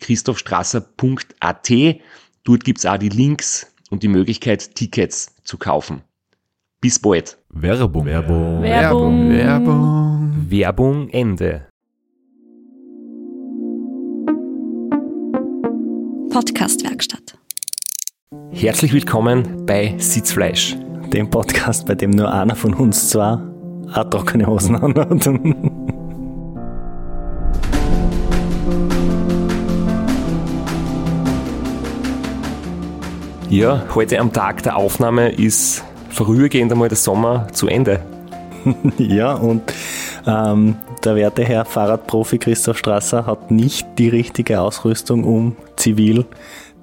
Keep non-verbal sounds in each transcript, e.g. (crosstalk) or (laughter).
www.christophstrasser.at. Dort gibt's auch die Links und die Möglichkeit, Tickets zu kaufen. Bis bald. Werbung. Werbung. Werbung. Werbung. Werbung Ende. Podcastwerkstatt. Herzlich willkommen bei Sitzfleisch. Dem Podcast, bei dem nur einer von uns zwar auch trockene Hosen anhat. Ja, heute am Tag der Aufnahme ist vorübergehend einmal der Sommer zu Ende. (laughs) ja, und ähm, der werte Herr Fahrradprofi Christoph Strasser hat nicht die richtige Ausrüstung, um zivil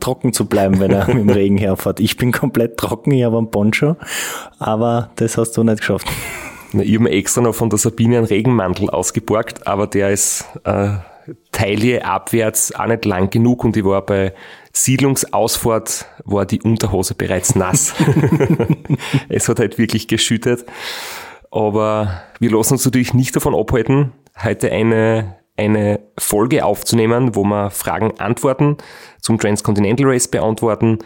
trocken zu bleiben, wenn er im (laughs) Regen herfährt. Ich bin komplett trocken, ich habe einen Poncho, aber das hast du nicht geschafft. Na, Ich habe mir extra noch von der Sabine einen Regenmantel ausgeborgt, aber der ist äh, Taille abwärts auch nicht lang genug und ich war bei Siedlungsausfahrt, war die Unterhose bereits nass. (laughs) es hat halt wirklich geschüttet. Aber wir lassen uns natürlich nicht davon abhalten, heute eine, eine Folge aufzunehmen, wo wir Fragen, Antworten zum Transcontinental Race beantworten,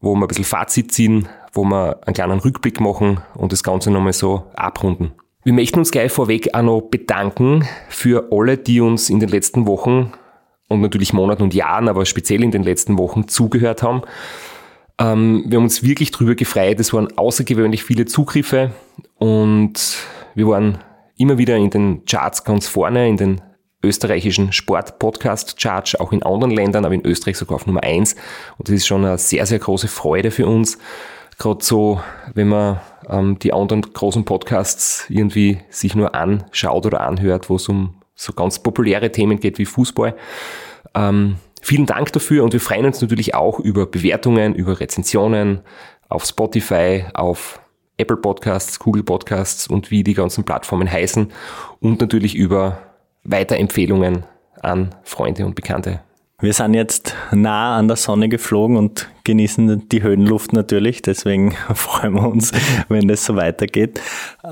wo wir ein bisschen Fazit ziehen, wo wir einen kleinen Rückblick machen und das Ganze nochmal so abrunden. Wir möchten uns gleich vorweg auch noch bedanken für alle, die uns in den letzten Wochen und natürlich Monaten und Jahren, aber speziell in den letzten Wochen zugehört haben. Ähm, wir haben uns wirklich drüber gefreut. Es waren außergewöhnlich viele Zugriffe und wir waren immer wieder in den Charts ganz vorne, in den österreichischen Sport-Podcast-Charts, auch in anderen Ländern, aber in Österreich sogar auf Nummer eins. Und das ist schon eine sehr, sehr große Freude für uns. Gerade so, wenn man ähm, die anderen großen Podcasts irgendwie sich nur anschaut oder anhört, wo es um so ganz populäre Themen geht wie Fußball. Ähm, vielen Dank dafür und wir freuen uns natürlich auch über Bewertungen, über Rezensionen auf Spotify, auf Apple Podcasts, Google Podcasts und wie die ganzen Plattformen heißen und natürlich über Weiterempfehlungen an Freunde und Bekannte. Wir sind jetzt nah an der Sonne geflogen und genießen die Höhenluft natürlich. Deswegen (laughs) freuen wir uns, wenn das so weitergeht. Äh,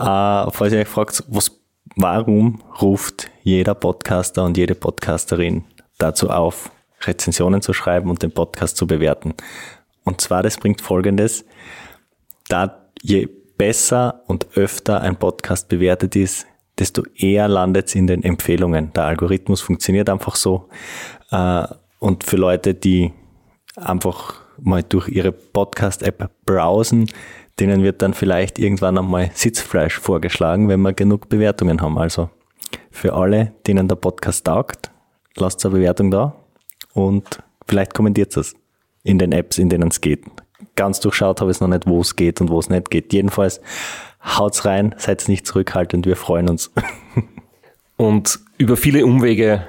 falls ihr euch fragt, was, warum ruft jeder Podcaster und jede Podcasterin dazu auf, Rezensionen zu schreiben und den Podcast zu bewerten? Und zwar, das bringt Folgendes. Da je besser und öfter ein Podcast bewertet ist, desto eher landet es in den Empfehlungen. Der Algorithmus funktioniert einfach so. Äh, Und für Leute, die einfach mal durch ihre Podcast-App browsen, denen wird dann vielleicht irgendwann einmal Sitzfleisch vorgeschlagen, wenn wir genug Bewertungen haben. Also für alle, denen der Podcast taugt, lasst eine Bewertung da und vielleicht kommentiert es in den Apps, in denen es geht. Ganz durchschaut habe ich es noch nicht, wo es geht und wo es nicht geht. Jedenfalls haut's rein, seid nicht zurückhaltend, wir freuen uns. (laughs) Und über viele Umwege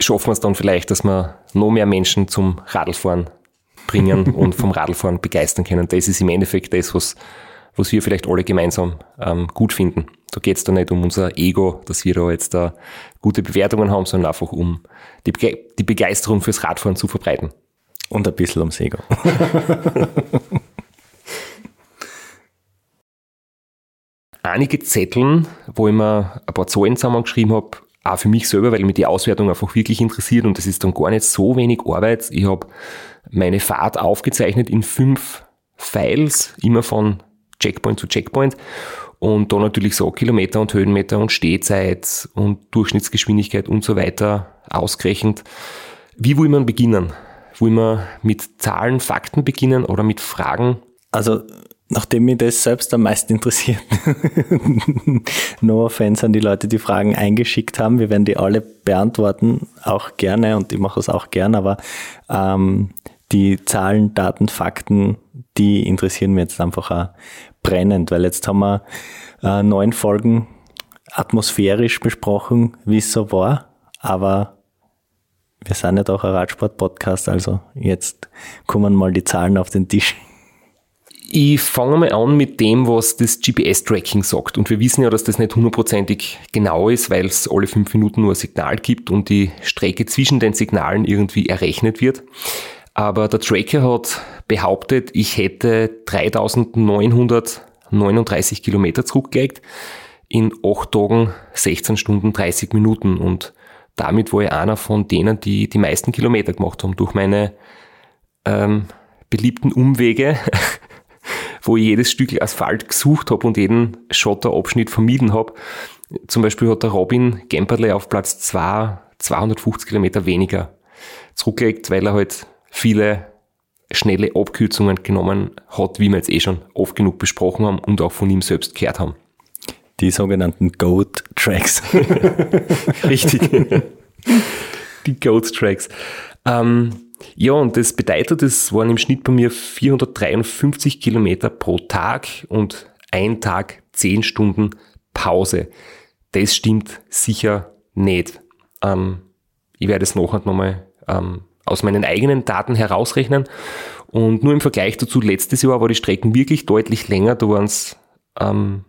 schaffen wir es dann vielleicht, dass wir noch mehr Menschen zum Radlfahren bringen und vom (laughs) Radlfahren begeistern können. Das ist im Endeffekt das, was, was wir vielleicht alle gemeinsam ähm, gut finden. Da geht es da nicht um unser Ego, dass wir da jetzt da gute Bewertungen haben, sondern einfach um die, Bege die Begeisterung fürs Radfahren zu verbreiten. Und ein bisschen ums Ego. (laughs) einige Zetteln, wo ich mir ein paar Zahlen zusammengeschrieben habe, auch für mich selber, weil mich die Auswertung einfach wirklich interessiert und das ist dann gar nicht so wenig Arbeit. Ich habe meine Fahrt aufgezeichnet in fünf Files, immer von Checkpoint zu Checkpoint und da natürlich so Kilometer und Höhenmeter und Stehzeit und Durchschnittsgeschwindigkeit und so weiter ausgerechnet. Wie will man beginnen? wollen wir mit Zahlen, Fakten beginnen oder mit Fragen? Also, nachdem mich das selbst am meisten interessiert, (laughs) no offense an die Leute, die Fragen eingeschickt haben. Wir werden die alle beantworten, auch gerne und ich mache es auch gern, aber ähm, die Zahlen, Daten, Fakten, die interessieren mich jetzt einfach auch brennend, weil jetzt haben wir äh, neun Folgen atmosphärisch besprochen, wie es so war, aber wir sind ja doch ein Radsport-Podcast, also jetzt kommen mal die Zahlen auf den Tisch. Ich fange mal an mit dem, was das GPS-Tracking sagt. Und wir wissen ja, dass das nicht hundertprozentig genau ist, weil es alle fünf Minuten nur ein Signal gibt und die Strecke zwischen den Signalen irgendwie errechnet wird. Aber der Tracker hat behauptet, ich hätte 3939 Kilometer zurückgelegt in 8 Tagen 16 Stunden 30 Minuten und damit war ich einer von denen, die die meisten Kilometer gemacht haben durch meine ähm, beliebten Umwege, (laughs) wo ich jedes Stück Asphalt gesucht habe und jeden Schotterabschnitt vermieden habe. Zum Beispiel hat der Robin Gemperle auf Platz 2 250 Kilometer weniger zurückgelegt, weil er halt viele schnelle Abkürzungen genommen hat, wie wir jetzt eh schon oft genug besprochen haben und auch von ihm selbst gehört haben. Die sogenannten Goat Tracks. (laughs) Richtig. Die Goat Tracks. Ähm, ja, und das bedeutet, es waren im Schnitt bei mir 453 Kilometer pro Tag und ein Tag 10 Stunden Pause. Das stimmt sicher nicht. Ähm, ich werde es nachher nochmal ähm, aus meinen eigenen Daten herausrechnen. Und nur im Vergleich dazu, letztes Jahr war die Strecken wirklich deutlich länger. Da waren es ähm,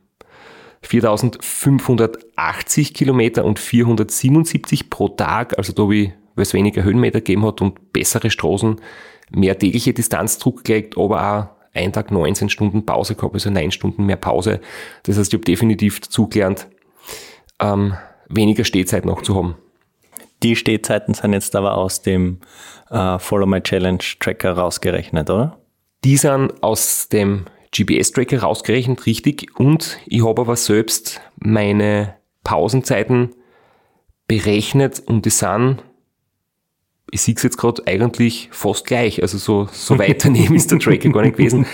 4580 Kilometer und 477 pro Tag. Also da habe ich, weil es weniger Höhenmeter gegeben hat und bessere Straßen, mehr tägliche Distanz zurückgelegt, aber auch ein Tag 19 Stunden Pause gehabt, also 9 Stunden mehr Pause. Das heißt, ich habe definitiv dazu gelernt, ähm, weniger Stehzeit noch zu haben. Die Stehzeiten sind jetzt aber aus dem äh, Follow My Challenge Tracker rausgerechnet, oder? Die sind aus dem GPS-Tracker rausgerechnet, richtig. Und ich habe aber selbst meine Pausenzeiten berechnet und die sind, ich sehe es jetzt gerade eigentlich fast gleich. Also so, so (laughs) weit daneben ist der Tracker gar nicht gewesen.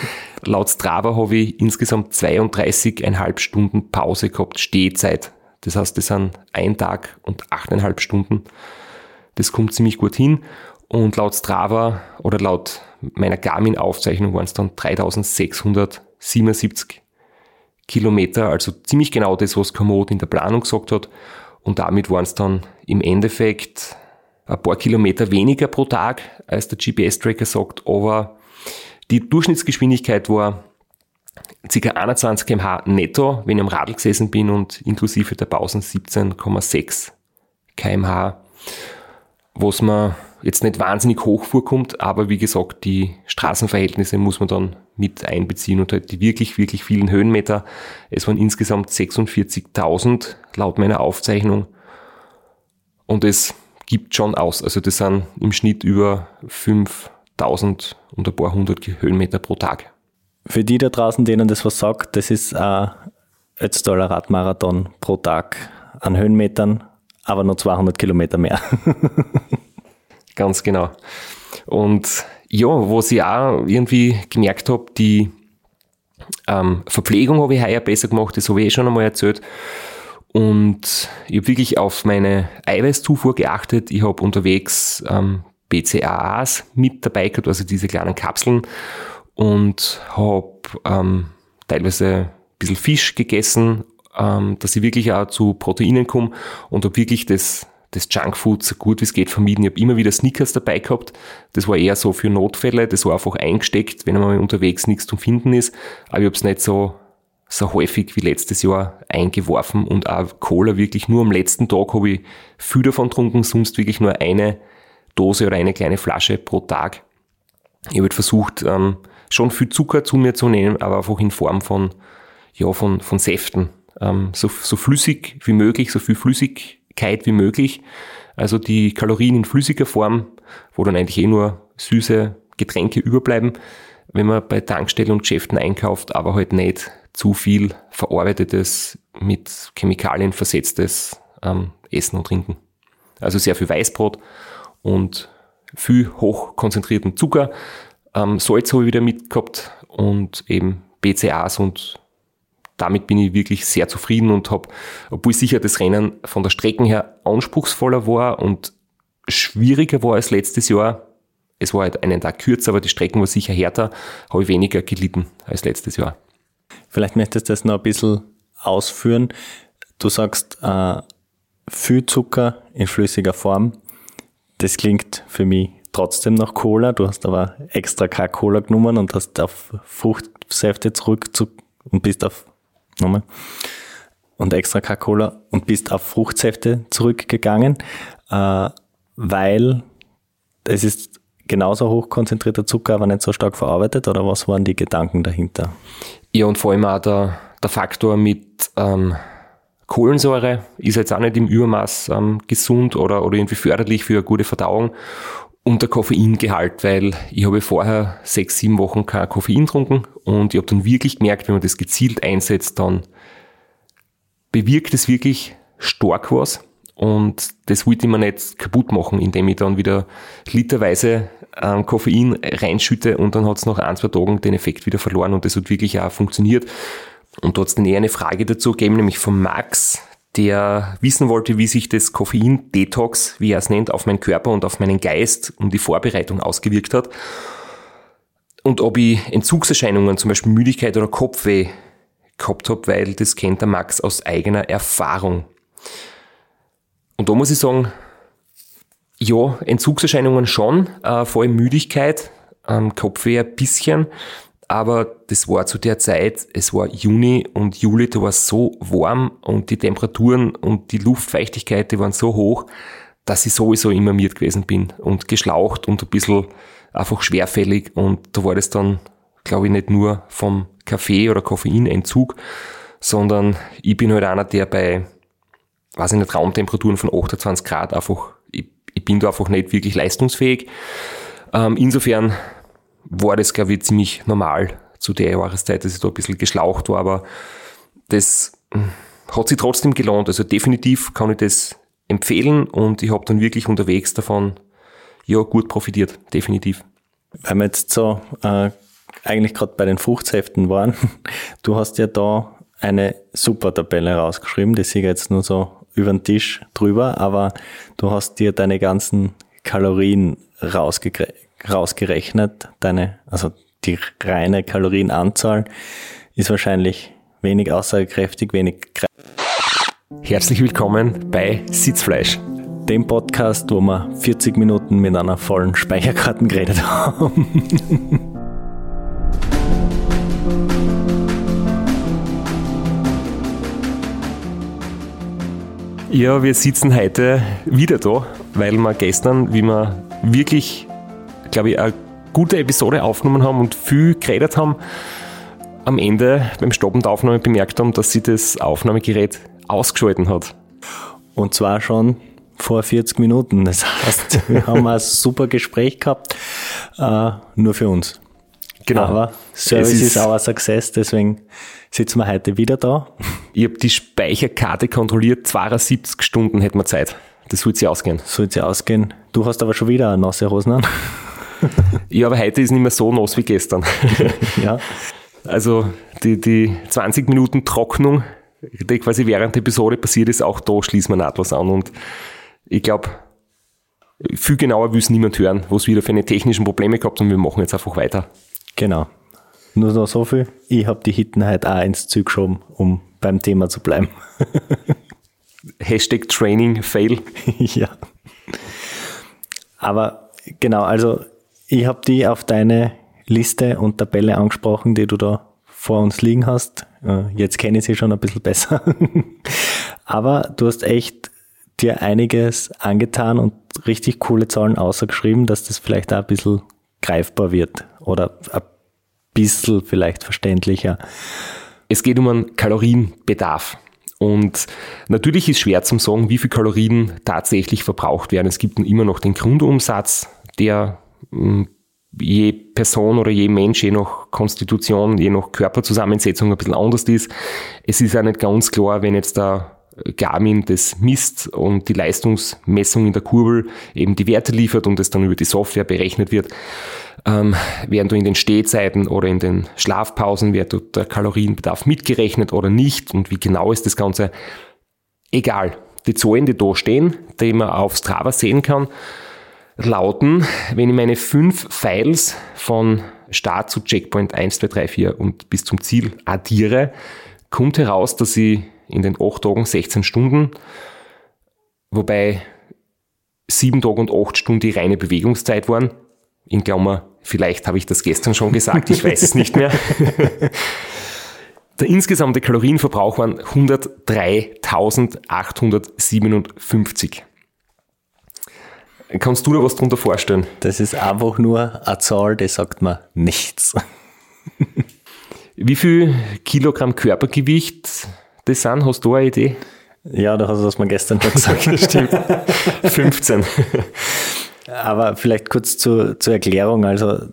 Laut Strava habe ich insgesamt 32,5 Stunden Pause gehabt, Stehzeit das heißt, das sind ein Tag und achteinhalb Stunden. Das kommt ziemlich gut hin. Und laut Strava oder laut meiner Garmin-Aufzeichnung waren es dann 3677 Kilometer, also ziemlich genau das, was Komoot in der Planung gesagt hat. Und damit waren es dann im Endeffekt ein paar Kilometer weniger pro Tag, als der GPS-Tracker sagt, aber die Durchschnittsgeschwindigkeit war ca. 21 kmh netto, wenn ich am Radl gesessen bin und inklusive der Pausen 17,6 kmh, was man jetzt nicht wahnsinnig hoch vorkommt, aber wie gesagt, die Straßenverhältnisse muss man dann mit einbeziehen und halt die wirklich, wirklich vielen Höhenmeter. Es waren insgesamt 46.000 laut meiner Aufzeichnung und es gibt schon aus. Also das sind im Schnitt über 5.000 und ein paar hundert Höhenmeter pro Tag. Für die da draußen, denen das was sagt, das ist ein Ötztaler Radmarathon pro Tag an Höhenmetern, aber nur 200 Kilometer mehr. (laughs) Ganz genau. Und ja, was ich auch irgendwie gemerkt habe, die ähm, Verpflegung habe ich heuer besser gemacht, das habe ich eh schon einmal erzählt. Und ich habe wirklich auf meine Eiweißzufuhr geachtet. Ich habe unterwegs ähm, BCAAs mit dabei gehabt, also diese kleinen Kapseln und habe ähm, teilweise ein bisschen Fisch gegessen, ähm, dass ich wirklich auch zu Proteinen komme und habe wirklich das, das Junkfood so gut wie es geht vermieden. Ich habe immer wieder Snickers dabei gehabt. Das war eher so für Notfälle, das war einfach eingesteckt, wenn einmal unterwegs nichts zum Finden ist. Aber ich habe es nicht so, so häufig wie letztes Jahr eingeworfen und auch Cola wirklich nur am letzten Tag habe ich viel davon getrunken, sonst wirklich nur eine Dose oder eine kleine Flasche pro Tag. Ich habe halt versucht, ähm, schon viel Zucker zu mir zu nehmen, aber einfach in Form von, ja, von, von Säften. Ähm, so, so flüssig wie möglich, so viel Flüssigkeit wie möglich. Also die Kalorien in flüssiger Form, wo dann eigentlich eh nur süße Getränke überbleiben, wenn man bei Tankstellen und Geschäften einkauft, aber halt nicht zu viel verarbeitetes, mit Chemikalien versetztes ähm, Essen und Trinken. Also sehr viel Weißbrot und viel hochkonzentrierten Zucker. Ähm, Salz habe ich wieder mitgehabt und eben BCAs und damit bin ich wirklich sehr zufrieden und habe, obwohl sicher das Rennen von der Strecke her anspruchsvoller war und schwieriger war als letztes Jahr, es war halt einen Tag kürzer, aber die Strecken war sicher härter, habe ich weniger gelitten als letztes Jahr. Vielleicht möchtest du das noch ein bisschen ausführen. Du sagst, äh, viel Zucker in flüssiger Form. Das klingt für mich trotzdem nach Cola. Du hast aber extra keine Cola genommen und hast auf Fruchtsäfte zurück zu, und bist auf, nochmal, und extra keine Cola und bist auf Fruchtsäfte zurückgegangen, äh, weil es ist genauso hochkonzentrierter Zucker, aber nicht so stark verarbeitet oder was waren die Gedanken dahinter? Ja, und vor allem auch der, der Faktor mit ähm, Kohlensäure ist jetzt auch nicht im Übermaß ähm, gesund oder, oder irgendwie förderlich für eine gute Verdauung. Und der Koffeingehalt, weil ich habe vorher sechs, sieben Wochen kein Koffein getrunken und ich habe dann wirklich gemerkt, wenn man das gezielt einsetzt, dann bewirkt es wirklich stark was. Und das wollte ich mir nicht kaputt machen, indem ich dann wieder literweise ähm, Koffein reinschütte und dann hat es nach ein, zwei Tagen den Effekt wieder verloren und das hat wirklich auch funktioniert. Und da hat es dann eher eine Frage dazu gegeben, nämlich von Max, der wissen wollte, wie sich das Koffein-Detox, wie er es nennt, auf meinen Körper und auf meinen Geist und die Vorbereitung ausgewirkt hat. Und ob ich Entzugserscheinungen, zum Beispiel Müdigkeit oder Kopfweh gehabt habe, weil das kennt der Max aus eigener Erfahrung. Und da muss ich sagen, ja, Entzugserscheinungen schon, äh, vor allem Müdigkeit, ähm, Kopfweh ein bisschen, aber das war zu der Zeit, es war Juni und Juli, da war es so warm und die Temperaturen und die Luftfeuchtigkeit, die waren so hoch, dass ich sowieso immer miert gewesen bin und geschlaucht und ein bisschen einfach schwerfällig und da war das dann, glaube ich, nicht nur vom Kaffee oder Koffeinentzug, sondern ich bin halt einer, der bei weiß ich nicht, Raumtemperaturen von 28 Grad einfach, ich, ich bin da einfach nicht wirklich leistungsfähig. Ähm, insofern war das, glaube ich, ziemlich normal zu der Jahreszeit, dass ich da ein bisschen geschlaucht war, aber das hm, hat sich trotzdem gelohnt. Also definitiv kann ich das empfehlen und ich habe dann wirklich unterwegs davon ja gut profitiert, definitiv. Weil wir jetzt so äh, eigentlich gerade bei den Fruchtsäften waren, (laughs) du hast ja da eine super Tabelle rausgeschrieben, die sehe jetzt nur so über den Tisch drüber, aber du hast dir deine ganzen Kalorien rausge rausgerechnet. Deine, also die reine Kalorienanzahl ist wahrscheinlich wenig aussagekräftig, wenig. Herzlich willkommen bei Sitzfleisch. Dem Podcast, wo wir 40 Minuten mit einer vollen Speicherkarten geredet haben. Ja, wir sitzen heute wieder da, weil wir gestern, wie wir wirklich, glaube ich, eine gute Episode aufgenommen haben und viel geredet haben, am Ende beim Stoppen der Aufnahme bemerkt haben, dass sie das Aufnahmegerät ausgeschalten hat. Und zwar schon vor 40 Minuten. Das heißt, (laughs) wir haben ein super Gespräch gehabt, äh, nur für uns. Genau. Aber Service ist, ist auch ein Success, deswegen sitzen wir heute wieder da. Ich habe die Speicherkarte kontrolliert, 72 Stunden hätten wir Zeit. Das sollte sie ausgehen. Sollte sie ausgehen. Du hast aber schon wieder nasse Hosen an. (laughs) (laughs) ja, aber heute ist nicht mehr so nass wie gestern. (laughs) ja. Also die, die 20 Minuten Trocknung, die quasi während der Episode passiert ist, auch da schließen wir nahtlos an. Und ich glaube, viel genauer will es niemand hören, wo es wieder für eine technischen Probleme gehabt und wir machen jetzt einfach weiter. Genau. Nur noch so viel. Ich habe die Hitten halt auch ins Zug geschoben, um beim Thema zu bleiben. (laughs) Hashtag Training Fail. ja. Aber genau, also ich habe die auf deine Liste und Tabelle angesprochen, die du da vor uns liegen hast. Äh, jetzt kenne ich sie schon ein bisschen besser. (laughs) Aber du hast echt dir einiges angetan und richtig coole Zahlen außergeschrieben, dass das vielleicht auch ein bisschen greifbar wird oder ein bisschen vielleicht verständlicher. Es geht um einen Kalorienbedarf. Und natürlich ist schwer zu sagen, wie viel Kalorien tatsächlich verbraucht werden. Es gibt immer noch den Grundumsatz, der je Person oder je Mensch, je nach Konstitution, je nach Körperzusammensetzung ein bisschen anders ist. Es ist auch nicht ganz klar, wenn jetzt da Garmin das misst und die Leistungsmessung in der Kurbel eben die Werte liefert und es dann über die Software berechnet wird. Ähm, während du in den Stehzeiten oder in den Schlafpausen wird der Kalorienbedarf mitgerechnet oder nicht und wie genau ist das Ganze? Egal. Die Zahlen, die da stehen, die man auf Strava sehen kann, lauten, wenn ich meine fünf Files von Start zu Checkpoint 1, 2, 3, 4 und bis zum Ziel addiere, kommt heraus, dass ich in den 8 Tagen 16 Stunden, wobei 7 Tage und 8 Stunden die reine Bewegungszeit waren. In Klammer, vielleicht habe ich das gestern schon gesagt, ich weiß es nicht mehr. (laughs) Der insgesamte Kalorienverbrauch waren 103.857. Kannst du dir was darunter vorstellen? Das ist einfach nur eine Zahl, die sagt mir nichts. (laughs) Wie viel Kilogramm Körpergewicht das sind? Hast du eine Idee? Ja, da hast du das mal gestern schon gesagt. (laughs) Stimmt. 15. (laughs) Aber vielleicht kurz zur, zur Erklärung. Also,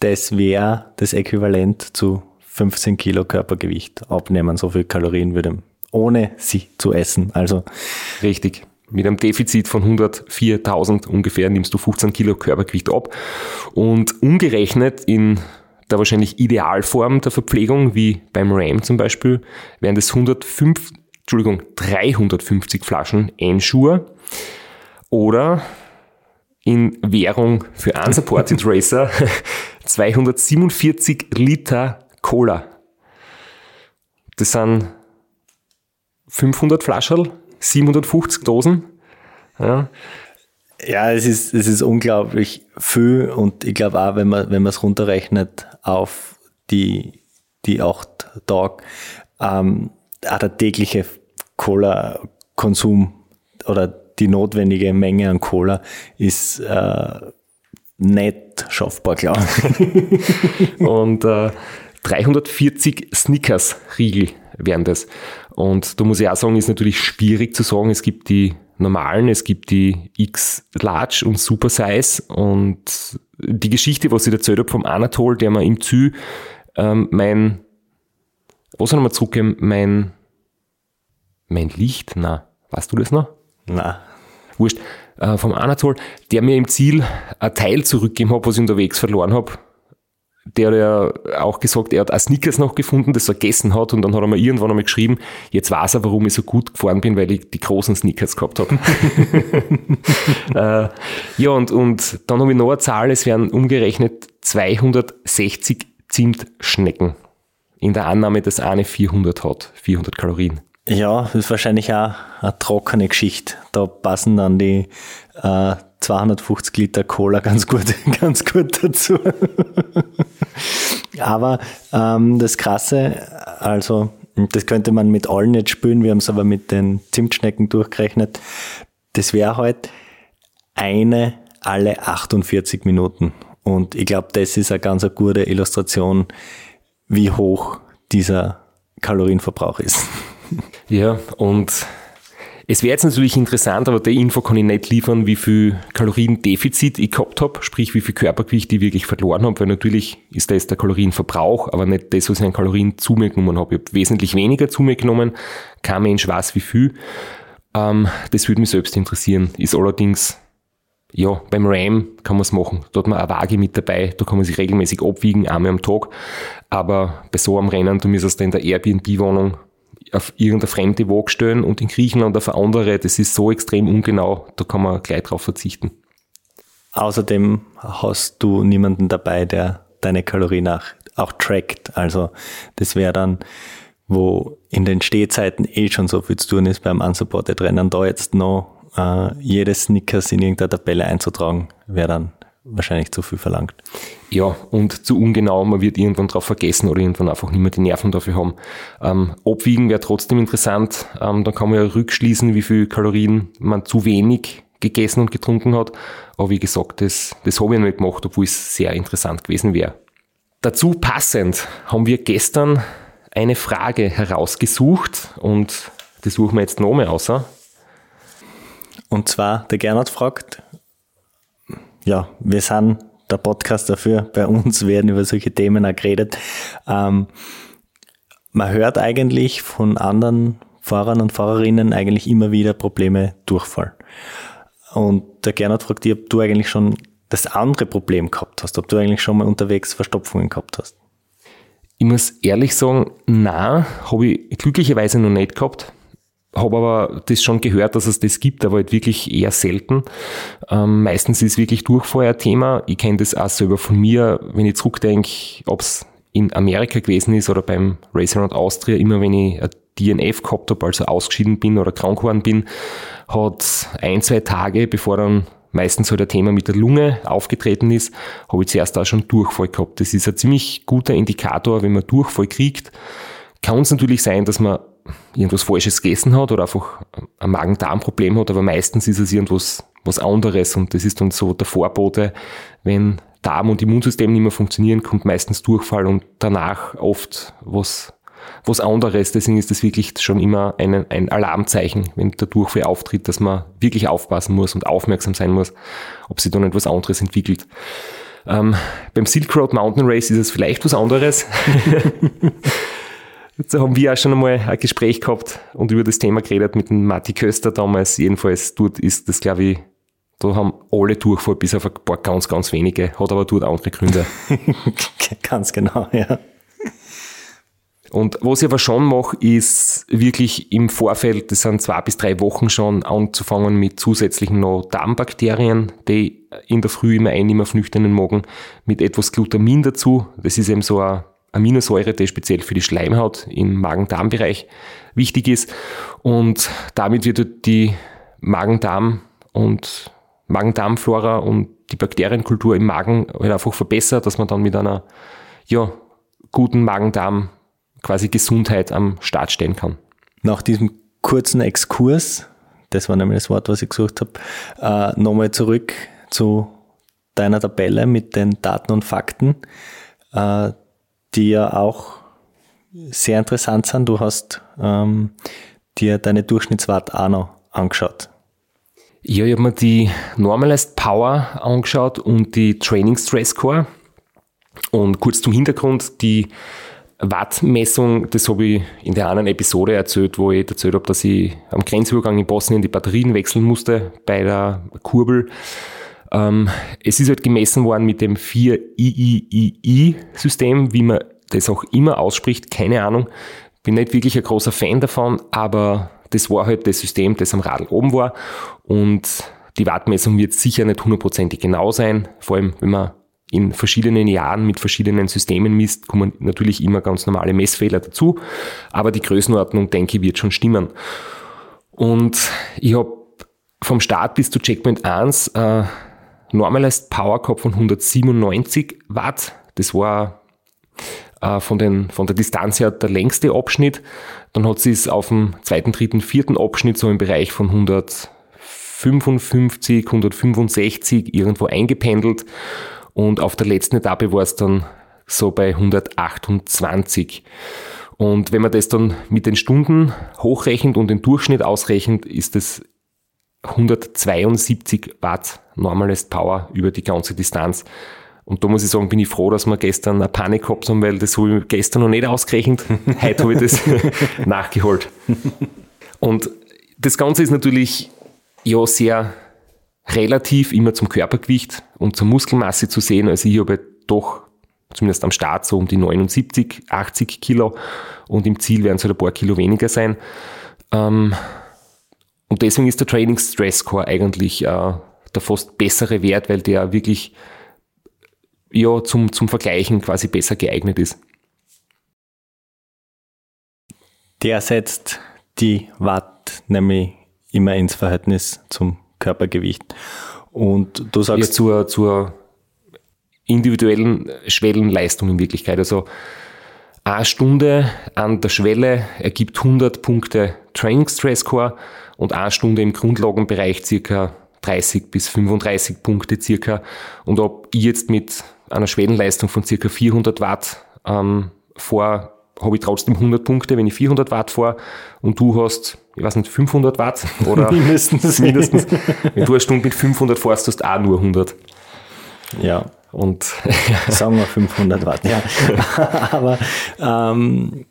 das wäre das Äquivalent zu 15 Kilo Körpergewicht abnehmen. So viel Kalorien würde, ohne sie zu essen. Also, Richtig. Mit einem Defizit von 104.000 ungefähr nimmst du 15 Kilo Körpergewicht ab. Und umgerechnet in der wahrscheinlich Idealform der Verpflegung, wie beim RAM zum Beispiel, wären das 105, Entschuldigung, 350 Flaschen Ensure oder in Währung für Unsupported Racer (laughs) 247 Liter Cola. Das sind 500 Flaschen, 750 Dosen. Ja. Ja, es ist, es ist unglaublich viel und ich glaube auch, wenn man, wenn man es runterrechnet auf die, die acht Tage, ähm, auch der tägliche Cola-Konsum oder die notwendige Menge an Cola ist äh, nicht schaffbar, glaube ich. (laughs) (laughs) Und äh, 340 Snickers-Riegel wären das. Und da muss ich auch sagen, ist natürlich schwierig zu sagen. Es gibt die normalen, es gibt die X Large und Super Size und die Geschichte, was ich erzählt habe vom Anatol, der mir im Zü ähm, mein, was soll ich mal zurückgeben, mein, mein Licht, na, weißt du das noch? Na, Wurscht, äh, vom Anatol, der mir im Ziel ein Teil zurückgegeben hat, was ich unterwegs verloren habe. Der hat ja auch gesagt, er hat auch Snickers noch gefunden, das er gegessen hat und dann hat er mir irgendwann einmal geschrieben, jetzt weiß er, warum ich so gut gefahren bin, weil ich die großen Snickers gehabt habe. (laughs) äh, ja, und, und dann habe ich noch eine Zahl, es wären umgerechnet 260 Zimtschnecken. In der Annahme, dass eine 400 hat, 400 Kalorien. Ja, das ist wahrscheinlich auch eine trockene Geschichte. Da passen dann die äh, 250 Liter Cola ganz gut, (laughs) ganz gut dazu. Aber ähm, das Krasse, also das könnte man mit allen nicht spülen, wir haben es aber mit den Zimtschnecken durchgerechnet. Das wäre halt eine alle 48 Minuten. Und ich glaube, das ist eine ganz eine gute Illustration, wie hoch dieser Kalorienverbrauch ist. Ja, und es wäre jetzt natürlich interessant, aber die Info kann ich nicht liefern, wie viel Kaloriendefizit ich gehabt habe, sprich wie viel Körpergewicht ich wirklich verloren habe, weil natürlich ist das der Kalorienverbrauch, aber nicht das, was ich an Kalorien zu mir genommen habe. Ich habe wesentlich weniger zu mir genommen, kein Mensch weiß wie viel. Ähm, das würde mich selbst interessieren. Ist allerdings, ja, beim RAM kann man es machen. Da hat man eine Waage mit dabei, da kann man sich regelmäßig abwiegen, einmal am Tag. Aber bei so einem Rennen, du müsstest da in der Airbnb-Wohnung auf irgendeine fremde Waage stellen und in Griechenland auf eine andere, das ist so extrem ungenau, da kann man gleich drauf verzichten. Außerdem hast du niemanden dabei, der deine Kalorien auch, auch trackt. Also das wäre dann, wo in den Stehzeiten eh schon so viel zu tun ist beim unsupported Rennen, da jetzt noch äh, jedes Snickers in irgendeiner Tabelle einzutragen, wäre dann wahrscheinlich zu viel verlangt. Ja, und zu ungenau, man wird irgendwann drauf vergessen oder irgendwann einfach nicht mehr die Nerven dafür haben. Ähm, abwiegen wäre trotzdem interessant, ähm, dann kann man ja rückschließen, wie viel Kalorien man zu wenig gegessen und getrunken hat. Aber wie gesagt, das, das habe ich noch nicht gemacht, obwohl es sehr interessant gewesen wäre. Dazu passend haben wir gestern eine Frage herausgesucht und die suchen wir jetzt nochmal aus. Und zwar, der Gernot fragt, ja, wir sind der Podcast dafür. Bei uns werden über solche Themen auch geredet. Ähm, man hört eigentlich von anderen Fahrern und Fahrerinnen eigentlich immer wieder Probleme Durchfall. Und der Gernot fragt dich, ob du eigentlich schon das andere Problem gehabt hast, ob du eigentlich schon mal unterwegs Verstopfungen gehabt hast. Ich muss ehrlich sagen, na, habe ich glücklicherweise noch nicht gehabt. Habe aber das schon gehört, dass es das gibt, aber halt wirklich eher selten. Ähm, meistens ist wirklich Durchfall ein Thema. Ich kenne das auch selber von mir, wenn ich zurückdenke, ob es in Amerika gewesen ist oder beim Racing Around Austria, immer wenn ich ein DNF gehabt habe, also ausgeschieden bin oder krank geworden bin, hat ein, zwei Tage, bevor dann meistens halt ein Thema mit der Lunge aufgetreten ist, habe ich zuerst auch schon Durchfall gehabt. Das ist ein ziemlich guter Indikator, wenn man Durchfall kriegt. Kann es natürlich sein, dass man irgendwas Falsches gegessen hat oder einfach ein Magen-Darm-Problem hat, aber meistens ist es irgendwas was anderes und das ist dann so der Vorbote, wenn Darm und Immunsystem nicht mehr funktionieren, kommt meistens Durchfall und danach oft was was anderes. Deswegen ist das wirklich schon immer ein, ein Alarmzeichen, wenn der Durchfall auftritt, dass man wirklich aufpassen muss und aufmerksam sein muss, ob sich dann etwas anderes entwickelt. Ähm, beim Silk Road Mountain Race ist es vielleicht was anderes. (laughs) (laughs) da haben wir auch schon einmal ein Gespräch gehabt und über das Thema geredet mit dem Matti Köster damals. Jedenfalls dort ist das, glaube ich, da haben alle Durchfall, bis auf ein paar ganz, ganz wenige, hat aber dort andere Gründe. (laughs) ganz genau, ja. Und was ich aber schon mache, ist wirklich im Vorfeld, das sind zwei bis drei Wochen schon, anzufangen mit zusätzlichen noch Darmbakterien, die in der Früh immer einnehmen auf nüchternen Magen, mit etwas Glutamin dazu. Das ist eben so eine Aminosäure, die speziell für die Schleimhaut im Magen-Darm-Bereich wichtig ist. Und damit wird die Magen-Darm und Magen-Darm-Flora und die Bakterienkultur im Magen halt einfach verbessert, dass man dann mit einer ja, guten Magen-Darm quasi Gesundheit am Start stehen kann. Nach diesem kurzen Exkurs, das war nämlich das Wort, was ich gesucht habe, äh, nochmal zurück zu deiner Tabelle mit den Daten und Fakten, äh, die ja auch sehr interessant sind. Du hast ähm, dir deine Durchschnittswert auch noch angeschaut. Ja, ich habe mir die Normalized Power angeschaut und die Training Stress Score. Und kurz zum Hintergrund, die Wattmessung, das habe ich in der anderen Episode erzählt, wo ich erzählt habe, dass ich am Grenzübergang in Bosnien die Batterien wechseln musste bei der Kurbel. Ähm, es ist halt gemessen worden mit dem 4-III-system wie man das auch immer ausspricht, keine Ahnung. Bin nicht wirklich ein großer Fan davon, aber das war halt das System, das am Radl oben war. Und die Wattmessung wird sicher nicht hundertprozentig genau sein, vor allem wenn man in verschiedenen Jahren mit verschiedenen Systemen misst, kommen natürlich immer ganz normale Messfehler dazu, aber die Größenordnung, denke ich, wird schon stimmen. Und ich habe vom Start bis zu Checkpoint 1 äh, Normalized Power gehabt von 197 Watt. Das war äh, von, den, von der Distanz her der längste Abschnitt. Dann hat sie es auf dem zweiten, dritten, vierten Abschnitt so im Bereich von 155, 165 irgendwo eingependelt. Und auf der letzten Etappe war es dann so bei 128. Und wenn man das dann mit den Stunden hochrechnet und den Durchschnitt ausrechnet, ist es 172 Watt Normalist Power über die ganze Distanz. Und da muss ich sagen, bin ich froh, dass wir gestern eine Panik gehabt haben, weil das habe ich gestern noch nicht ausgerechnet. (laughs) Heute habe ich das (laughs) nachgeholt. Und das Ganze ist natürlich ja sehr relativ immer zum Körpergewicht und zur Muskelmasse zu sehen. Also ich habe doch zumindest am Start so um die 79, 80 Kilo und im Ziel werden es halt ein paar Kilo weniger sein. Ähm, und deswegen ist der Training Stress Score eigentlich äh, der fast bessere Wert, weil der wirklich ja, zum, zum Vergleichen quasi besser geeignet ist. Der setzt die Watt nämlich immer ins Verhältnis zum Körpergewicht. Und du sagst. Ja, zur, zur individuellen Schwellenleistung in Wirklichkeit. Also eine Stunde an der Schwelle ergibt 100 Punkte Training Stress Score und eine Stunde im Grundlagenbereich circa 30 bis 35 Punkte circa. Und ob ich jetzt mit einer Schwellenleistung von circa 400 Watt ähm, vor, habe ich trotzdem 100 Punkte, wenn ich 400 Watt fahre und du hast ich weiß nicht, 500 Watt (laughs) oder mindestens. mindestens. Wenn du eine Stunde mit 500 fährst, hast du auch nur 100. Ja. Und (laughs) sagen wir 500 Watt, ja. (laughs) Aber ähm,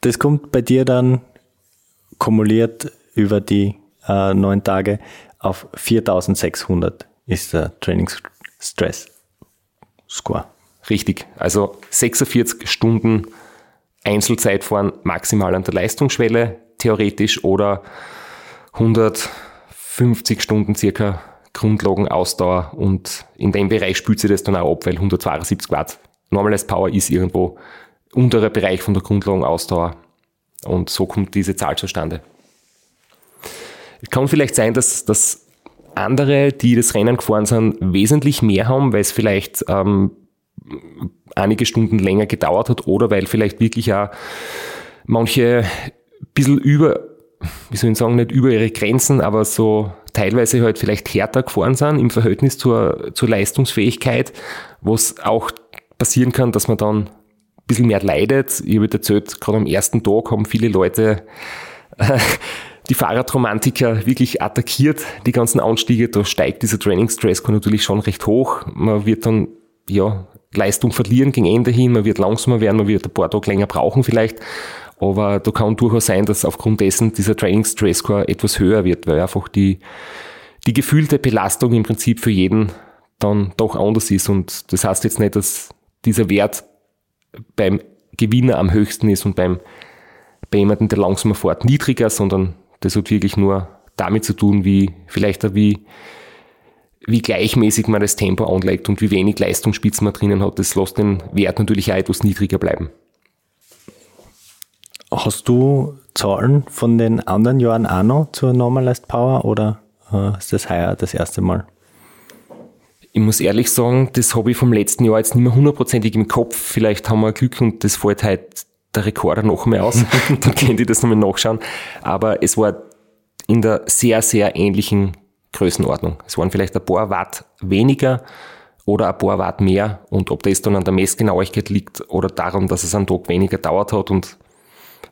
das kommt bei dir dann kumuliert über die äh, neun Tage auf 4600 ist der Trainingsstress-Score. Richtig. Also 46 Stunden Einzelzeitfahren maximal an der Leistungsschwelle, theoretisch, oder 150 Stunden circa Grundlagenausdauer und in dem Bereich spült sich das dann auch ab, weil 172 Watt Normalized Power ist irgendwo unterer Bereich von der Grundlagenausdauer und so kommt diese Zahl zustande. Es kann vielleicht sein, dass, dass andere, die das Rennen gefahren sind, wesentlich mehr haben, weil es vielleicht ähm, einige Stunden länger gedauert hat oder weil vielleicht wirklich auch manche ein bisschen über, wie soll ich sagen, nicht über ihre Grenzen, aber so teilweise halt vielleicht härter gefahren sind im Verhältnis zur, zur Leistungsfähigkeit, wo es auch passieren kann, dass man dann ein bisschen mehr leidet. Ich habe erzählt, gerade am ersten Tag haben viele Leute äh, (laughs) die Fahrradromantiker wirklich attackiert, die ganzen Anstiege. Da steigt dieser Trainingsstress natürlich schon recht hoch. Man wird dann ja Leistung verlieren gegen Ende hin, man wird langsamer werden, man wird ein paar Tage länger brauchen vielleicht. Aber da kann durchaus sein, dass aufgrund dessen dieser Training Stress Score etwas höher wird, weil einfach die, die gefühlte Belastung im Prinzip für jeden dann doch anders ist. Und das heißt jetzt nicht, dass dieser Wert beim Gewinner am höchsten ist und beim, bei jemandem, der langsamer fährt, niedriger, sondern das hat wirklich nur damit zu tun, wie vielleicht wie, wie gleichmäßig man das Tempo anlegt und wie wenig Leistungsspitzen man drinnen hat. Das lässt den Wert natürlich auch etwas niedriger bleiben. Hast du Zahlen von den anderen Jahren auch noch zur Normalized Power oder äh, ist das heuer das erste Mal? Ich muss ehrlich sagen, das habe ich vom letzten Jahr jetzt nicht mehr hundertprozentig im Kopf. Vielleicht haben wir Glück und das fällt halt der Rekorder noch mehr aus. (laughs) Dann könnt ihr das nochmal nachschauen. Aber es war in der sehr, sehr ähnlichen Größenordnung. Es waren vielleicht ein paar Watt weniger oder ein paar Watt mehr. Und ob das dann an der Messgenauigkeit liegt oder daran, dass es einen Tag weniger dauert hat und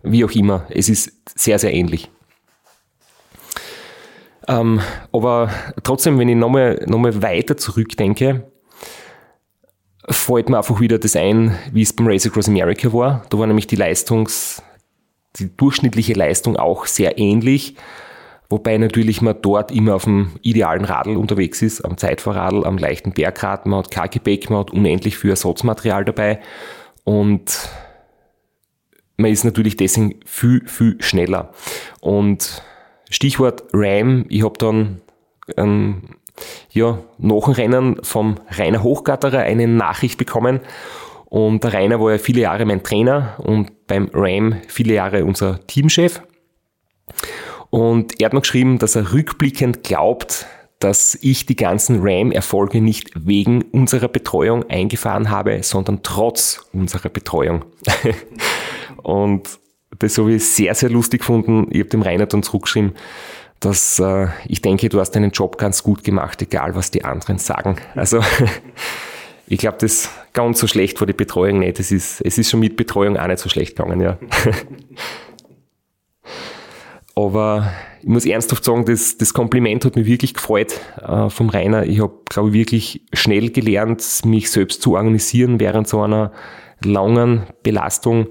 wie auch immer, es ist sehr, sehr ähnlich. Ähm, aber trotzdem, wenn ich nochmal noch mal weiter zurückdenke, fällt mir einfach wieder das ein, wie es beim Race Across America war. Da war nämlich die Leistungs, die durchschnittliche Leistung auch sehr ähnlich, wobei natürlich man dort immer auf dem idealen Radl unterwegs ist, am Zeitfahrradl, am leichten Bergrad, man hat kein Gepäck, man hat unendlich viel Ersatzmaterial dabei und man ist natürlich deswegen viel, viel schneller. Und Stichwort RAM, ich habe dann ähm, ja, nach dem Rennen vom Rainer Hochgatterer eine Nachricht bekommen. Und der Rainer war ja viele Jahre mein Trainer und beim RAM viele Jahre unser Teamchef. Und er hat mir geschrieben, dass er rückblickend glaubt, dass ich die ganzen RAM-Erfolge nicht wegen unserer Betreuung eingefahren habe, sondern trotz unserer Betreuung. (laughs) und das habe ich sehr, sehr lustig gefunden. Ich habe dem Rainer dann zurückgeschrieben, dass äh, ich denke, du hast deinen Job ganz gut gemacht, egal was die anderen sagen. Also (laughs) ich glaube, das ganz so schlecht war die Betreuung nicht. Es ist, es ist schon mit Betreuung auch nicht so schlecht gegangen, ja. (laughs) Aber ich muss ernsthaft sagen, das, das Kompliment hat mich wirklich gefreut äh, vom Rainer. Ich habe, glaube ich, wirklich schnell gelernt, mich selbst zu organisieren während so einer langen Belastung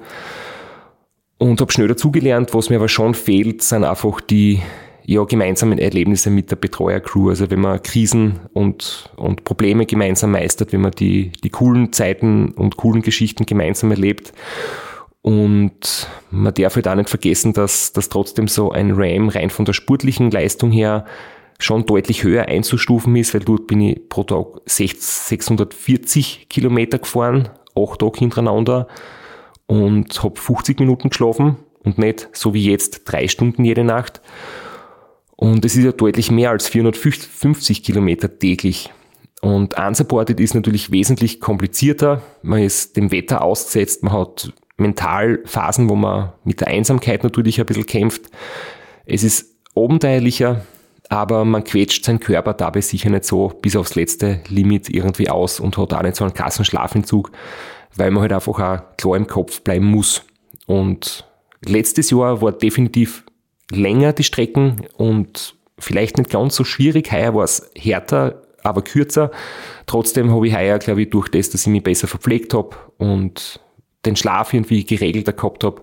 und habe schnell dazugelernt. Was mir aber schon fehlt, sind einfach die ja, gemeinsamen Erlebnisse mit der Betreuercrew. Also wenn man Krisen und, und Probleme gemeinsam meistert, wenn man die, die coolen Zeiten und coolen Geschichten gemeinsam erlebt. Und man darf halt auch nicht vergessen, dass, dass trotzdem so ein Ram rein von der sportlichen Leistung her schon deutlich höher einzustufen ist, weil dort bin ich pro Tag 640 Kilometer gefahren, acht Tage hintereinander und habe 50 Minuten geschlafen und nicht so wie jetzt drei Stunden jede Nacht. Und es ist ja deutlich mehr als 450 Kilometer täglich. Und unsupported ist natürlich wesentlich komplizierter. Man ist dem Wetter ausgesetzt, man hat mental Phasen, wo man mit der Einsamkeit natürlich ein bisschen kämpft. Es ist abenteuerlicher, aber man quetscht seinen Körper dabei sicher nicht so bis aufs letzte Limit irgendwie aus und hat auch nicht so einen krassen Schlafentzug, weil man halt einfach auch klar im Kopf bleiben muss. Und letztes Jahr war definitiv länger die Strecken und vielleicht nicht ganz so schwierig. Heuer war es härter, aber kürzer. Trotzdem habe ich heuer, glaube ich, durch das, dass ich mich besser verpflegt habe und den Schlaf irgendwie geregelter gehabt habe,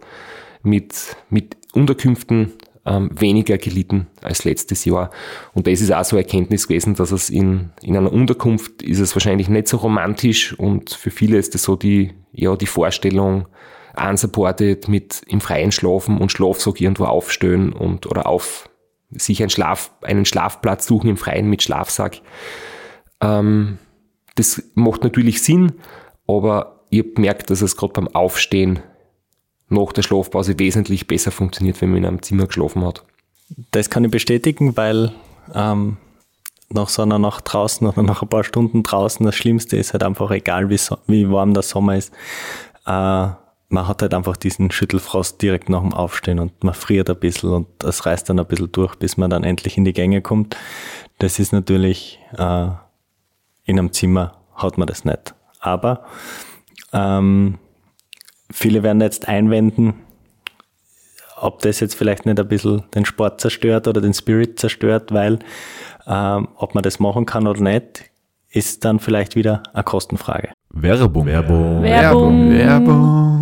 mit, mit Unterkünften ähm, weniger gelitten als letztes Jahr. Und das ist auch so eine Erkenntnis gewesen, dass es in, in einer Unterkunft ist es wahrscheinlich nicht so romantisch und für viele ist das so die, ja, die Vorstellung, unsupported mit im Freien schlafen und Schlafsack irgendwo aufstellen und oder auf sich einen, Schlaf, einen Schlafplatz suchen im Freien mit Schlafsack. Ähm, das macht natürlich Sinn, aber ich habe gemerkt, dass es gerade beim Aufstehen nach der Schlafpause wesentlich besser funktioniert, wenn man in einem Zimmer geschlafen hat. Das kann ich bestätigen, weil ähm, nach so einer Nacht draußen oder nach ein paar Stunden draußen, das Schlimmste ist halt einfach, egal wie, so, wie warm der Sommer ist, äh, man hat halt einfach diesen Schüttelfrost direkt nach dem Aufstehen und man friert ein bisschen und das reißt dann ein bisschen durch, bis man dann endlich in die Gänge kommt. Das ist natürlich äh, in einem Zimmer hat man das nicht. Aber ähm, viele werden jetzt einwenden, ob das jetzt vielleicht nicht ein bisschen den Sport zerstört oder den Spirit zerstört, weil ähm, ob man das machen kann oder nicht, ist dann vielleicht wieder eine Kostenfrage. Werbung. Werbung. Werbung. Werbung.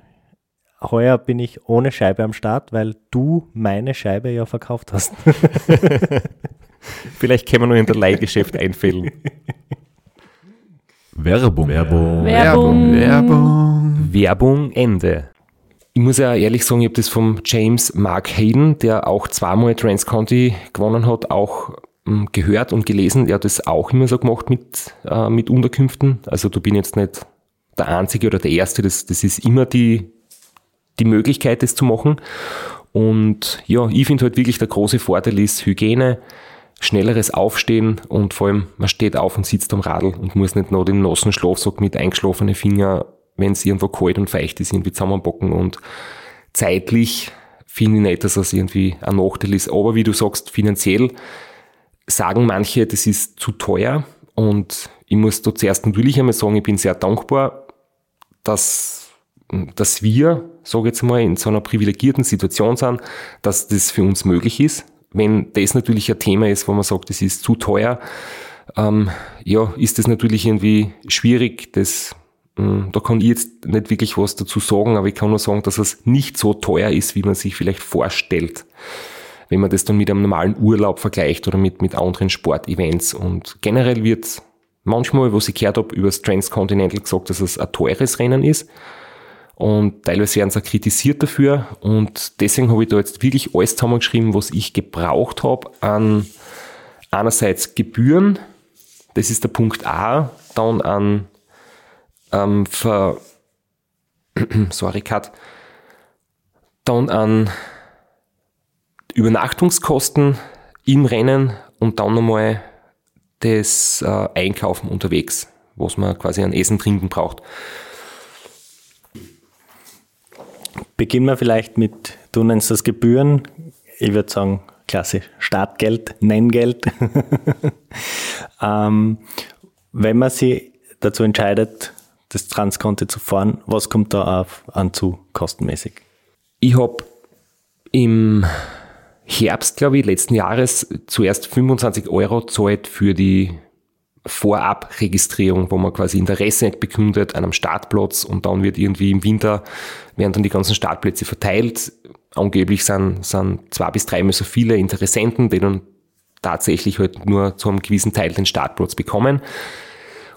Heuer bin ich ohne Scheibe am Start, weil du meine Scheibe ja verkauft hast. (laughs) Vielleicht können wir noch in der Leihgeschäft einfällen. Werbung. Werbung. Werbung. Werbung. Werbung Ende. Ich muss ja ehrlich sagen, ich habe das vom James Mark Hayden, der auch zweimal Transconti gewonnen hat, auch ähm, gehört und gelesen. Er hat das auch immer so gemacht mit, äh, mit Unterkünften. Also du bin jetzt nicht der Einzige oder der Erste. Das, das ist immer die, die Möglichkeit, das zu machen. Und ja, ich finde halt wirklich der große Vorteil ist Hygiene, schnelleres Aufstehen und vor allem man steht auf und sitzt am Radl und muss nicht noch den nassen Schlafsack mit eingeschlafenen Finger, wenn es irgendwo kalt und feucht ist, irgendwie zusammenbocken und zeitlich finde ich nicht, dass das irgendwie ein Nachteil ist. Aber wie du sagst, finanziell sagen manche, das ist zu teuer und ich muss da zuerst natürlich einmal sagen, ich bin sehr dankbar, dass, dass wir, sage jetzt mal, in so einer privilegierten Situation sind, dass das für uns möglich ist. Wenn das natürlich ein Thema ist, wo man sagt, das ist zu teuer, ähm, ja, ist das natürlich irgendwie schwierig. Das, mh, da kann ich jetzt nicht wirklich was dazu sagen, aber ich kann nur sagen, dass es nicht so teuer ist, wie man sich vielleicht vorstellt wenn man das dann mit einem normalen Urlaub vergleicht oder mit, mit anderen Sportevents. Und generell wird manchmal, was ich gehört habe, über das Transcontinental gesagt, dass es ein teures Rennen ist. Und teilweise werden sie auch kritisiert dafür. Und deswegen habe ich da jetzt wirklich alles zusammengeschrieben, was ich gebraucht habe an einerseits Gebühren, das ist der Punkt A, dann an ähm, Ver (clears throat) sorry, Cut, dann an Übernachtungskosten im Rennen und dann nochmal das äh, Einkaufen unterwegs, was man quasi an Essen, Trinken braucht. Beginnen wir vielleicht mit, du nennst das Gebühren. Ich würde sagen, klassisch Startgeld, Nenngeld. (laughs) ähm, wenn man sich dazu entscheidet, das Transkonto zu fahren, was kommt da auf an zu kostenmäßig? Ich habe im Herbst, glaube ich, letzten Jahres zuerst 25 Euro zahlt für die Vorabregistrierung, wo man quasi Interesse bekundet an einem Startplatz und dann wird irgendwie im Winter, werden dann die ganzen Startplätze verteilt. Angeblich sind, sind zwei bis dreimal so viele Interessenten, die dann tatsächlich halt nur zu einem gewissen Teil den Startplatz bekommen.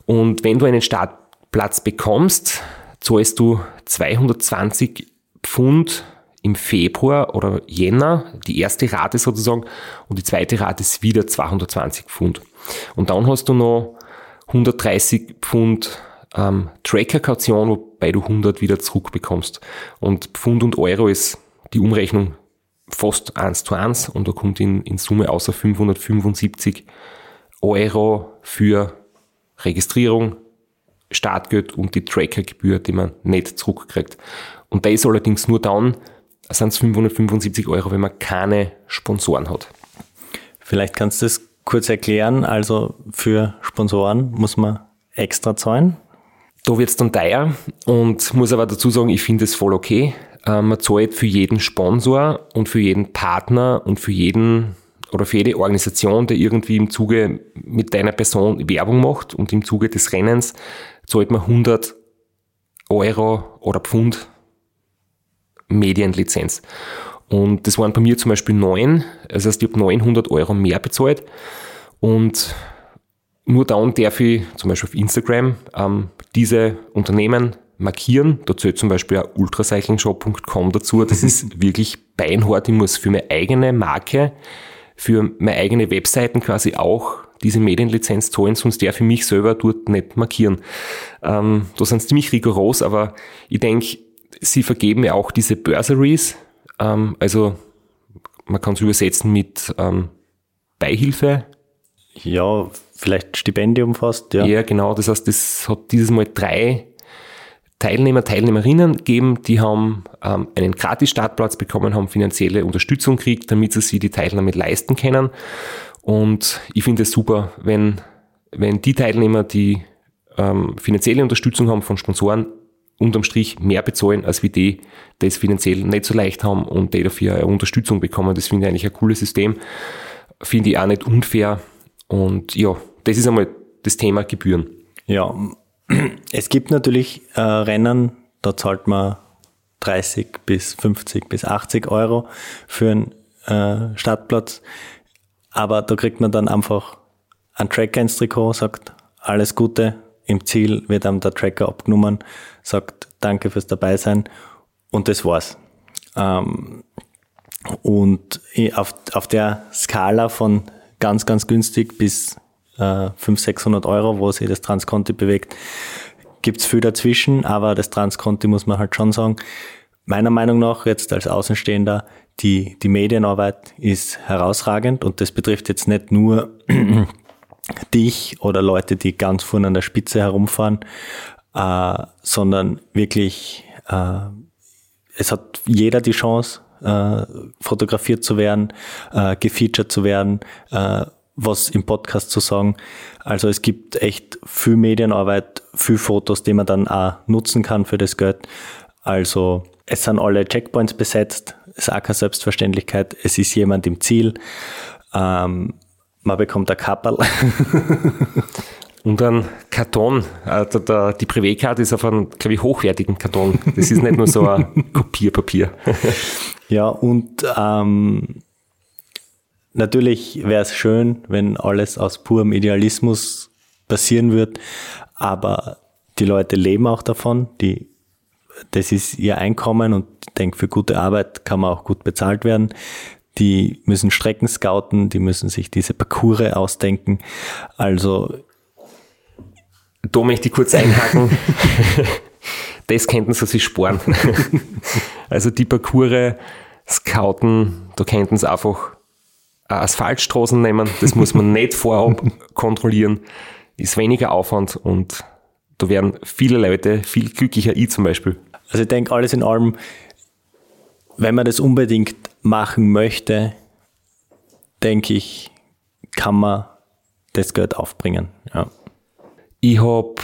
Und wenn du einen Startplatz bekommst, zahlst du 220 Pfund im Februar oder Jänner, die erste Rate sozusagen, und die zweite Rate ist wieder 220 Pfund. Und dann hast du noch 130 Pfund ähm, Tracker-Kaution, wobei du 100 wieder zurückbekommst. Und Pfund und Euro ist die Umrechnung fast eins zu eins und da kommt in, in Summe außer 575 Euro für Registrierung, Startgeld und die Trackergebühr, die man nicht zurückkriegt. Und da ist allerdings nur dann, sind es 575 Euro, wenn man keine Sponsoren hat. Vielleicht kannst du das kurz erklären. Also für Sponsoren muss man extra zahlen. Da wird es dann teuer und muss aber dazu sagen, ich finde es voll okay. Ähm, man zahlt für jeden Sponsor und für jeden Partner und für jeden oder für jede Organisation, die irgendwie im Zuge mit deiner Person Werbung macht und im Zuge des Rennens zahlt man 100 Euro oder Pfund Medienlizenz. Und das waren bei mir zum Beispiel neun, das heißt, ich habe 900 Euro mehr bezahlt. Und nur dann darf ich zum Beispiel auf Instagram ähm, diese Unternehmen markieren. Da zählt zum Beispiel auch ultracyclingshop.com dazu. Das ist (laughs) wirklich beinhart. Ich muss für meine eigene Marke, für meine eigene Webseiten quasi auch diese Medienlizenz zahlen, sonst darf ich mich selber dort nicht markieren. Ähm, da sind sie ziemlich rigoros, aber ich denke, sie vergeben ja auch diese Bursaries, ähm, also man kann es übersetzen mit ähm, Beihilfe. Ja, vielleicht Stipendium fast, ja. Ja, genau. Das heißt, das hat dieses Mal drei Teilnehmer, Teilnehmerinnen gegeben, die haben ähm, einen Gratis-Startplatz bekommen, haben finanzielle Unterstützung gekriegt, damit sie sich die Teilnahme leisten können. Und ich finde es super, wenn, wenn die Teilnehmer, die ähm, finanzielle Unterstützung haben von Sponsoren, unterm Strich mehr bezahlen, als wie die, die es finanziell nicht so leicht haben und die dafür eine Unterstützung bekommen. Das finde ich eigentlich ein cooles System. Finde ich auch nicht unfair. Und ja, das ist einmal das Thema Gebühren. Ja, es gibt natürlich äh, Rennen, da zahlt man 30 bis 50 bis 80 Euro für einen äh, Startplatz. Aber da kriegt man dann einfach ein Tracker ins Trikot, sagt alles Gute, im Ziel wird einem der Tracker abgenommen, sagt Danke fürs Dabeisein und das war's. Ähm, und auf, auf der Skala von ganz, ganz günstig bis äh, 500, 600 Euro, wo sich das Transconti bewegt, gibt's viel dazwischen, aber das Transconti muss man halt schon sagen, meiner Meinung nach jetzt als Außenstehender, die, die Medienarbeit ist herausragend und das betrifft jetzt nicht nur dich oder Leute, die ganz vorne an der Spitze herumfahren, äh, sondern wirklich, äh, es hat jeder die Chance, äh, fotografiert zu werden, äh, gefeatured zu werden, äh, was im Podcast zu sagen. Also es gibt echt viel Medienarbeit, viel Fotos, die man dann auch nutzen kann für das Geld. Also es sind alle Checkpoints besetzt, ist auch keine Selbstverständlichkeit. Es ist jemand im Ziel. Ähm, man bekommt ein Kapperl. (laughs) Und ein Karton. Äh, der, die Privé-Karte ist auf einem, glaube ich, hochwertigen Karton. Das ist nicht nur so ein (laughs) Kopierpapier. ja, und ähm, natürlich wäre es schön, wenn alles aus purem Idealismus passieren wird, aber die Leute leben auch davon, die, das ist ihr Einkommen und ich denke, für gute Arbeit kann man auch gut bezahlt werden. Die müssen Strecken scouten, die müssen sich diese Parcours ausdenken. Also da möchte ich kurz einhaken. (laughs) das könnten sie sich sparen. (laughs) also die Parcours scouten, da könnten sie einfach Asphaltstraßen nehmen. Das muss man nicht (laughs) vorab kontrollieren. Ist weniger Aufwand und da werden viele Leute viel glücklicher, ich zum Beispiel. Also ich denke, alles in allem, wenn man das unbedingt machen möchte, denke ich, kann man das Geld aufbringen. Ja. Ich habe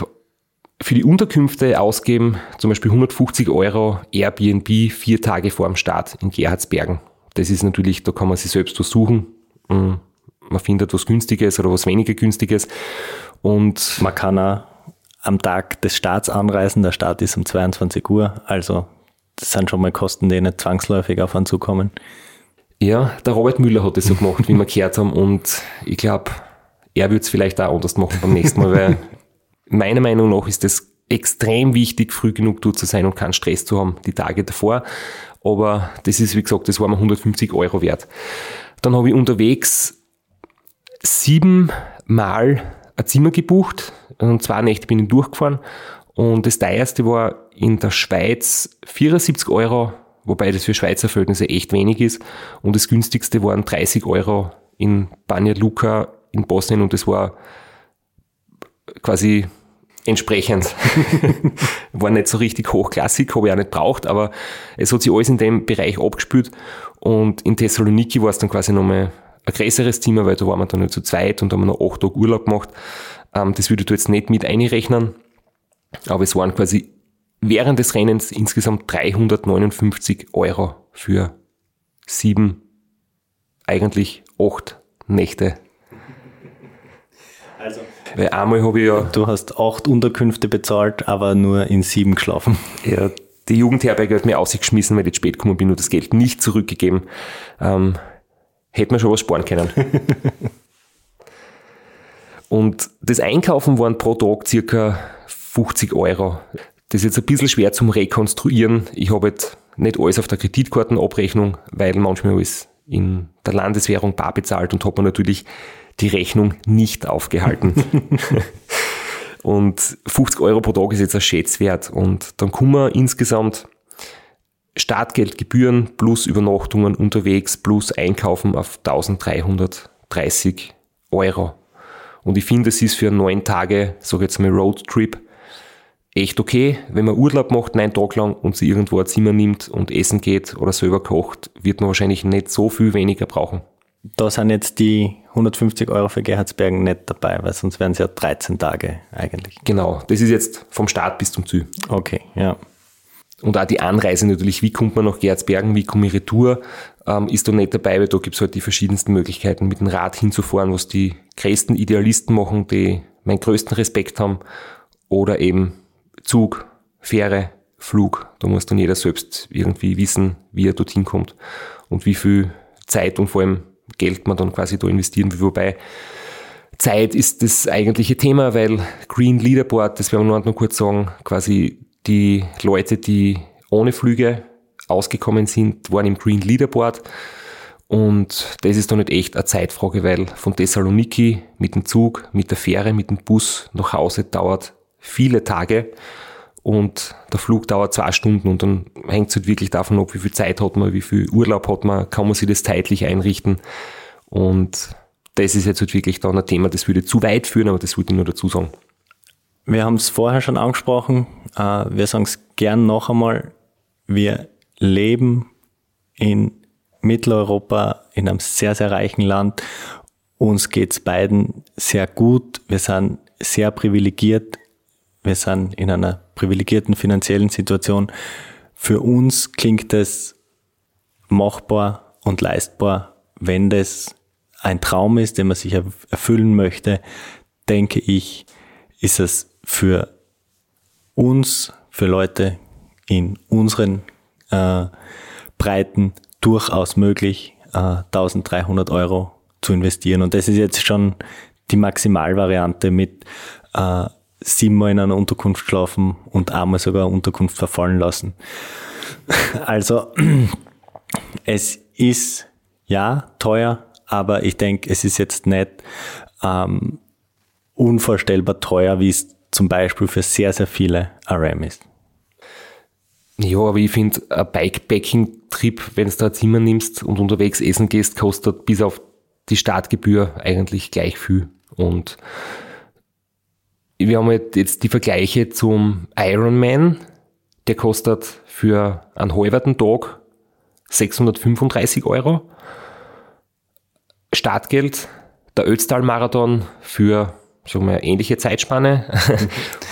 für die Unterkünfte ausgeben, zum Beispiel 150 Euro Airbnb vier Tage vor dem Start in Gerhardsbergen. Das ist natürlich, da kann man sich selbst was suchen. Mm, man findet was Günstiges oder was weniger Günstiges. Und man kann auch am Tag des Starts anreisen. Der Start ist um 22 Uhr. Also das sind schon mal Kosten, die nicht zwangsläufig auf einen zukommen. Ja, der Robert Müller hat das so gemacht, wie wir gehört haben. Und ich glaube, er wird es vielleicht auch anders machen beim nächsten Mal, weil meiner Meinung nach ist es extrem wichtig, früh genug dort zu sein und keinen Stress zu haben, die Tage davor. Aber das ist, wie gesagt, das war mir 150 Euro wert. Dann habe ich unterwegs siebenmal ein Zimmer gebucht und zwei Nächte bin ich durchgefahren. Und das teuerste war in der Schweiz 74 Euro, wobei das für Schweizer Verhältnisse echt wenig ist. Und das günstigste waren 30 Euro in Banja Luka in Bosnien und das war quasi entsprechend. (laughs) War nicht so richtig hochklassig, habe ich auch nicht braucht, aber es hat sich alles in dem Bereich abgespült. Und in Thessaloniki war es dann quasi nochmal ein größeres Zimmer, weil da waren wir dann nur zu zweit und haben noch acht Tage Urlaub gemacht. Ähm, das würde ich da jetzt nicht mit einrechnen. Aber es waren quasi während des Rennens insgesamt 359 Euro für sieben, eigentlich acht Nächte. Also weil einmal habe ich ja. Du hast acht Unterkünfte bezahlt, aber nur in sieben geschlafen. Ja, die Jugendherberge hat mir ausgeschmissen, weil ich spät gekommen bin und das Geld nicht zurückgegeben. Ähm, hätte man schon was sparen können. (laughs) und das Einkaufen waren pro Tag circa 50 Euro. Das ist jetzt ein bisschen schwer zum Rekonstruieren. Ich habe jetzt nicht alles auf der Kreditkartenabrechnung, weil manchmal alles in der Landeswährung bar bezahlt und habe mir natürlich die Rechnung nicht aufgehalten. (laughs) und 50 Euro pro Tag ist jetzt ein Schätzwert. Und dann kommen wir insgesamt Startgeldgebühren plus Übernachtungen unterwegs plus Einkaufen auf 1330 Euro. Und ich finde, es ist für neun Tage, sage jetzt mal Roadtrip, echt okay. Wenn man Urlaub macht, neun Tage lang und sie irgendwo ein Zimmer nimmt und essen geht oder selber kocht, wird man wahrscheinlich nicht so viel weniger brauchen. Da sind jetzt die 150 Euro für Gerhardsbergen nicht dabei, weil sonst wären es ja 13 Tage eigentlich. Genau, das ist jetzt vom Start bis zum Ziel. Okay, ja. Und auch die Anreise natürlich, wie kommt man nach Gerhardsbergen, wie komme ich retour, ähm, ist da nicht dabei, weil da gibt es halt die verschiedensten Möglichkeiten, mit dem Rad hinzufahren, was die größten Idealisten machen, die meinen größten Respekt haben, oder eben Zug, Fähre, Flug. Da muss dann jeder selbst irgendwie wissen, wie er dorthin kommt und wie viel Zeit und vor allem Geld man dann quasi da investieren will. Wobei Zeit ist das eigentliche Thema, weil Green Leaderboard, das werden wir noch kurz sagen, quasi die Leute, die ohne Flüge ausgekommen sind, waren im Green Leaderboard. Und das ist doch nicht echt eine Zeitfrage, weil von Thessaloniki mit dem Zug, mit der Fähre, mit dem Bus nach Hause dauert viele Tage und der Flug dauert zwei Stunden und dann hängt es halt wirklich davon ab, wie viel Zeit hat man, wie viel Urlaub hat man, kann man sich das zeitlich einrichten und das ist jetzt halt wirklich dann ein Thema, das würde zu weit führen, aber das würde ich nur dazu sagen. Wir haben es vorher schon angesprochen, äh, wir sagen es gern noch einmal, wir leben in Mitteleuropa, in einem sehr, sehr reichen Land uns geht's beiden sehr gut. Wir sind sehr privilegiert. Wir sind in einer privilegierten finanziellen Situation. Für uns klingt es machbar und leistbar, wenn das ein Traum ist, den man sich erfüllen möchte, denke ich, ist es für uns, für Leute in unseren äh, Breiten durchaus möglich, äh, 1300 Euro zu investieren. Und das ist jetzt schon die Maximalvariante mit äh, siebenmal in einer Unterkunft schlafen und einmal sogar eine Unterkunft verfallen lassen. (laughs) Also (clears throat) es ist ja teuer, aber ich denke, es ist jetzt nicht ähm, unvorstellbar teuer, wie es zum Beispiel für sehr, sehr viele RM ist. Ja, aber ich finde, ein Bikepacking-Trip, wenn du da ein Zimmer nimmst und unterwegs essen gehst, kostet bis auf die Startgebühr eigentlich gleich viel. Und wir haben jetzt die Vergleiche zum Ironman. Der kostet für einen halben Tag 635 Euro. Startgeld, der Ötztal-Marathon für sagen wir, ähnliche Zeitspanne,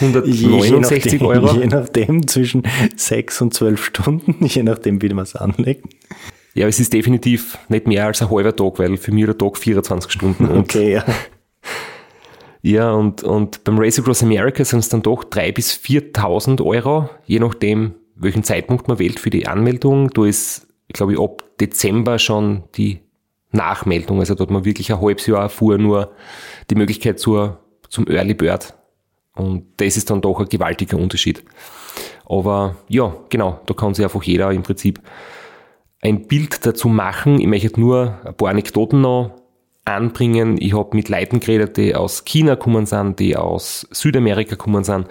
169 (laughs) je, nachdem, Euro. Je nachdem, zwischen sechs und zwölf Stunden, (laughs) je nachdem, wie man es anlegt. Ja, es ist definitiv nicht mehr als ein halber Tag, weil für mich der Tag 24 Stunden. Und, Okay, ja. Ja, und, und beim Race Across America sind es dann doch 3.000 bis 4.000 Euro, je nachdem, welchen Zeitpunkt man wählt für die Anmeldung. Da ist, glaube ich, ab Dezember schon die Nachmeldung. Also da hat man wirklich ein halbes Jahr vor nur die Möglichkeit zur, zum Early Bird. Und das ist dann doch ein gewaltiger Unterschied. Aber ja, genau, da kann sich einfach jeder im Prinzip ein Bild dazu machen. Ich möchte nur ein paar Anekdoten noch anbringen. Ich habe mit Leuten geredet, die aus China kommen sind, die aus Südamerika kommen sind.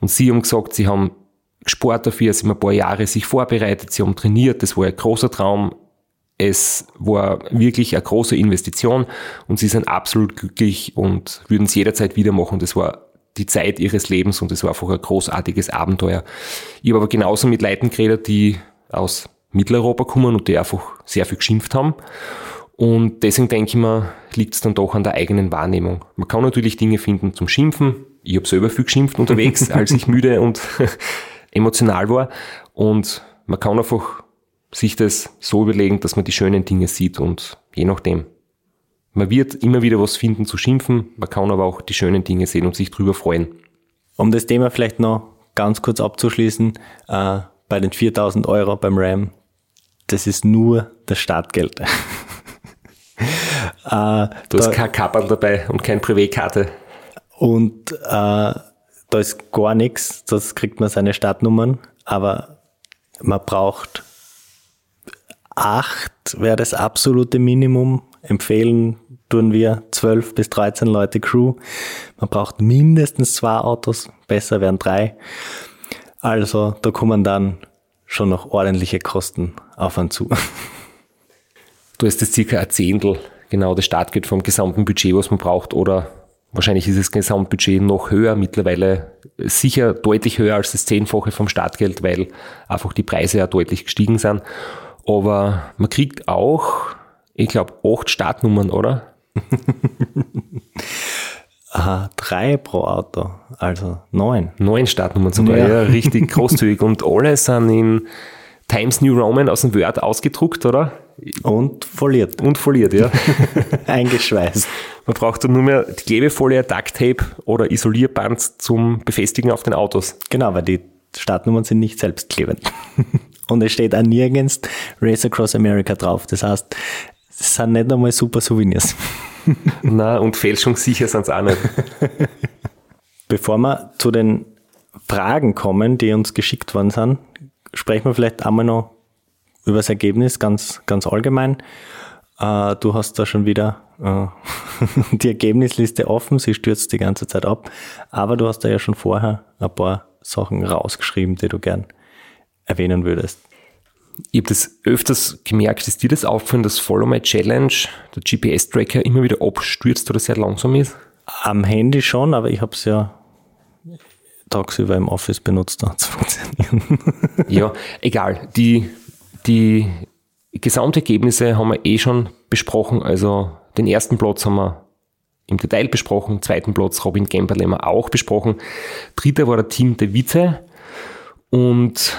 Und sie haben gesagt, sie haben Sport dafür, sie haben ein paar Jahre sich vorbereitet, sie haben trainiert, das war ein großer Traum. Es war wirklich eine große Investition und sie sind absolut glücklich und würden es jederzeit wieder machen. Das war die Zeit ihres Lebens und es war einfach ein großartiges Abenteuer. Ich habe aber genauso mit Leuten geredet, die aus Mitteleuropa kommen und die einfach sehr viel geschimpft haben. Und deswegen denke ich mir, liegt es dann doch an der eigenen Wahrnehmung. Man kann natürlich Dinge finden zum Schimpfen. Ich habe selber viel geschimpft unterwegs, (laughs) als ich müde und (laughs) emotional war. Und man kann einfach sich das so überlegen, dass man die schönen Dinge sieht und je nachdem. Man wird immer wieder was finden zu schimpfen, man kann aber auch die schönen Dinge sehen und sich drüber freuen. Um das Thema vielleicht noch ganz kurz abzuschließen, äh, bei den 4000 Euro beim RAM, das ist nur das Startgeld. (laughs) äh, Du hast kein Kappern dabei und keine Privatkarte. Und äh, da ist gar nichts, das kriegt man seine Startnummern, aber man braucht acht, wäre das absolute Minimum. Empfehlen tun wir 12 bis 13 Leute Crew. Man braucht mindestens zwei Autos, besser wären drei. Also da kommen dann schon noch ordentliche Kosten auf einen zu. Du hast das circa ein Zehntel, genau das Startgeld vom gesamten Budget, was man braucht, oder wahrscheinlich ist das Gesamtbudget noch höher, mittlerweile sicher deutlich höher als das Zehnfache vom Startgeld, weil einfach die Preise ja deutlich gestiegen sind. Aber man kriegt auch, ich glaube, acht Startnummern, oder? (laughs) Aha, drei pro Auto, also neun. Neun Startnummern sogar, ja, Ja. richtig (laughs) großzügig. Und alle sind in Times New Roman aus dem Word ausgedruckt, oder? Und foliert, Und foliert, ja. (laughs) eingeschweißt. Man braucht dann nur mehr die Klebefolie, Ducktape oder Isolierband zum Befestigen auf den Autos. Genau, weil die Startnummern sind nicht selbstklebend. (laughs) Und es steht auch nirgends Race Across America drauf. Das heißt, es sind nicht einmal super Souvenirs. (laughs) Na, und fälschungssicher sind es auch nicht. Bevor wir zu den Fragen kommen, die uns geschickt worden sind, sprechen wir vielleicht einmal noch über das Ergebnis ganz, ganz allgemein. Äh, du hast da schon wieder äh, (laughs) die Ergebnisliste offen, sie stürzt die ganze Zeit ab, aber du hast da ja schon vorher ein paar Sachen rausgeschrieben, die du gern erwähnen würdest. Ich habe das öfters gemerkt, ist dir das auffallen, dass Follow My Challenge, der GPS-Tracker, immer wieder abstürzt oder sehr langsam ist? Am Handy schon, aber ich habe es ja tagsüber im Office benutzt, da hat's (laughs) funktioniert. Ja, egal. Die, die Gesamtergebnisse haben wir eh schon besprochen. Also Den ersten Platz haben wir im Detail besprochen, zweiten Platz Robin Gamberle haben wir auch besprochen. Dritter war der Team De Witte. Und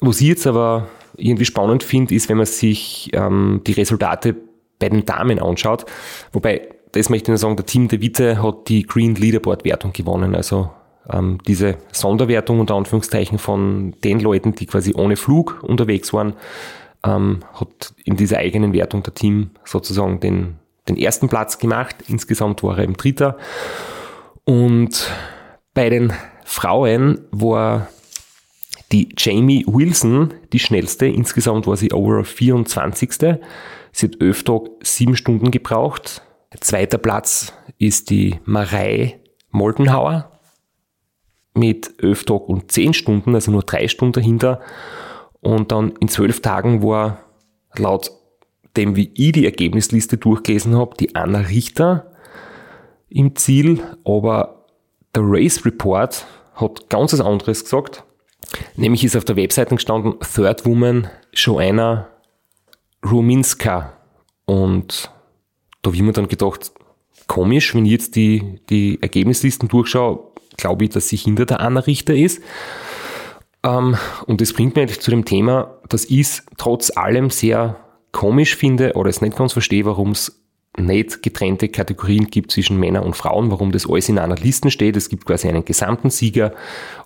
was ich jetzt aber irgendwie spannend finde, ist, wenn man sich ähm, die Resultate bei den Damen anschaut. Wobei, das möchte ich nur sagen, der Team De Witte hat die Green Leaderboard Wertung gewonnen. Also ähm, diese Sonderwertung unter Anführungszeichen von den Leuten, die quasi ohne Flug unterwegs waren, ähm, hat in dieser eigenen Wertung der Team sozusagen den, den ersten Platz gemacht. Insgesamt war er im Dritter. Und bei den Frauen war die Jamie Wilson die schnellste. Insgesamt war sie overall 24. Sie hat 11 Tage 7 Stunden gebraucht. Zweiter Platz ist die Marei Moldenhauer mit 11 Tagen und 10 Stunden, also nur 3 Stunden dahinter. Und dann in 12 Tagen war laut dem, wie ich die Ergebnisliste durchgelesen habe, die Anna Richter im Ziel, aber der Race Report hat ganz was anderes gesagt. Nämlich ist auf der Webseite gestanden Third Woman Joanna Ruminska. Und da habe ich mir dann gedacht, komisch, wenn ich jetzt die, die Ergebnislisten durchschaue, glaube ich, dass sie hinter der Anna Richter ist. Ähm, und das bringt mich zu dem Thema, ich es trotz allem sehr komisch finde oder es nicht ganz verstehe, warum es nicht getrennte Kategorien gibt zwischen Männern und Frauen, warum das alles in einer Liste steht. Es gibt quasi einen gesamten Sieger,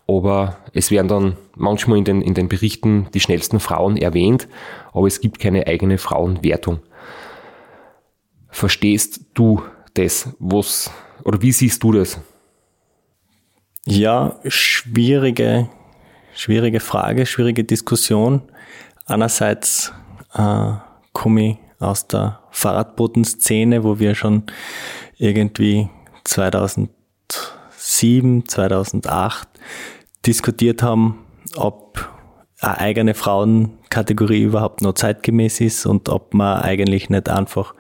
aber es werden dann manchmal in den, in den Berichten die schnellsten Frauen erwähnt, aber es gibt keine eigene Frauenwertung. Verstehst du das? Was, oder wie siehst du das? Ja, schwierige, schwierige Frage, schwierige Diskussion. Einerseits äh, komme ich aus der Fahrradbotenszene, wo wir schon irgendwie 2007, 2008 diskutiert haben, ob eine eigene Frauenkategorie überhaupt noch zeitgemäß ist und ob man eigentlich nicht einfach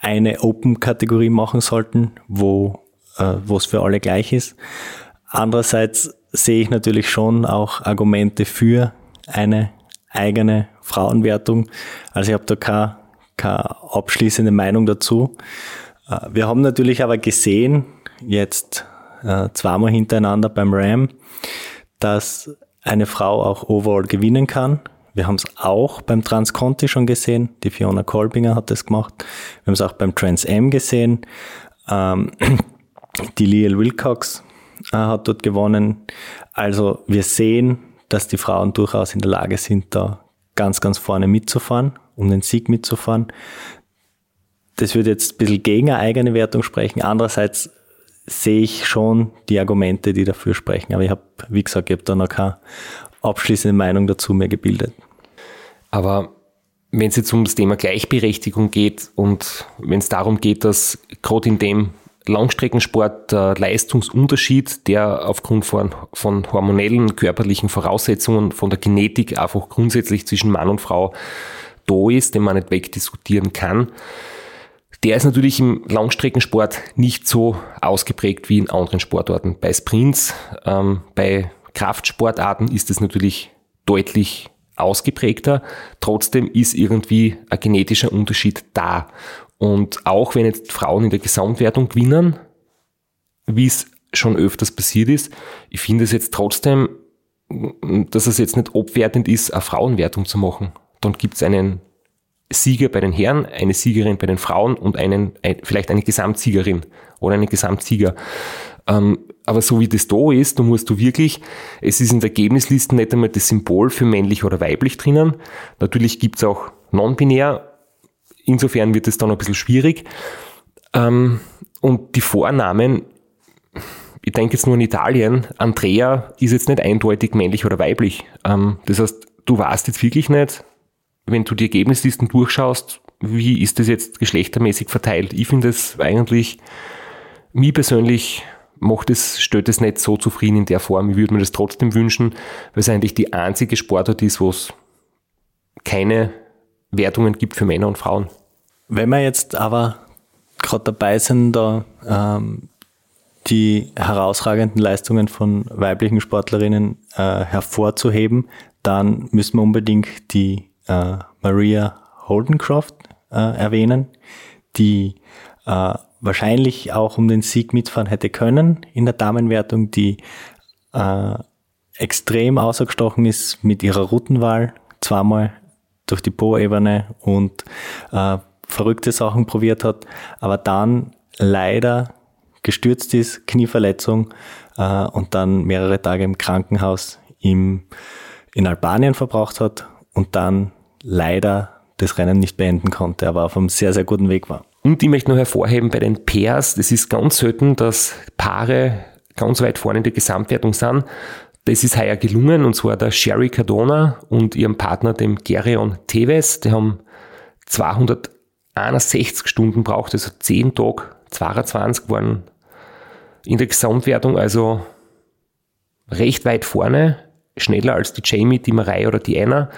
eine Open-Kategorie machen sollten, wo äh, wo es für alle gleich ist. Andererseits sehe ich natürlich schon auch Argumente für eine eigene Frauenwertung. Also ich habe da keine, keine abschließende Meinung dazu. Äh, wir haben natürlich aber gesehen, jetzt äh, zweimal hintereinander beim Ram, dass eine Frau auch overall gewinnen kann. Wir haben es auch beim Transconti schon gesehen. Die Fiona Kolbinger hat das gemacht. Wir haben es auch beim Trans M gesehen. Ähm, (clears throat) die Liel Wilcox hat dort gewonnen. Also wir sehen, dass die Frauen durchaus in der Lage sind, da ganz, ganz vorne mitzufahren, um den Sieg mitzufahren. Das würde jetzt ein bisschen gegen eine eigene Wertung sprechen. Andererseits sehe ich schon die Argumente, die dafür sprechen. Aber ich habe, wie gesagt, ich habe da noch keine abschließende Meinung dazu mehr gebildet. Aber wenn es jetzt um das Thema Gleichberechtigung geht und wenn es darum geht, dass gerade in dem Langstreckensport der Leistungsunterschied, der aufgrund von, von hormonellen körperlichen Voraussetzungen, von der Genetik einfach grundsätzlich zwischen Mann und Frau da ist, den man nicht wegdiskutieren kann, der ist natürlich im Langstreckensport nicht so ausgeprägt wie in anderen Sportarten. Bei Sprints, ähm, bei Kraftsportarten ist es natürlich deutlich ausgeprägter. Trotzdem ist irgendwie ein genetischer Unterschied da. Und auch wenn jetzt Frauen in der Gesamtwertung gewinnen, wie es schon öfters passiert ist, ich finde es jetzt trotzdem, dass es jetzt nicht obwertend ist, eine Frauenwertung zu machen. Dann gibt es einen Sieger bei den Herren, eine Siegerin bei den Frauen und einen, vielleicht eine Gesamtsiegerin oder einen Gesamtsieger. Ähm, aber so wie das da ist, da musst du wirklich, es ist in der Ergebnisliste nicht einmal das Symbol für männlich oder weiblich drinnen. Natürlich gibt's auch non-binär. Insofern wird es dann ein bisschen schwierig. Ähm, und die Vornamen, ich denke jetzt nur an Italien, Andrea ist jetzt nicht eindeutig männlich oder weiblich. Ähm, das heißt, du weißt jetzt wirklich nicht, wenn du die Ergebnislisten durchschaust, wie ist das jetzt geschlechtermäßig verteilt? Ich finde es eigentlich, mir persönlich macht es, stellt es nicht so zufrieden in der Form. Ich würde mir das trotzdem wünschen, weil es eigentlich die einzige Sportart ist, wo es keine Wertungen gibt für Männer und Frauen. Wenn wir jetzt aber gerade dabei sind, da ähm, die herausragenden Leistungen von weiblichen Sportlerinnen äh, hervorzuheben, dann müssen wir unbedingt die äh, Maria Holdencroft äh, erwähnen, die äh, wahrscheinlich auch um den Sieg mitfahren hätte können in der Damenwertung, die äh, extrem außergestochen ist mit ihrer Routenwahl, zweimal durch die Po-Ebene und äh, verrückte Sachen probiert hat, aber dann leider gestürzt ist, Knieverletzung äh, und dann mehrere Tage im Krankenhaus im, in Albanien verbraucht hat und dann leider das Rennen nicht beenden konnte, aber auf einem sehr, sehr guten Weg war. Und ich möchte noch hervorheben bei den Pairs, das ist ganz selten, dass Paare ganz weit vorne in der Gesamtwertung sind. Das ist heuer gelungen, und zwar der Sherry Cardona und ihrem Partner, dem Gerion Teves. Die haben 261 Stunden braucht, also 10 Tage, 22 waren in der Gesamtwertung also recht weit vorne, schneller als die Jamie, die Marei oder die Anna.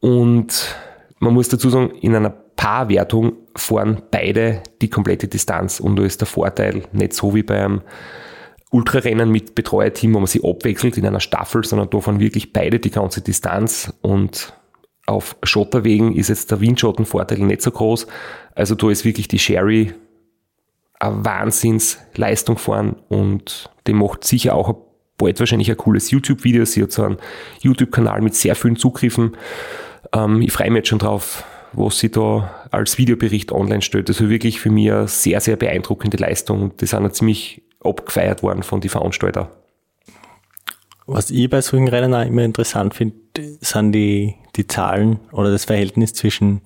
Und man muss dazu sagen, in einer Paarwertung fahren beide die komplette Distanz und da ist der Vorteil nicht so wie beim Ultrarennen mit Betreuerteam, wo man sich abwechselt in einer Staffel, sondern da fahren wirklich beide die ganze Distanz und auf Schotterwegen ist jetzt der Windschottenvorteil nicht so groß. Also da ist wirklich die Sherry eine Wahnsinnsleistung fahren und die macht sicher auch bald wahrscheinlich ein cooles YouTube-Video. Sie hat so einen YouTube-Kanal mit sehr vielen Zugriffen. Ähm, ich freue mich jetzt schon drauf, was sie da als Videobericht online stellt. Das war wirklich für mich eine sehr, sehr beeindruckende Leistung und das sind ziemlich abgefeiert worden von den Veranstaltern. Was ich bei solchen Rennen auch immer interessant finde, sind die, die Zahlen oder das Verhältnis zwischen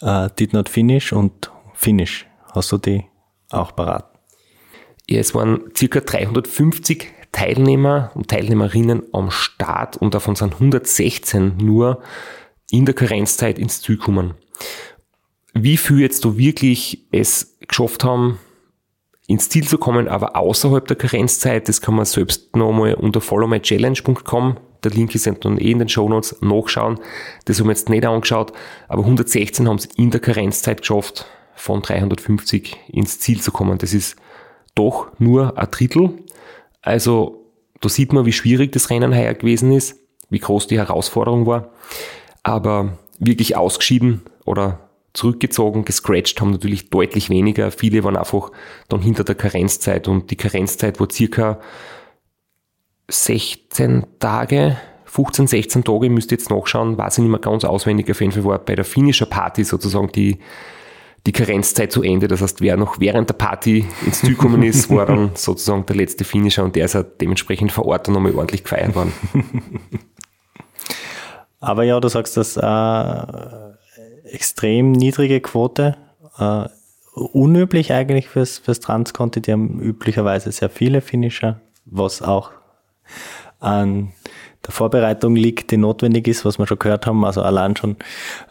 äh, Did Not Finish und Finish. Hast du die auch parat? Ja, es waren circa 350 Teilnehmer und Teilnehmerinnen am Start und davon sind 116 nur in der Karenzzeit ins Ziel kommen. Wie viel jetzt da wirklich es geschafft haben, ins Ziel zu kommen, aber außerhalb der Karenzzeit, das kann man selbst nochmal unter followmychallenge.com, der Link ist dann eh in den Show Notes, nachschauen. Das haben wir jetzt nicht angeschaut, aber 116 haben es in der Karenzzeit geschafft, von 350 ins Ziel zu kommen. Das ist doch nur ein Drittel. Also da sieht man, wie schwierig das Rennen heuer gewesen ist, wie groß die Herausforderung war. Aber wirklich ausgeschieden oder zurückgezogen, gescratcht haben natürlich deutlich weniger. Viele waren einfach dann hinter der Karenzzeit und die Karenzzeit war circa 16 Tage, 15, 16 Tage, müsst ihr jetzt nachschauen, weiß ich nicht mehr ganz auswendig, auf jeden Fall war bei der Finisher Party sozusagen die, die Karenzzeit zu Ende. Das heißt, wer noch während der Party ins Ziel gekommen ist, war dann (laughs) sozusagen der letzte Finisher und der ist ja dementsprechend vor Ort dann nochmal ordentlich gefeiert worden. (laughs) Aber ja, du sagst, dass äh, extrem niedrige Quote, äh, unüblich eigentlich fürs, fürs Transconti, die haben üblicherweise sehr viele Finisher, was auch an der Vorbereitung liegt, die notwendig ist, was wir schon gehört haben, also allein schon,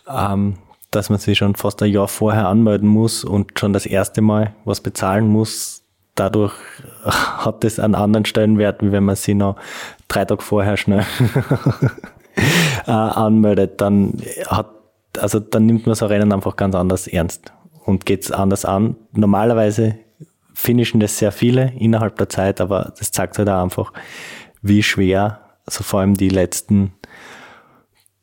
ähm, dass man sich schon fast ein Jahr vorher anmelden muss und schon das erste Mal was bezahlen muss, dadurch (laughs) hat es einen anderen Stellenwert, wie wenn man sich noch drei Tage vorher schnell (laughs) äh, anmeldet, dann hat, also dann nimmt man so Rennen einfach ganz anders ernst und geht es anders an. Normalerweise finishen das sehr viele innerhalb der Zeit, aber das zeigt halt auch einfach, wie schwer, also vor allem die letzten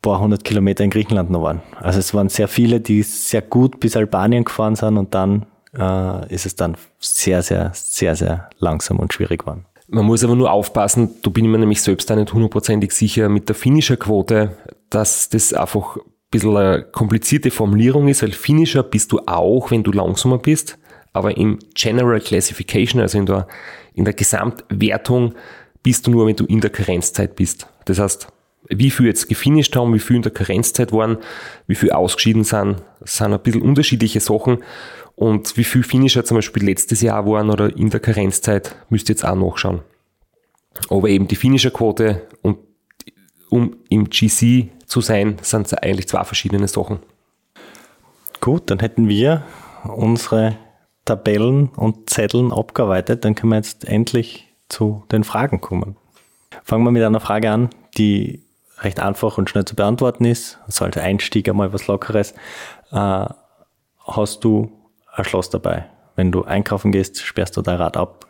paar hundert Kilometer in Griechenland noch waren. Also es waren sehr viele, die sehr gut bis Albanien gefahren sind und dann äh, ist es dann sehr, sehr, sehr, sehr langsam und schwierig geworden. Man muss aber nur aufpassen, da bin ich mir nämlich selbst auch nicht hundertprozentig sicher mit der finnischer Quote, dass das einfach ein bisschen eine komplizierte Formulierung ist, weil Finisher bist du auch, wenn du langsamer bist, aber im General Classification, also in der, in der Gesamtwertung, bist du nur, wenn du in der Karenzzeit bist. Das heißt, wie viel jetzt gefinisht haben, wie viel in der Karenzzeit waren, wie viel ausgeschieden sind, sind ein bisschen unterschiedliche Sachen. Und wie viel Finisher zum Beispiel letztes Jahr waren oder in der Karenzzeit, müsst ihr jetzt auch nachschauen. Aber eben die Finisher-Quote und um im GC zu sein, sind es eigentlich zwei verschiedene Sachen. Gut, dann hätten wir unsere Tabellen und Zetteln abgearbeitet. Dann können wir jetzt endlich zu den Fragen kommen. Fangen wir mit einer Frage an, die recht einfach und schnell zu beantworten ist. Also als Einstieg einmal was Lockeres. Äh, hast du ein Schloss dabei. Wenn du einkaufen gehst, sperrst du dein Rad ab.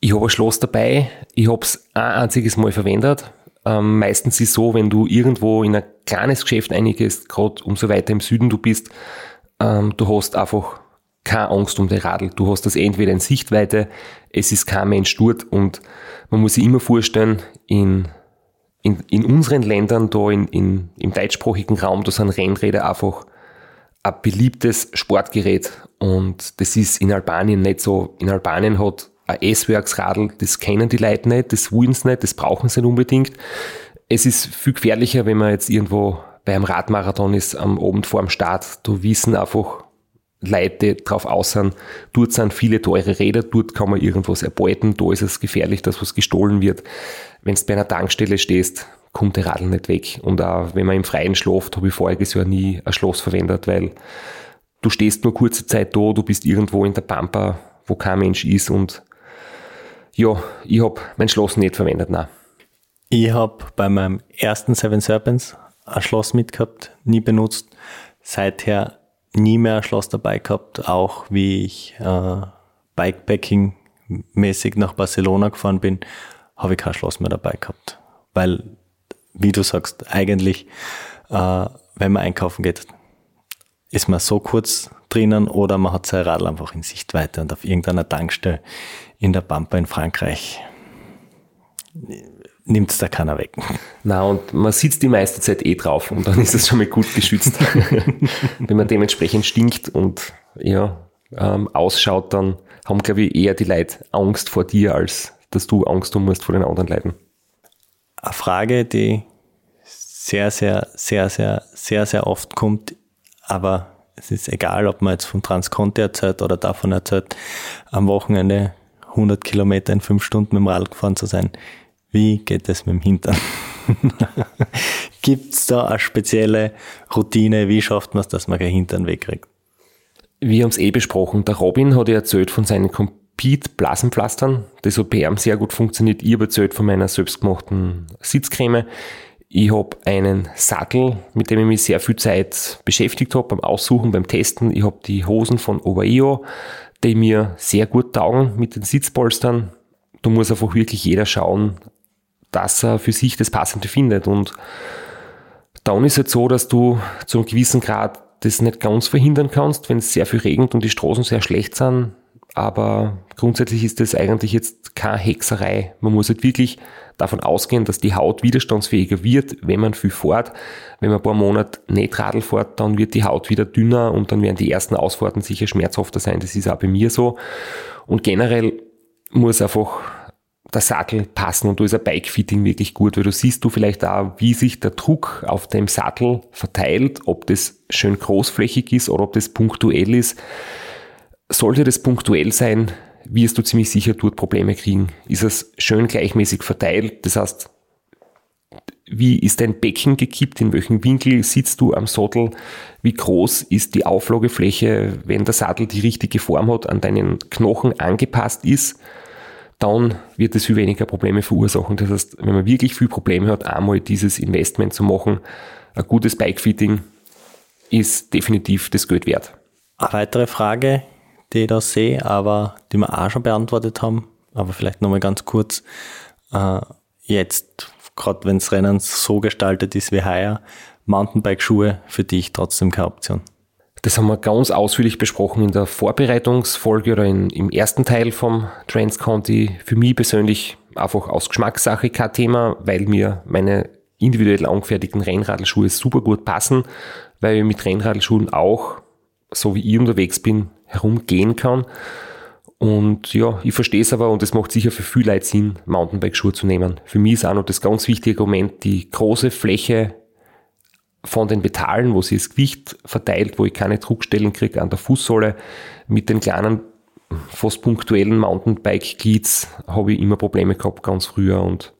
Ich habe ein Schloss dabei. Ich habe es ein einziges Mal verwendet. Ähm, meistens ist es so, wenn du irgendwo in ein kleines Geschäft eingehst, gerade umso weiter im Süden du bist, ähm, du hast einfach keine Angst um den Radl. Du hast das entweder in Sichtweite, es ist kein Mensch dort und man muss sich immer vorstellen, in, in, in unseren Ländern, da in, in, im deutschsprachigen Raum, da sind Rennräder einfach ein beliebtes Sportgerät und das ist in Albanien nicht so. In Albanien hat ein S-Werksradl, das kennen die Leute nicht, das wollen sie nicht, das brauchen sie nicht unbedingt. Es ist viel gefährlicher, wenn man jetzt irgendwo bei einem Radmarathon ist, am Abend vor dem Start. Da wissen einfach Leute drauf aus dort sind viele teure Räder, dort kann man irgendwas erbeuten, da ist es gefährlich, dass was gestohlen wird. Wenn du bei einer Tankstelle stehst, kommt der Radl nicht weg. Und auch wenn man im Freien schläft, habe ich voriges Jahr nie ein Schloss verwendet, weil du stehst nur kurze Zeit da, du bist irgendwo in der Pampa, wo kein Mensch ist und ja, ich habe mein Schloss nicht verwendet, nein. Ich habe bei meinem ersten Seven Serpents ein Schloss mitgehabt, nie benutzt. Seither nie mehr ein Schloss dabei gehabt, auch wie ich äh, Bikepacking-mäßig nach Barcelona gefahren bin, habe ich kein Schloss mehr dabei gehabt. Weil, wie du sagst, eigentlich, äh, wenn man einkaufen geht, ist man so kurz drinnen oder man hat sein Radl einfach in Sichtweite und auf irgendeiner Tankstelle in der Pampa in Frankreich nimmt es da keiner weg. Na und man sitzt die meiste Zeit eh drauf und dann ist es schon mal gut geschützt. (laughs) Wenn man dementsprechend stinkt und ja, ähm, ausschaut, dann haben, glaube ich, eher die Leute Angst vor dir, als dass du Angst haben musst vor den anderen Leuten. Eine Frage, die sehr, sehr, sehr, sehr, sehr, sehr oft kommt, aber es ist egal, ob man jetzt von Transconti erzählt oder davon erzählt, am Wochenende 100 Kilometer in fünf Stunden mit dem Rad gefahren zu sein. Wie geht es mit dem Hintern? (laughs) Gibt es da eine spezielle Routine? Wie schafft man es, dass man keinen Hintern wegkriegt? Wir haben es eh besprochen. Der Robin hat ja erzählt von seinen Compete Blasenpflastern. Das hat bei ihm sehr gut funktioniert. Ich habe erzählt von meiner selbstgemachten Sitzcreme. Ich habe einen Sattel, mit dem ich mich sehr viel Zeit beschäftigt habe, beim Aussuchen, beim Testen. Ich habe die Hosen von Ovaio, die mir sehr gut taugen mit den Sitzpolstern. Da muss einfach wirklich jeder schauen, dass er für sich das Passende findet. Und dann ist es so, dass du zu einem gewissen Grad das nicht ganz verhindern kannst, wenn es sehr viel regnet und die Straßen sehr schlecht sind. Aber grundsätzlich ist das eigentlich jetzt keine Hexerei. Man muss halt wirklich davon ausgehen, dass die Haut widerstandsfähiger wird, wenn man viel fährt. Wenn man ein paar Monate nicht Radl fährt, dann wird die Haut wieder dünner und dann werden die ersten Ausfahrten sicher schmerzhafter sein. Das ist auch bei mir so. Und generell muss einfach der Sattel passen und da ist ein Bike-Fitting wirklich gut, weil du siehst du vielleicht auch, wie sich der Druck auf dem Sattel verteilt, ob das schön großflächig ist oder ob das punktuell ist. Sollte das punktuell sein, wirst du ziemlich sicher dort Probleme kriegen. Ist es schön gleichmäßig verteilt, das heißt, wie ist dein Becken gekippt, in welchem Winkel sitzt du am Sattel, wie groß ist die Auflagefläche, wenn der Sattel die richtige Form hat, an deinen Knochen angepasst ist dann wird es viel weniger Probleme verursachen. Das heißt, wenn man wirklich viel Probleme hat, einmal dieses Investment zu machen, ein gutes Bikefitting ist definitiv das Geld wert. Eine weitere Frage, die ich da sehe, aber die wir auch schon beantwortet haben, aber vielleicht nochmal ganz kurz. Äh, jetzt, gerade wenn das Rennen so gestaltet ist wie heuer, Mountainbike-Schuhe für dich trotzdem keine Option. Das haben wir ganz ausführlich besprochen in der Vorbereitungsfolge oder in, im ersten Teil vom Trans County. Für mich persönlich einfach aus Geschmackssache kein Thema, weil mir meine individuell angefertigten Rennradelschuhe super gut passen, weil ich mit Rennradelschuhen auch, so wie ich unterwegs bin, herumgehen kann. Und ja, ich verstehe es aber und es macht sicher für viele Leute Sinn, Mountainbike-Schuhe zu nehmen. Für mich ist auch noch das ganz wichtige Argument die große Fläche von den Betalen, wo sie das Gewicht verteilt, wo ich keine Druckstellen kriege an der Fußsohle. Mit den kleinen, fast punktuellen Mountainbike-Glieds habe ich immer Probleme gehabt, ganz früher. Und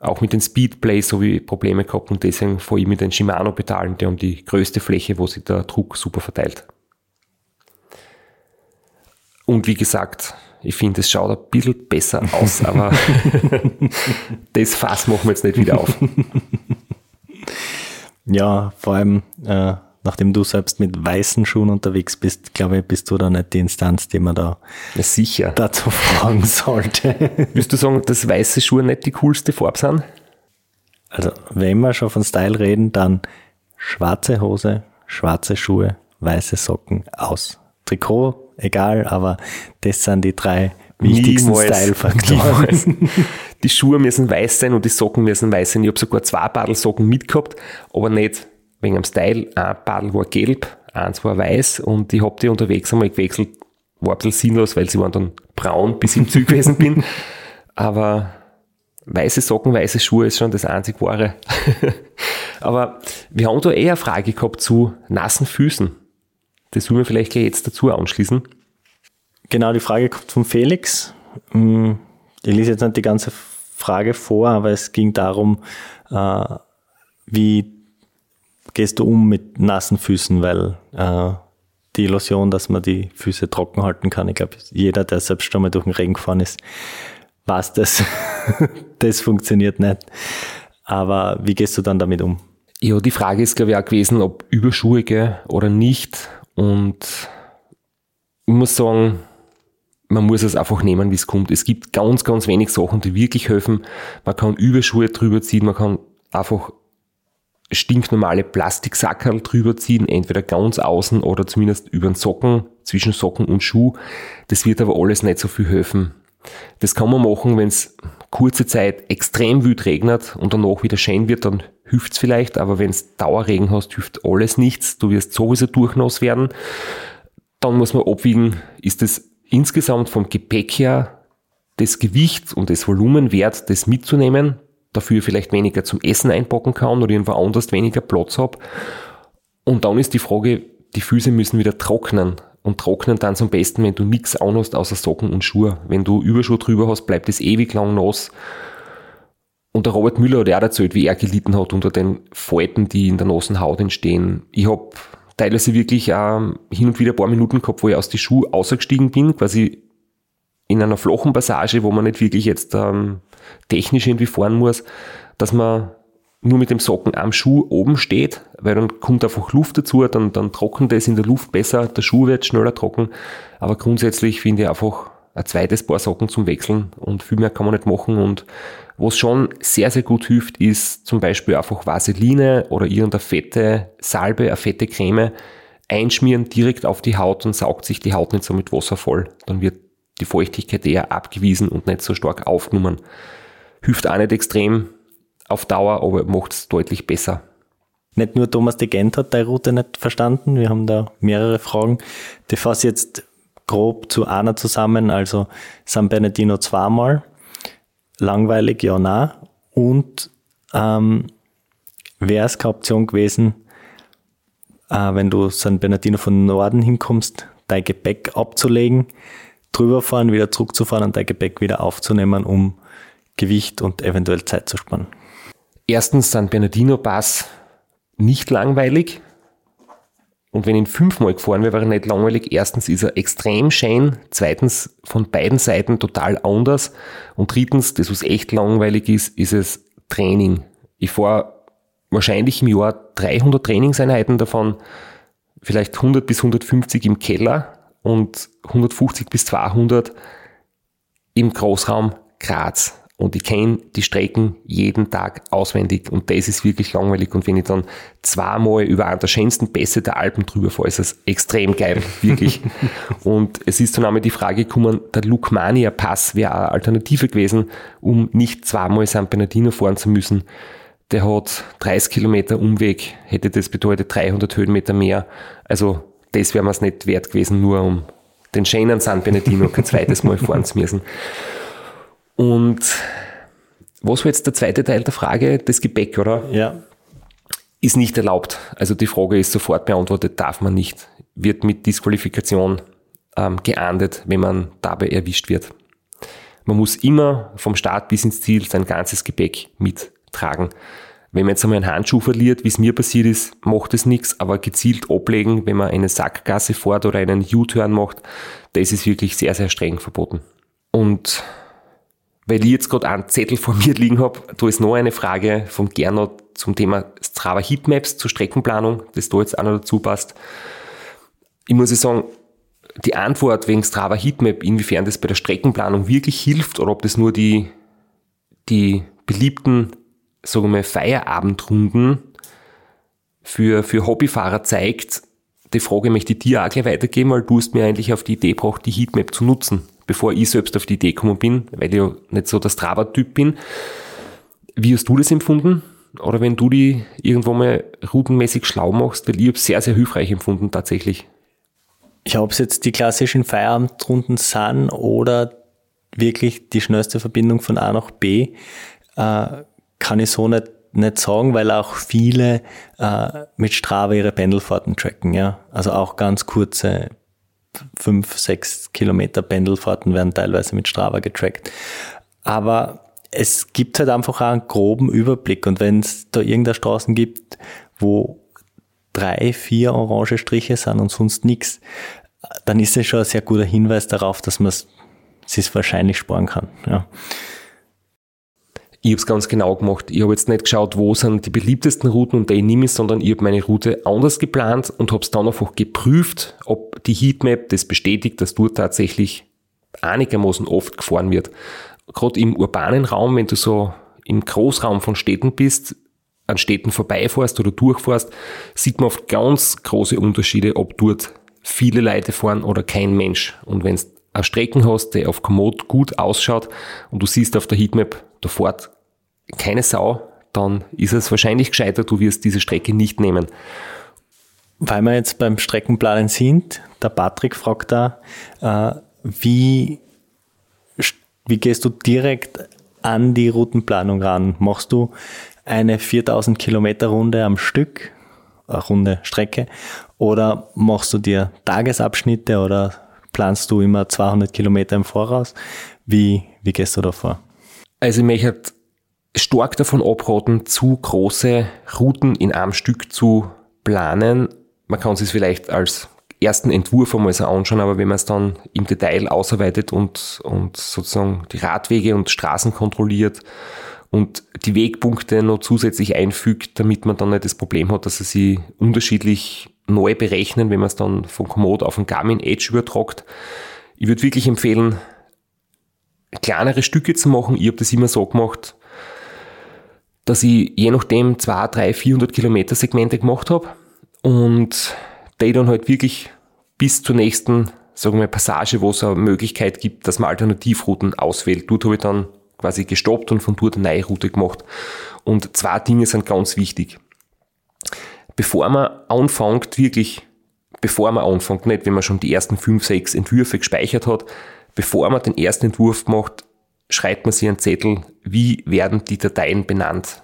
auch mit den Speedplays habe ich Probleme gehabt und deswegen fahre ich mit den Shimano-Pedalen, die haben die größte Fläche, wo sich der Druck super verteilt. Und wie gesagt, ich finde, es schaut ein bisschen besser aus, (laughs) aber das Fass machen wir jetzt nicht wieder auf. Ja, vor allem, äh, nachdem du selbst mit weißen Schuhen unterwegs bist, glaube ich, bist du da nicht die Instanz, die man da sicher. dazu fragen (laughs) sollte. Würdest du sagen, dass weiße Schuhe nicht die coolste Farbe sind? Also, wenn wir schon von Style reden, dann schwarze Hose, schwarze Schuhe, weiße Socken aus. Trikot egal, aber das sind die drei wichtigsten. Style-Faktoren. (laughs) Die Schuhe müssen weiß sein und die Socken müssen weiß sein. Ich habe sogar zwei Padelsocken mitgehabt, aber nicht wegen am Style. Ein Padel war gelb, eins war weiß und ich habe die unterwegs einmal gewechselt. War ein bisschen sinnlos, weil sie waren dann braun, bis ich im Zug gewesen bin. (laughs) Aber weiße Socken, weiße Schuhe ist schon das einzig wahre. (laughs) aber wir haben da eher eine Frage gehabt zu nassen Füßen. Das wollen wir vielleicht gleich jetzt dazu anschließen. Genau, die Frage kommt von Felix. Mm, Ich lese jetzt nicht die ganze Frage vor, aber es ging darum, äh, wie gehst du um mit nassen Füßen, weil äh, die Illusion, dass man die Füße trocken halten kann, ich glaube, jeder, der selbst schon mal durch den Regen gefahren ist, weiß das. (laughs) das funktioniert nicht. Aber wie gehst du dann damit um? Ja, die Frage ist, glaube ich, auch gewesen, ob Überschuhe gell, oder nicht. Und ich muss sagen, man muss es einfach nehmen, wie es kommt. Es gibt ganz, ganz wenig Sachen, die wirklich helfen. Man kann Überschuhe drüber ziehen, man kann einfach stinknormale Plastiksackerl drüber ziehen, entweder ganz außen oder zumindest über den Socken, zwischen Socken und Schuh. Das wird aber alles nicht so viel helfen. Das kann man machen, wenn es kurze Zeit extrem wild regnet und danach wieder schön wird, dann hilft's vielleicht, aber wenn es Dauerregen hast, hilft alles nichts. Du wirst sowieso durchnass werden. Dann muss man abwiegen, ist es insgesamt vom Gepäck her das Gewicht und das Volumen wert, das mitzunehmen, dafür vielleicht weniger zum Essen einpacken kann oder irgendwo anders weniger Platz habe. Und dann ist die Frage, die Füße müssen wieder trocknen. Und trocknen dann am besten, wenn du nichts anhast außer Socken und Schuhe. Wenn du Überschuhe drüber hast, bleibt es ewig lang nass. Und der Robert Müller hat auch erzählt, wie er gelitten hat unter den Falten, die in der nassen Haut entstehen. Ich habe teilweise wirklich ähm, hin und wieder ein paar Minuten gehabt, wo ich aus die Schuhe ausgestiegen bin, quasi in einer flachen Passage, wo man nicht wirklich jetzt ähm, technisch irgendwie fahren muss, dass man nur mit dem Socken am Schuh oben steht, weil dann kommt einfach Luft dazu, dann, dann trocknet es in der Luft besser, der Schuh wird schneller trocken. Aber grundsätzlich finde ich einfach ein zweites Paar Socken zum Wechseln und viel mehr kann man nicht machen. Und was schon sehr, sehr gut hilft, ist zum Beispiel einfach Vaseline oder irgendeine fette Salbe, eine fette Creme einschmieren direkt auf die Haut und saugt sich die Haut nicht so mit Wasser voll. Dann wird die Feuchtigkeit eher abgewiesen und nicht so stark aufgenommen. Hilft auch nicht extrem auf Dauer, aber macht es deutlich besser. Nicht nur Thomas de Gent hat deine Route nicht verstanden, wir haben da mehrere Fragen. Die fasse jetzt grob zu einer zusammen, also San Bernardino zweimal, langweilig, ja, na. Und ähm, wäre es keine Option gewesen, äh, wenn du San Bernardino von Norden hinkommst, dein Gepäck abzulegen, drüber fahren, wieder zurückzufahren und dein Gepäck wieder aufzunehmen, um Gewicht und eventuell Zeit zu sparen. Erstens San Bernardino Pass nicht langweilig. Und wenn ihn fünfmal gefahren wäre, wäre er nicht langweilig. Erstens ist er extrem schön. Zweitens von beiden Seiten total anders. Und drittens, das was echt langweilig ist, ist es Training. Ich fahre wahrscheinlich im Jahr 300 Trainingseinheiten davon, vielleicht 100 bis 150 im Keller und 150 bis 200 im Großraum Graz. Und ich kenne die Strecken jeden Tag auswendig und das ist wirklich langweilig. Und wenn ich dann zweimal über einen der schönsten Pässe der Alpen drüber fahre, ist das extrem geil, wirklich. (laughs) und es ist dann einmal die Frage gekommen, der Lukmania Pass wäre eine Alternative gewesen, um nicht zweimal San Bernardino fahren zu müssen. Der hat 30 Kilometer Umweg, hätte das bedeutet 300 Höhenmeter mehr. Also das wäre mir es nicht wert gewesen, nur um den schönen San Bernardino kein zweites Mal fahren zu müssen. (laughs) Und was war jetzt der zweite Teil der Frage? Das Gepäck, oder? Ja. Ist nicht erlaubt. Also die Frage ist sofort beantwortet, darf man nicht. Wird mit Disqualifikation ähm, geahndet, wenn man dabei erwischt wird. Man muss immer vom Start bis ins Ziel sein ganzes Gepäck mittragen. Wenn man jetzt einmal einen Handschuh verliert, wie es mir passiert ist, macht es nichts, aber gezielt ablegen, wenn man eine Sackgasse fährt oder einen U-Turn macht, das ist wirklich sehr, sehr streng verboten. Und weil ich jetzt gerade einen Zettel vor (laughs) mir liegen habe, da ist noch eine Frage vom Gernot zum Thema Strava Heatmaps zur Streckenplanung, das da jetzt auch noch dazu passt. Ich muss ja sagen, die Antwort wegen Strava Heatmap, inwiefern das bei der Streckenplanung wirklich hilft oder ob das nur die, die beliebten, sagen wir mal, Feierabendrunden für, für Hobbyfahrer zeigt, die Frage möchte ich dir auch gleich weitergeben, weil du hast mir eigentlich auf die Idee gebracht, die Heatmap zu nutzen, bevor ich selbst auf die Idee gekommen bin, weil ich ja nicht so der Strava-Typ bin. Wie hast du das empfunden? Oder wenn du die irgendwo mal routenmäßig schlau machst, weil ich habe sehr, sehr hilfreich empfunden tatsächlich. Ja, ob es jetzt die klassischen Feierabendrunden sind oder wirklich die schnellste Verbindung von A nach B, äh, kann ich so nicht, nicht sagen, weil auch viele äh, mit Strava ihre Pendelfahrten tracken. Ja? Also auch ganz kurze fünf, sechs Kilometer Pendelfahrten werden teilweise mit Strava getrackt. Aber es gibt halt einfach auch einen groben Überblick und wenn es da irgendeine Straßen gibt, wo drei, vier orange Striche sind und sonst nichts, dann ist es schon ein sehr guter Hinweis darauf, dass man es sich wahrscheinlich sparen kann. Ja. Ich habe es ganz genau gemacht. Ich habe jetzt nicht geschaut, wo sind die beliebtesten Routen und die nehme ich, sondern ich habe meine Route anders geplant und habe es dann einfach geprüft, ob die Heatmap das bestätigt, dass dort tatsächlich einigermaßen oft gefahren wird. Gerade im urbanen Raum, wenn du so im Großraum von Städten bist, an Städten vorbeifährst oder durchfährst, sieht man oft ganz große Unterschiede, ob dort viele Leute fahren oder kein Mensch. Und wenn du eine Strecken hast, die auf Komoot gut ausschaut und du siehst auf der Heatmap, da fährt keine Sau, dann ist es wahrscheinlich gescheiter, du wirst diese Strecke nicht nehmen. Weil wir jetzt beim Streckenplanen sind, der Patrick fragt da, äh, wie, wie gehst du direkt an die Routenplanung ran? Machst du eine 4000 Kilometer Runde am Stück, eine Runde Strecke, oder machst du dir Tagesabschnitte oder planst du immer 200 Kilometer im Voraus? Wie, wie gehst du da vor? Also ich möchte stark davon abraten, zu große Routen in einem Stück zu planen. Man kann sich vielleicht als ersten Entwurf einmal so anschauen, aber wenn man es dann im Detail ausarbeitet und, und sozusagen die Radwege und Straßen kontrolliert und die Wegpunkte noch zusätzlich einfügt, damit man dann nicht das Problem hat, dass sie unterschiedlich neu berechnen, wenn man es dann von Komoot auf den Garmin Edge übertragt. Ich würde wirklich empfehlen, kleinere Stücke zu machen. Ich habe das immer so gemacht, dass ich je nachdem 2, 3, 400 Kilometer Segmente gemacht habe und die dann halt wirklich bis zur nächsten, sagen wir, Passage, wo es eine Möglichkeit gibt, dass man Alternativrouten auswählt. Dort habe ich dann quasi gestoppt und von dort eine neue Route gemacht. Und zwei Dinge sind ganz wichtig. Bevor man anfängt, wirklich, bevor man anfängt, nicht wenn man schon die ersten fünf, sechs Entwürfe gespeichert hat, bevor man den ersten Entwurf macht, schreibt man sich einen Zettel, wie werden die Dateien benannt.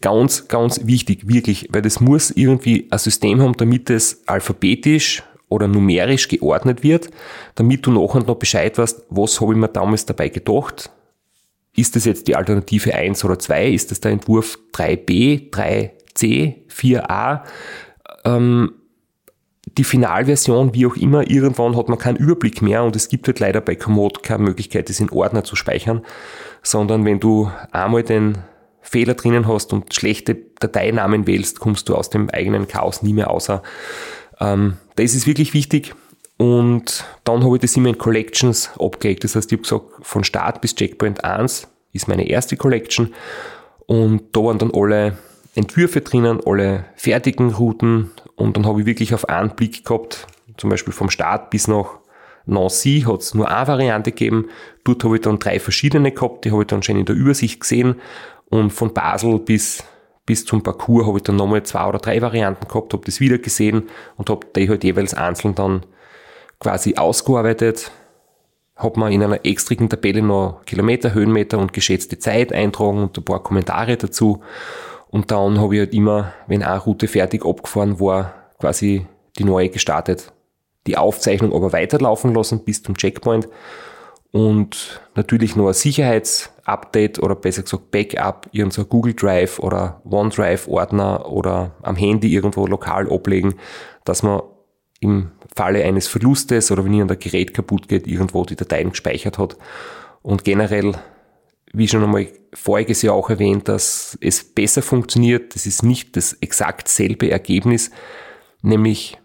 Ganz, ganz wichtig, wirklich, weil das muss irgendwie ein System haben, damit es alphabetisch oder numerisch geordnet wird, damit du nachher noch Bescheid weißt, was habe ich mir damals dabei gedacht. Ist das jetzt die Alternative 1 oder 2? Ist das der Entwurf 3b, 3c, 4a? Ähm, die Finalversion, wie auch immer, irgendwann hat man keinen Überblick mehr und es gibt halt leider bei Komoot keine Möglichkeit, das in Ordner zu speichern, sondern wenn du einmal den Fehler drinnen hast und schlechte Dateinamen wählst, kommst du aus dem eigenen Chaos nie mehr außer. Ähm, das ist wirklich wichtig. Und dann habe ich das immer in Collections abgelegt. Das heißt, ich habe gesagt, von Start bis Checkpoint 1 ist meine erste Collection. Und da waren dann alle Entwürfe drinnen, alle fertigen Routen. Und dann habe ich wirklich auf einen Blick gehabt, zum Beispiel vom Start bis nach Nancy hat es nur eine Variante gegeben. Dort habe ich dann drei verschiedene gehabt, die habe ich dann schon in der Übersicht gesehen. Und von Basel bis, bis zum Parcours habe ich dann nochmal zwei oder drei Varianten gehabt, habe das wieder gesehen und habe die halt jeweils einzeln dann quasi ausgearbeitet. Habe mir in einer extrigen Tabelle noch Kilometer, Höhenmeter und geschätzte Zeit eintragen und ein paar Kommentare dazu. Und dann habe ich halt immer, wenn eine Route fertig abgefahren war, quasi die neue gestartet. Die Aufzeichnung aber weiterlaufen lassen bis zum Checkpoint und natürlich nur ein Sicherheitsupdate oder besser gesagt Backup, irgendein Google Drive oder OneDrive Ordner oder am Handy irgendwo lokal ablegen, dass man im Falle eines Verlustes oder wenn irgendein Gerät kaputt geht, irgendwo die Dateien gespeichert hat. Und generell, wie schon einmal voriges Jahr auch erwähnt, dass es besser funktioniert. Das ist nicht das exakt selbe Ergebnis, nämlich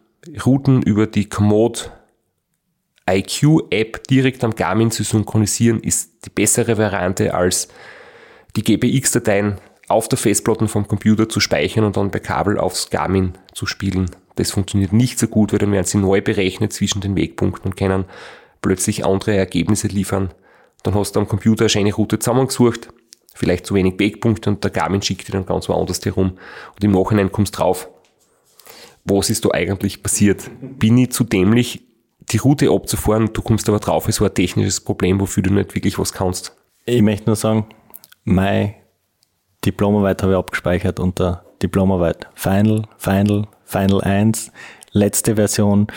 Routen über die Komoot IQ-App direkt am Garmin zu synchronisieren, ist die bessere Variante als die GPX-Dateien auf der Festplatte vom Computer zu speichern und dann per Kabel aufs Garmin zu spielen. Das funktioniert nicht so gut, weil dann werden sie neu berechnet zwischen den Wegpunkten und können plötzlich andere Ergebnisse liefern. Dann hast du am Computer eine schöne Route zusammengesucht, vielleicht zu wenig Wegpunkte und der Garmin schickt dir dann ganz woanders herum und im Nachhinein kommst drauf, was ist da eigentlich passiert? Bin ich zu dämlich, die Route abzufahren, du kommst aber drauf, es war ein technisches Problem, wofür du nicht wirklich was kannst. Ich möchte nur sagen, meine Diplomarbeit habe ich abgespeichert unter Diplomarbeit Final, Final, Final 1, letzte Version,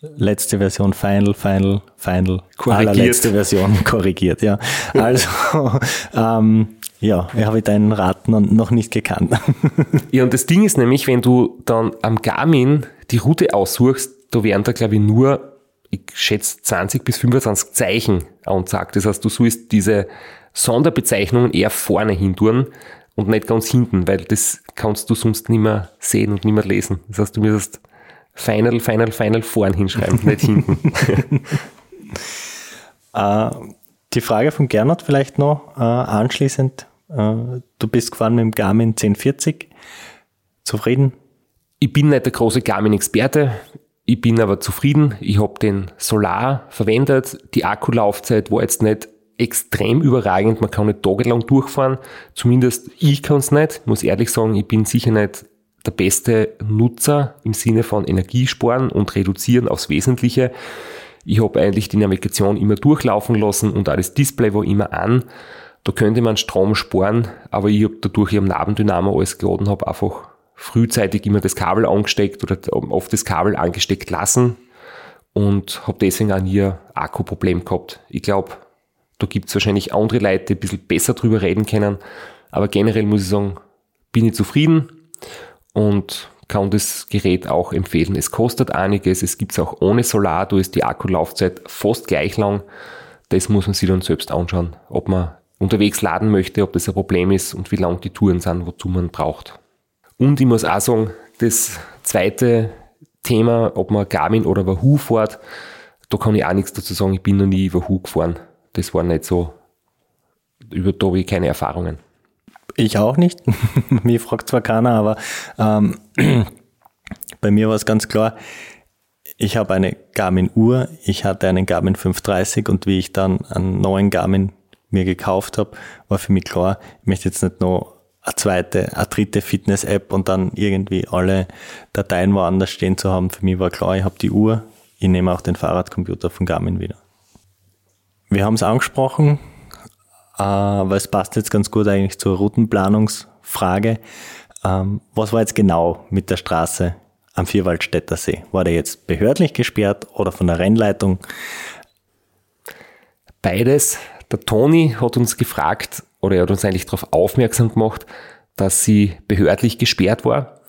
letzte Version Final, Final, Final, Korrigiert. allerletzte Version (laughs) korrigiert, ja. Also, (laughs) ähm, ja, ich habe deinen Rat noch- nicht gekannt. (laughs) Ja, und das Ding ist nämlich, wenn du dann am Garmin die Route aussuchst, da werden da, glaube ich, nur, ich schätze, 20 bis 25 Zeichen angezeigt. Das heißt, du sollst diese Sonderbezeichnungen eher vorne hin tun und nicht ganz hinten, weil das kannst du sonst nicht mehr sehen und nicht mehr lesen. Das heißt, du müsstest Final, Final, Final vorn hinschreiben, (laughs) nicht hinten. Äh, die Frage von Gernot vielleicht noch äh, anschließend. Äh, du bist gefahren mit dem Garmin 1040. Zufrieden? Ich bin nicht der große Garmin-Experte, ich bin aber zufrieden. Ich habe den Solar verwendet. Die Akkulaufzeit war jetzt nicht extrem überragend. Man kann nicht tagelang durchfahren. Zumindest ich kann es nicht. Muss ehrlich sagen, ich bin sicher nicht der beste Nutzer im Sinne von Energiesparen und reduzieren aufs Wesentliche. Ich habe eigentlich die Navigation immer durchlaufen lassen und auch das Display war immer an. Da könnte man Strom sparen, aber ich habe dadurch ich am Nabendynamo alles geladen, habe einfach frühzeitig immer das Kabel angesteckt oder oft das Kabel angesteckt lassen und habe deswegen auch nie ein Akkuproblem gehabt. Ich glaube, da gibt es wahrscheinlich andere Leute, die ein bisschen besser drüber reden können, aber generell muss ich sagen, bin ich zufrieden und kann das Gerät auch empfehlen. Es kostet einiges, es gibt es auch ohne Solar, da ist die Akkulaufzeit fast gleich lang. Das muss man sich dann selbst anschauen, ob man unterwegs laden möchte, ob das ein Problem ist und wie lang die Touren sind, wozu man braucht. Und ich muss auch sagen, das zweite Thema, ob man Garmin oder Wahoo fährt, da kann ich auch nichts dazu sagen. Ich bin noch nie Wahoo gefahren. Das war nicht so, über da habe ich keine Erfahrungen. Ich auch nicht. (laughs) Mir fragt zwar keiner, aber ähm, (clears throat) bei mir war es ganz klar, ich habe eine Garmin-Uhr, ich hatte einen Garmin 530 und wie ich dann einen neuen Garmin mir gekauft habe, war für mich klar, ich möchte jetzt nicht noch eine zweite, eine dritte Fitness-App und dann irgendwie alle Dateien woanders stehen zu haben. Für mich war klar, ich habe die Uhr, ich nehme auch den Fahrradcomputer von Garmin wieder. Wir haben es angesprochen, weil es passt jetzt ganz gut eigentlich zur Routenplanungsfrage. Ähm, was war jetzt genau mit der Straße am Vierwaldstätter See? War der jetzt behördlich gesperrt oder von der Rennleitung? Beides. Der Toni hat uns gefragt, oder er hat uns eigentlich darauf aufmerksam gemacht, dass sie behördlich gesperrt war.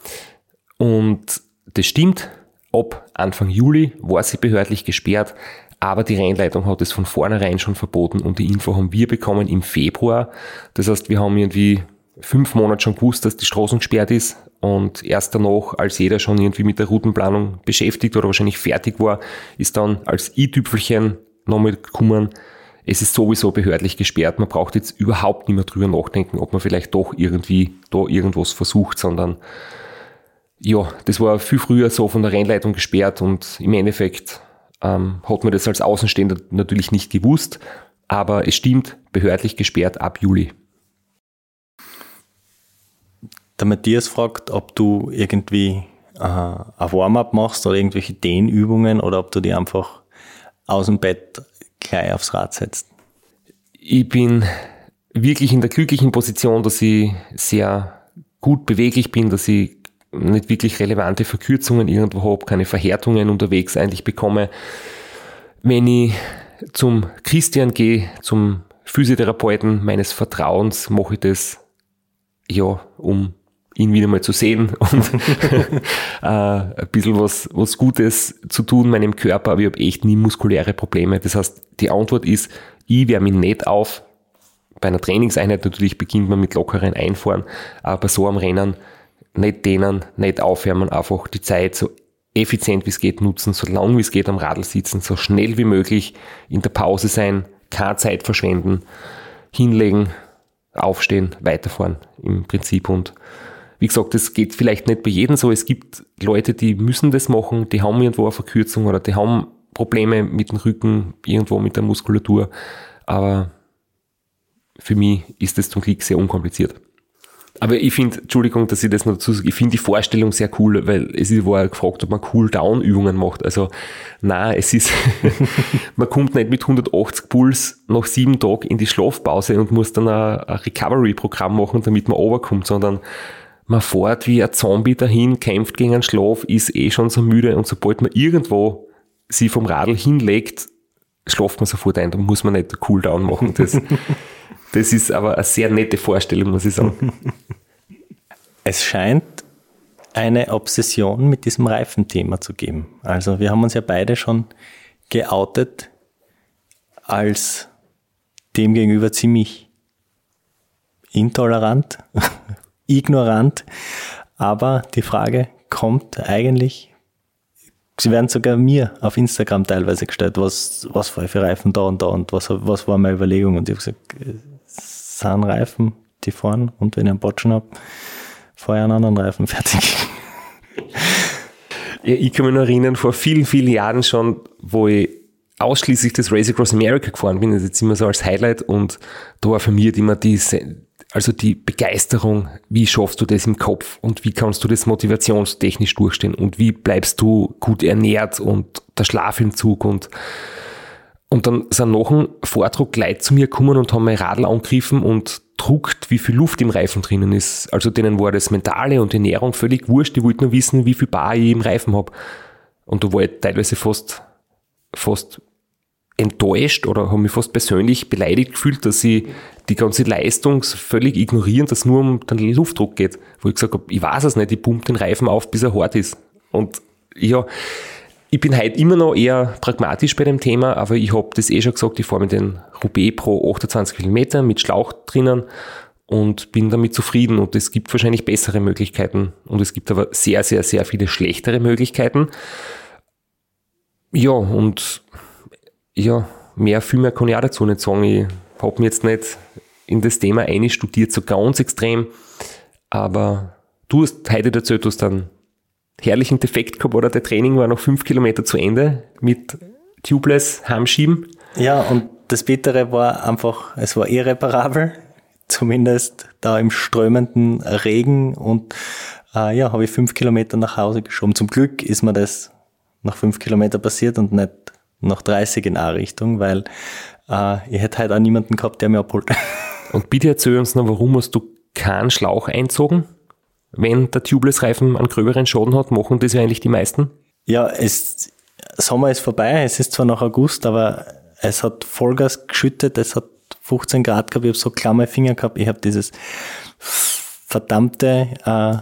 Und das stimmt. Ab Anfang Juli war sie behördlich gesperrt, aber die Rennleitung hat es von vornherein schon verboten und die Info haben wir bekommen im Februar. Das heißt, wir haben irgendwie fünf Monate schon gewusst, dass die Straße gesperrt ist und erst danach, als jeder schon irgendwie mit der Routenplanung beschäftigt oder wahrscheinlich fertig war, ist dann als i-Tüpfelchen nochmal gekommen, es ist sowieso behördlich gesperrt. Man braucht jetzt überhaupt nicht mehr drüber nachdenken, ob man vielleicht doch irgendwie da irgendwas versucht, sondern ja, das war viel früher so von der Rennleitung gesperrt und im Endeffekt ähm, hat man das als Außenstehender natürlich nicht gewusst, aber es stimmt, behördlich gesperrt ab Juli. Der Matthias fragt, ob du irgendwie äh, ein Warm-up machst oder irgendwelche Dehnübungen oder ob du die einfach aus dem Bett gleich aufs Rad setzt. Ich bin wirklich in der glücklichen Position, dass ich sehr gut beweglich bin, dass ich nicht wirklich relevante Verkürzungen irgendwo habe, keine Verhärtungen unterwegs eigentlich bekomme. Wenn ich zum Christian gehe, zum Physiotherapeuten meines Vertrauens, mache ich das ja, um ihn wieder mal zu sehen (laughs) und (laughs) äh, ein bisschen was, was Gutes zu tun meinem Körper, aber ich habe echt nie muskuläre Probleme. Das heißt, die Antwort ist, ich wärme mich nicht auf. Bei einer Trainingseinheit natürlich beginnt man mit lockeren Einfahren, aber so am Rennen nicht dehnen, nicht aufwärmen, einfach die Zeit so effizient wie es geht nutzen, so lang wie es geht am Radl sitzen, so schnell wie möglich in der Pause sein, keine Zeit verschwenden, hinlegen, aufstehen, weiterfahren im Prinzip und wie gesagt, das geht vielleicht nicht bei jedem so. Es gibt Leute, die müssen das machen, die haben irgendwo eine Verkürzung oder die haben Probleme mit dem Rücken, irgendwo mit der Muskulatur. Aber für mich ist das zum Glück sehr unkompliziert. Aber ich finde, Entschuldigung, dass ich das noch dazu sage, ich finde die Vorstellung sehr cool, weil es war gefragt, ob man Cool-Down-Übungen macht. Also, na, es ist, (laughs) (laughs) man kommt nicht mit 180 Puls nach sieben Tagen in die Schlafpause und muss dann ein, ein Recovery-Programm machen, damit man runterkommt, sondern man fährt wie ein Zombie dahin, kämpft gegen einen Schlaf, ist eh schon so müde und sobald man irgendwo sie vom Radl hinlegt, schlaft man sofort ein, da muss man nicht Cooldown machen. Das, (laughs) das ist aber eine sehr nette Vorstellung, muss ich sagen. (laughs) Es scheint eine Obsession mit diesem Reifenthema zu geben. Also wir haben uns ja beide schon geoutet als demgegenüber ziemlich intolerant, (laughs) ignorant. Aber die Frage kommt eigentlich, sie werden sogar mir auf Instagram teilweise gestellt, was, was ich für Reifen da und da und was, was war meine Überlegung. Und ich habe gesagt, sind Reifen, die fahren und wenn ich einen Botschen habe, fahre ich einen anderen Reifen fertig. Ja, ich kann mich noch erinnern, vor vielen, vielen Jahren schon, wo ich ausschließlich das Race Across America gefahren bin, das ist jetzt immer so als Highlight und da war für mich immer diese, also die Begeisterung, wie schaffst du das im Kopf und wie kannst du das motivationstechnisch durchstehen und wie bleibst du gut ernährt und der Schlafentzug und und dann sind nach dem Vortrag Leute zu mir gekommen und haben mein Radl angegriffen und druckt, wie viel Luft im Reifen drinnen ist. Also denen war das Mentale und die Ernährung völlig wurscht. Die wollten nur wissen, wie viel Bar ich im Reifen habe. Und da war ich teilweise fast, fast enttäuscht oder habe mich fast persönlich beleidigt gefühlt, dass sie die ganze Leistung völlig ignorieren, dass nur um den Luftdruck geht. Wo ich gesagt habe, ich weiß es nicht, ich pumpe den Reifen auf, bis er hart ist. Und ja, ich bin heute immer noch eher pragmatisch bei dem Thema, aber ich habe das eh schon gesagt, ich fahre mit den Roubaix Pro 28 Kilometer mit Schlauch drinnen und bin damit zufrieden und es gibt wahrscheinlich bessere Möglichkeiten und es gibt aber sehr, sehr, sehr viele schlechtere Möglichkeiten. Ja, und ja, mehr, viel mehr kann ich auch dazu nicht sagen. Ich habe mir jetzt nicht in das Thema einstudiert, so ganz extrem, aber du hast heute erzählt, du dann herrlichen Defekt gehabt oder der Training war noch fünf Kilometer zu Ende mit Tubeless Heimschieben. Ja, und das Bittere war einfach, es war irreparabel, zumindest da im strömenden Regen und äh, ja, habe ich fünf Kilometer nach Hause geschoben. Zum Glück ist mir das nach fünf Kilometer passiert und nicht nach 30 in A-Richtung, weil äh, ich hätte halt auch niemanden gehabt, der mir abholt. (laughs) Und bitte erzähl uns noch, warum hast du keinen Schlauch einzogen? wenn der Tubeless-Reifen einen gröberen Schaden hat, machen das ja eigentlich die meisten? Ja, es, Sommer ist vorbei, es ist zwar noch August, aber es hat Vollgas geschüttet, es hat 15 Grad gehabt, ich habe so klamme Finger gehabt, ich habe dieses verdammte äh,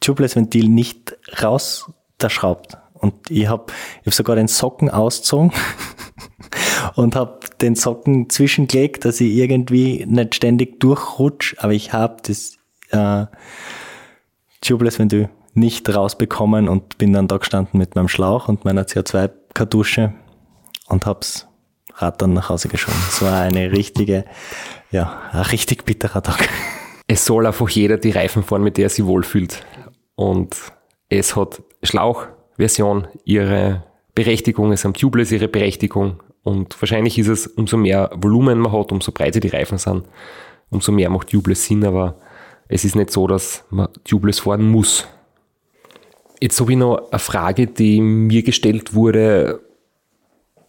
Tubeless-Ventil nicht rausgeschraubt. Und ich habe ich hab sogar den Socken ausgezogen (laughs) und habe den Socken zwischengelegt, dass ich irgendwie nicht ständig durchrutsche, aber ich habe das äh, Tubeless Ventil nicht rausbekommen und bin dann da gestanden mit meinem Schlauch und meiner CO2-Kartusche und hab's Rad dann nach Hause geschoben. Es war eine richtige, ja, ein richtig bitterer Tag. Es soll einfach jeder die Reifen fahren, mit der er sich wohlfühlt. Und es hat Schlauchversion ihre Berechtigung, es haben Tubeless ihre Berechtigung. Und wahrscheinlich ist es, umso mehr Volumen man hat, umso breiter die Reifen sind, umso mehr macht Tubeless Sinn, aber es ist nicht so, dass man tubeless fahren muss. Jetzt habe ich noch eine Frage, die mir gestellt wurde,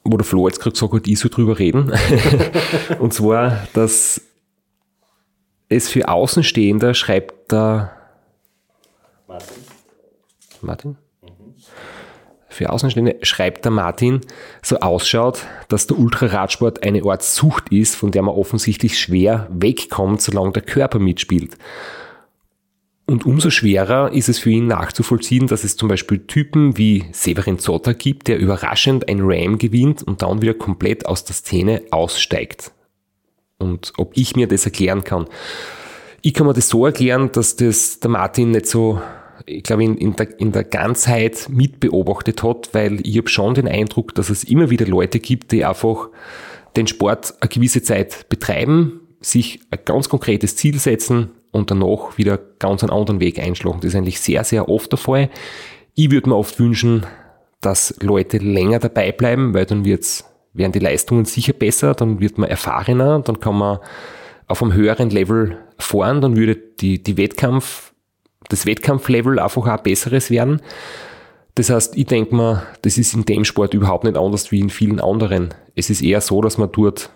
wo der Flo jetzt gerade gesagt hat, ich soll drüber reden. (laughs) Und zwar, dass es für Außenstehender schreibt der Martin. Martin? Für Außenstehende schreibt der Martin, so ausschaut, dass der Ultraradsport eine Art Sucht ist, von der man offensichtlich schwer wegkommt, solange der Körper mitspielt. Und umso schwerer ist es für ihn nachzuvollziehen, dass es zum Beispiel Typen wie Severin Zotter gibt, der überraschend ein Ram gewinnt und dann wieder komplett aus der Szene aussteigt. Und ob ich mir das erklären kann. Ich kann mir das so erklären, dass das der Martin nicht so ich glaube, in, in, der, in der Ganzheit mitbeobachtet hat, weil ich habe schon den Eindruck, dass es immer wieder Leute gibt, die einfach den Sport eine gewisse Zeit betreiben, sich ein ganz konkretes Ziel setzen und danach wieder ganz einen anderen Weg einschlagen. Das ist eigentlich sehr, sehr oft der Fall. Ich würde mir oft wünschen, dass Leute länger dabei bleiben, weil dann wird's, werden die Leistungen sicher besser, dann wird man erfahrener, dann kann man auf einem höheren Level fahren, dann würde die, die Wettkampf, das Wettkampflevel einfach auch besseres werden. Das heißt, ich denke mal, das ist in dem Sport überhaupt nicht anders wie in vielen anderen. Es ist eher so, dass man dort,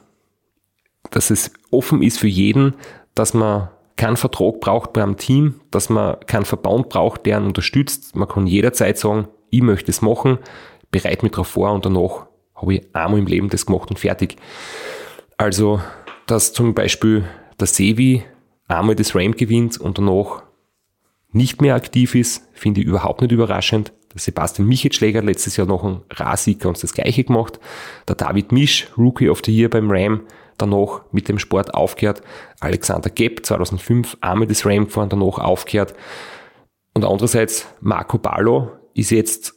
dass es offen ist für jeden, dass man keinen Vertrag braucht beim Team, dass man keinen Verband braucht, der einen unterstützt. Man kann jederzeit sagen, ich möchte es machen, bereite mich darauf vor und danach habe ich einmal im Leben das gemacht und fertig. Also, dass zum Beispiel der Sevi einmal das Ram gewinnt und danach nicht mehr aktiv ist, finde ich überhaupt nicht überraschend. Der Sebastian Michetschläger hat letztes Jahr noch ein Rasig ganz das gleiche gemacht. Der David Misch, Rookie of the Year beim Ram, danach mit dem Sport aufgehört. Alexander Gepp 2005 einmal das Ram gefahren, danach aufgehört. Und andererseits Marco Ballo ist jetzt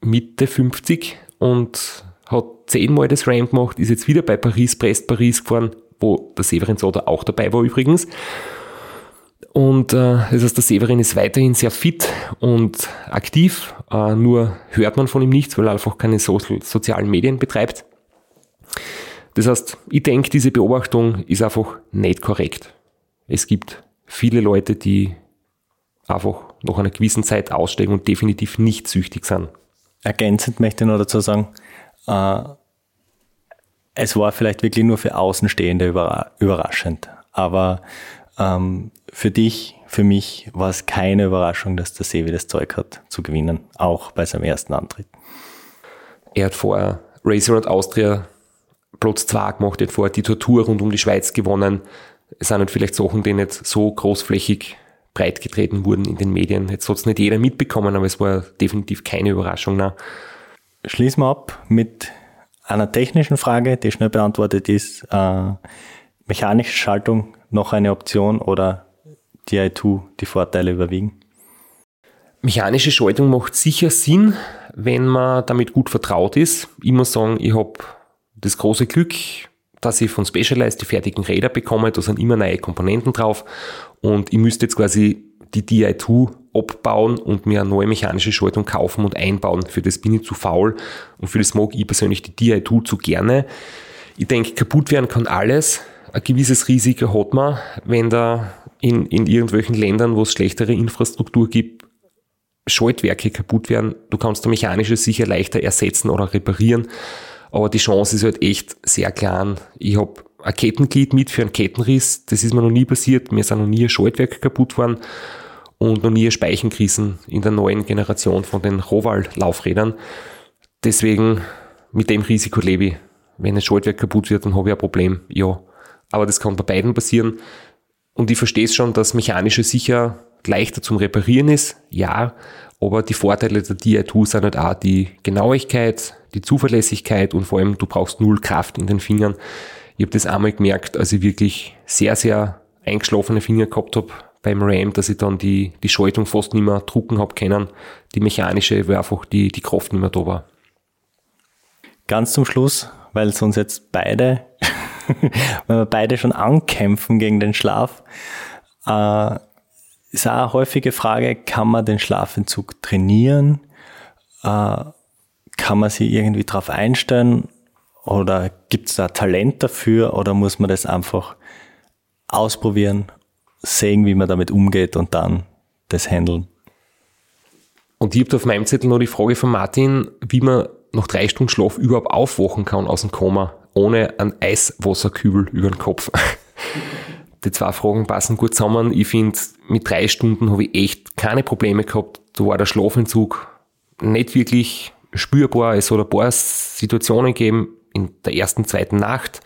Mitte 50 und hat zehnmal das Ram gemacht, ist jetzt wieder bei Paris, Brest Paris gefahren, wo der Severin Soda auch dabei war übrigens. Und äh, das heißt, der Severin ist weiterhin sehr fit und aktiv, äh, nur hört man von ihm nichts, weil er einfach keine so sozialen Medien betreibt. Das heißt, ich denke, diese Beobachtung ist einfach nicht korrekt. Es gibt viele Leute, die einfach nach einer gewissen Zeit aussteigen und definitiv nicht süchtig sind. Ergänzend möchte ich noch dazu sagen, äh, es war vielleicht wirklich nur für Außenstehende überraschend, aber ähm, für dich, für mich war es keine Überraschung, dass der Sevi das Zeug hat zu gewinnen, auch bei seinem ersten Antritt. Er hat vorher Racer Road Austria Platz 2 gemacht, er hat vorher die Tour rund um die Schweiz gewonnen. Es sind halt vielleicht Sachen, die nicht so großflächig breit getreten wurden in den Medien. Jetzt hat es nicht jeder mitbekommen, aber es war definitiv keine Überraschung. Nein. Schließen wir ab mit einer technischen Frage, die schnell beantwortet ist. Äh, mechanische Schaltung noch eine Option oder DI2 die Vorteile überwiegen? Mechanische Schaltung macht sicher Sinn, wenn man damit gut vertraut ist. Muss sagen, ich habe das große Glück, dass ich von Specialized die fertigen Räder bekomme. Da sind immer neue Komponenten drauf und ich müsste jetzt quasi die DI2 abbauen und mir eine neue mechanische Schaltung kaufen und einbauen. Für das bin ich zu faul und für das mag ich persönlich die DI2 zu gerne. Ich denke, kaputt werden kann alles ein gewisses Risiko hat man, wenn da in, in irgendwelchen Ländern, wo es schlechtere Infrastruktur gibt, Schaltwerke kaputt werden. Du kannst da mechanische sicher leichter ersetzen oder reparieren, aber die Chance ist halt echt sehr klein. Ich habe ein Kettenglied mit für einen Kettenriss, das ist mir noch nie passiert. Mir sind noch nie ein Schaltwerk kaputt worden und noch nie ein Speichen gerissen in der neuen Generation von den Roval-Laufrädern. Deswegen mit dem Risiko lebe ich. Wenn ein Schaltwerk kaputt wird, dann habe ich ein Problem. Ja, aber das kann bei beiden passieren. Und ich verstehe es schon, dass mechanische sicher leichter zum Reparieren ist, ja, aber die Vorteile der DI2 sind halt auch die Genauigkeit, die Zuverlässigkeit und vor allem du brauchst null Kraft in den Fingern. Ich habe das einmal gemerkt, als ich wirklich sehr, sehr eingeschlafene Finger gehabt habe beim RAM, dass ich dann die, die Schaltung fast nicht mehr drucken habe können. Die mechanische, weil einfach die, die Kraft nicht mehr da war. Ganz zum Schluss, weil es uns jetzt beide (laughs) wenn wir beide schon ankämpfen gegen den Schlaf, äh, ist auch eine häufige Frage, kann man den Schlafentzug trainieren? Äh, kann man sich irgendwie darauf einstellen? Oder gibt es da Talent dafür? Oder muss man das einfach ausprobieren, sehen, wie man damit umgeht und dann das handeln? Und ich habe auf meinem Zettel noch die Frage von Martin, wie man nach drei Stunden Schlaf überhaupt aufwachen kann aus dem Koma ohne einen Eiswasserkübel über den Kopf. Die zwei Fragen passen gut zusammen. Ich finde, mit drei Stunden habe ich echt keine Probleme gehabt. Da war der Schlafentzug nicht wirklich spürbar. Es hat ein paar Situationen gegeben in der ersten, zweiten Nacht.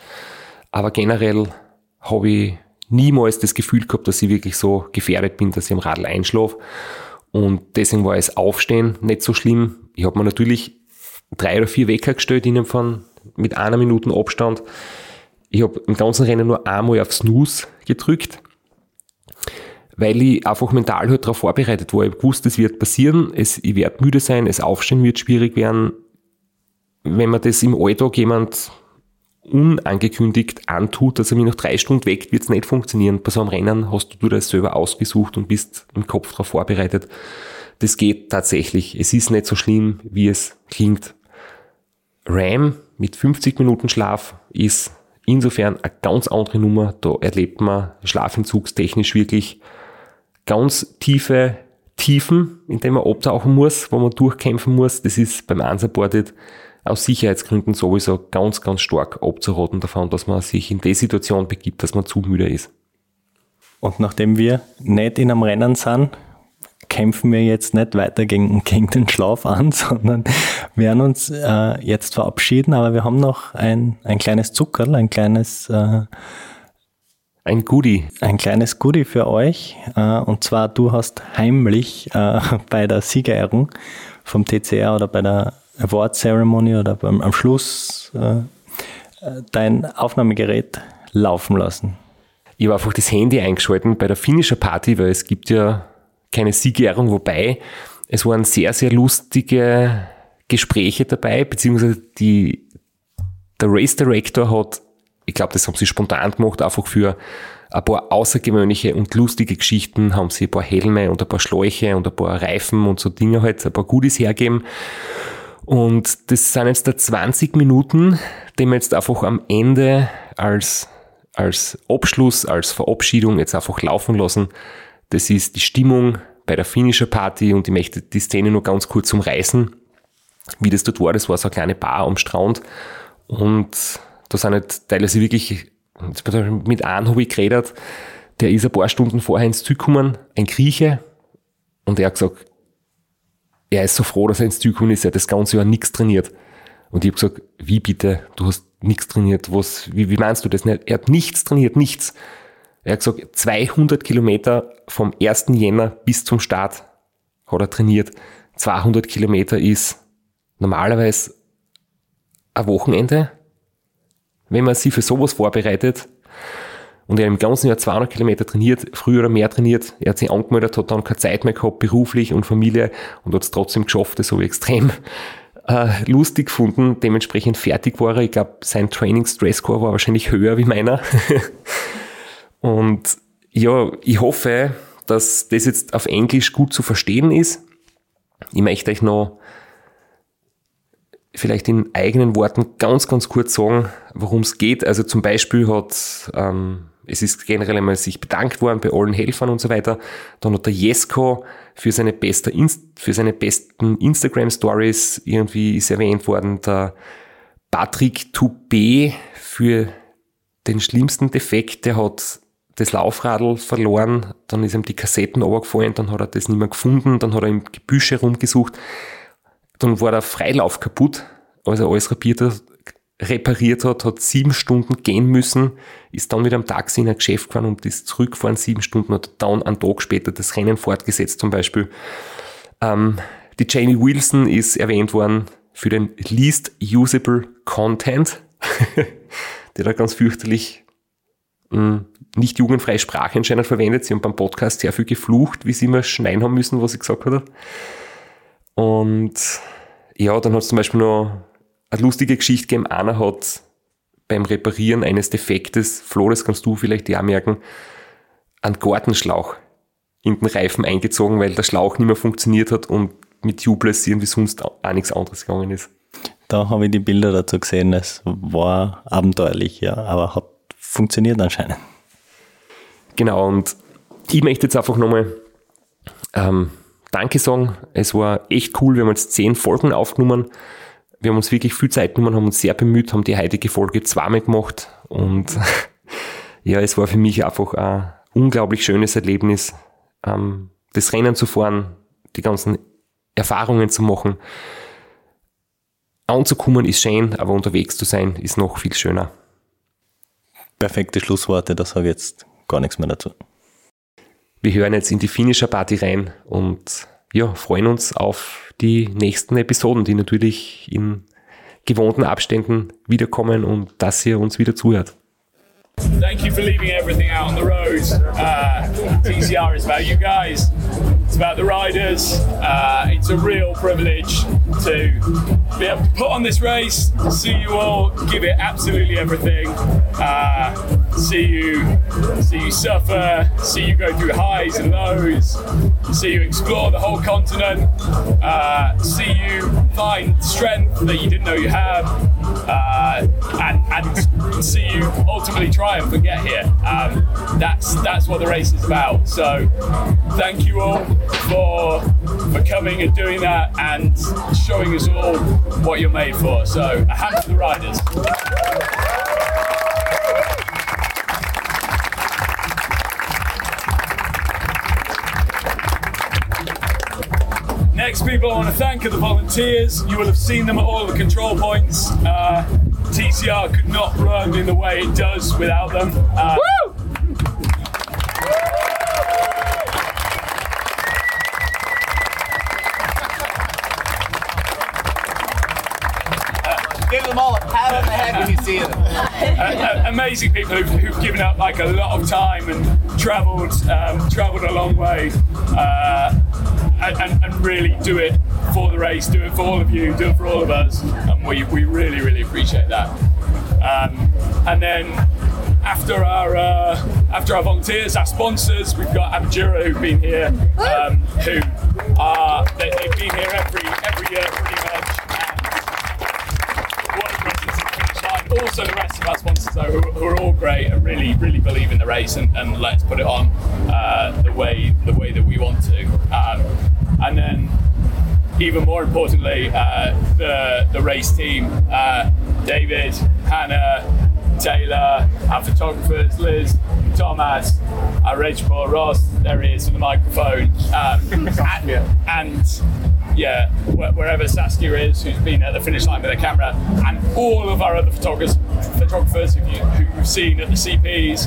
Aber generell habe ich niemals das Gefühl gehabt, dass ich wirklich so gefährdet bin, dass ich am Radl einschlafe. Und deswegen war es Aufstehen nicht so schlimm. Ich habe mir natürlich drei oder vier Wecker gestellt innerhalb von mit einer Minute Abstand. Ich habe im ganzen Rennen nur einmal auf Snooze gedrückt, weil ich einfach mental halt darauf vorbereitet war. Ich wusste, es wird passieren, es, ich werde müde sein, es Aufstehen wird schwierig werden. Wenn man das im Alltag jemand unangekündigt antut, dass er mich noch drei Stunden weckt, wird es nicht funktionieren. Bei so einem Rennen hast du das selber ausgesucht und bist im Kopf darauf vorbereitet. Das geht tatsächlich. Es ist nicht so schlimm, wie es klingt. RAM mit 50 Minuten Schlaf ist insofern eine ganz andere Nummer. Da erlebt man schlafentzugstechnisch wirklich ganz tiefe Tiefen, in denen man abtauchen muss, wo man durchkämpfen muss. Das ist beim Unsupported aus Sicherheitsgründen sowieso ganz, ganz stark abzuraten davon, dass man sich in die Situation begibt, dass man zu müde ist. Und nachdem wir nicht in einem Rennen sind, kämpfen wir jetzt nicht weiter gegen, (laughs) gegen den Schlaf an, (laughs) sondern werden uns äh, jetzt verabschieden, aber wir haben noch ein, ein kleines Zuckerl, ein kleines äh, ein Goodie. Ein kleines Goodie für euch. Äh, und zwar, du hast heimlich äh, (laughs) bei der Siegerehrung vom TCR oder bei der Award Ceremony oder beim, am Schluss äh, dein Aufnahmegerät laufen lassen. Ich habe einfach das Handy eingeschalten bei der Finisher Party, weil es gibt ja keine Siegerehrung, wobei es waren sehr, sehr lustige Gespräche dabei, beziehungsweise die, der Race Director hat ich glaube, das haben sie spontan gemacht, einfach für ein paar außergewöhnliche und lustige Geschichten haben sie ein paar Helme und ein paar Schläuche und ein paar Reifen und so Dinge halt, ein paar Goodies hergeben. Und das sind jetzt da 20 Minuten, die wir jetzt einfach am Ende als, als Abschluss, als Verabschiedung jetzt einfach laufen lassen. Das ist die Stimmung bei der Finisher Party und ich möchte die Szene nur ganz kurz umreißen, wie das dort war. Das war so eine kleine Bar am Strand und da sind halt teilweise wirklich, mit einem habe ich geredet, der ist ein paar Stunden vorher ins Ziel gekommen, ein Grieche, und er hat gesagt, er ist so froh, dass er ins Ziel gekommen ist, er hat das ganze Jahr nichts trainiert. Und ich habe gesagt, wie bitte, du hast nichts trainiert, was, wie, wie meinst du das? Er hat nichts trainiert, nichts. Er hat gesagt, 200 Kilometer vom 1. Jänner bis zum Start hat er trainiert. 200 Kilometer ist normalerweise ein Wochenende, wenn man sich für sowas vorbereitet und er im ganzen Jahr 200 Kilometer trainiert, früher oder mehr trainiert, er hat sich angemeldet, hat dann keine Zeit mehr gehabt, beruflich und Familie und hat es trotzdem geschafft, das habe ich extrem äh, lustig gefunden. Dementsprechend fertig war er. Ich glaube, sein Training-Stress-Score war wahrscheinlich höher wie meiner. (laughs) und ja, ich hoffe, dass das jetzt auf Englisch gut zu verstehen ist. Ich möchte euch noch vielleicht in eigenen Worten ganz, ganz kurz sagen, worum es geht. Also zum Beispiel hat, ähm, es ist generell einmal sich bedankt worden bei allen Helfern und so weiter. Dann hat der Jesko für seine, beste für seine besten Instagram Stories irgendwie ist erwähnt worden. Der Patrick Toupé für den schlimmsten Defekt, der hat das Laufradl verloren, dann ist ihm die Kassetten runtergefallen, dann hat er das nicht mehr gefunden, dann hat er im Gebüsch herumgesucht. Dann war der Freilauf kaputt, als er alles repariert hat, repariert hat, hat sieben Stunden gehen müssen, ist dann wieder am Taxi in ein Geschäft gefahren und ist zurückgefahren, sieben Stunden, hat dann einen Tag später das Rennen fortgesetzt zum Beispiel. Ähm, die Jamie Wilson ist erwähnt worden für den Least Usable Content, (laughs) der da ganz fürchterlich mh, hm, nicht jugendfreie Sprache anscheinend verwendet. Sie haben beim Podcast sehr viel geflucht, wie sie immer schneiden haben müssen, was sie gesagt hat. Und ja, dann hat es zum Beispiel noch eine lustige Geschichte gegeben. Einer hat beim Reparieren eines Defektes, Flo, das kannst du vielleicht ja merken, einen Gartenschlauch in den Reifen eingezogen, weil der Schlauch nicht mehr funktioniert hat und mit Tubeless irgendwie sonst auch nichts anderes gegangen ist. Da habe ich die Bilder dazu gesehen. Es war abenteuerlich, ja, aber hat funktioniert anscheinend. Genau, und ich möchte jetzt einfach nochmal ähm, Danke sagen. Es war echt cool. Wir haben jetzt zehn Folgen aufgenommen. Wir haben uns wirklich viel Zeit genommen, haben uns sehr bemüht, haben die heutige Folge zweimal gemacht. Und (laughs) ja, es war für mich einfach ein unglaublich schönes Erlebnis, ähm, das Rennen zu fahren, die ganzen Erfahrungen zu machen. Anzukommen ist schön, aber unterwegs zu sein ist noch viel schöner. Perfekte Schlussworte, da sage ich jetzt gar nichts mehr dazu. Wir hören jetzt in die Finisher Party rein und ja, freuen uns auf die nächsten Episoden, die natürlich in gewohnten Abständen wiederkommen und dass ihr uns wieder zuhört. Thank you for leaving everything out on the road. Uh, TCR is about you guys. It's about the riders. Uh, it's a real privilege to be able to put on this race, see you all give it absolutely everything, uh, see you see you suffer, see you go through highs and lows, see you explore the whole continent, uh, see you find strength that you didn't know you had, uh, and, and see you ultimately triumph and get here. Um, that's that's what the race is about. So thank you all for for coming and doing that and showing us all what you're made for. So a hand to the riders. Next people I want to thank are the volunteers. You will have seen them at all the control points. Uh, TCR could not run in the way it does without them. Uh, amazing people who've, who've given up like a lot of time and travelled um, travelled a long way uh, and, and, really do it for the race, do it for all of you, do it for all of us, and we, we really really appreciate that. Um, and then after our uh, after our volunteers, our sponsors, we've got Abjura who've been here, um, who are they, they've been here every every year pretty much. And what a presence. Also, the rest of our sponsors, though, who, who are all great and really, really believe in the race and, and let's put it on uh, the way the way that we want to. Um, and then, even more importantly, uh, the the race team, uh, David, Hannah, Taylor, our photographers, Liz, Thomas, our Rachel Ross. There he is with the microphone. Um, and, and yeah, wherever Saskia is, who's been at the finish line with a camera, and all of our other photographers, photographers who, who you've seen at the CPs,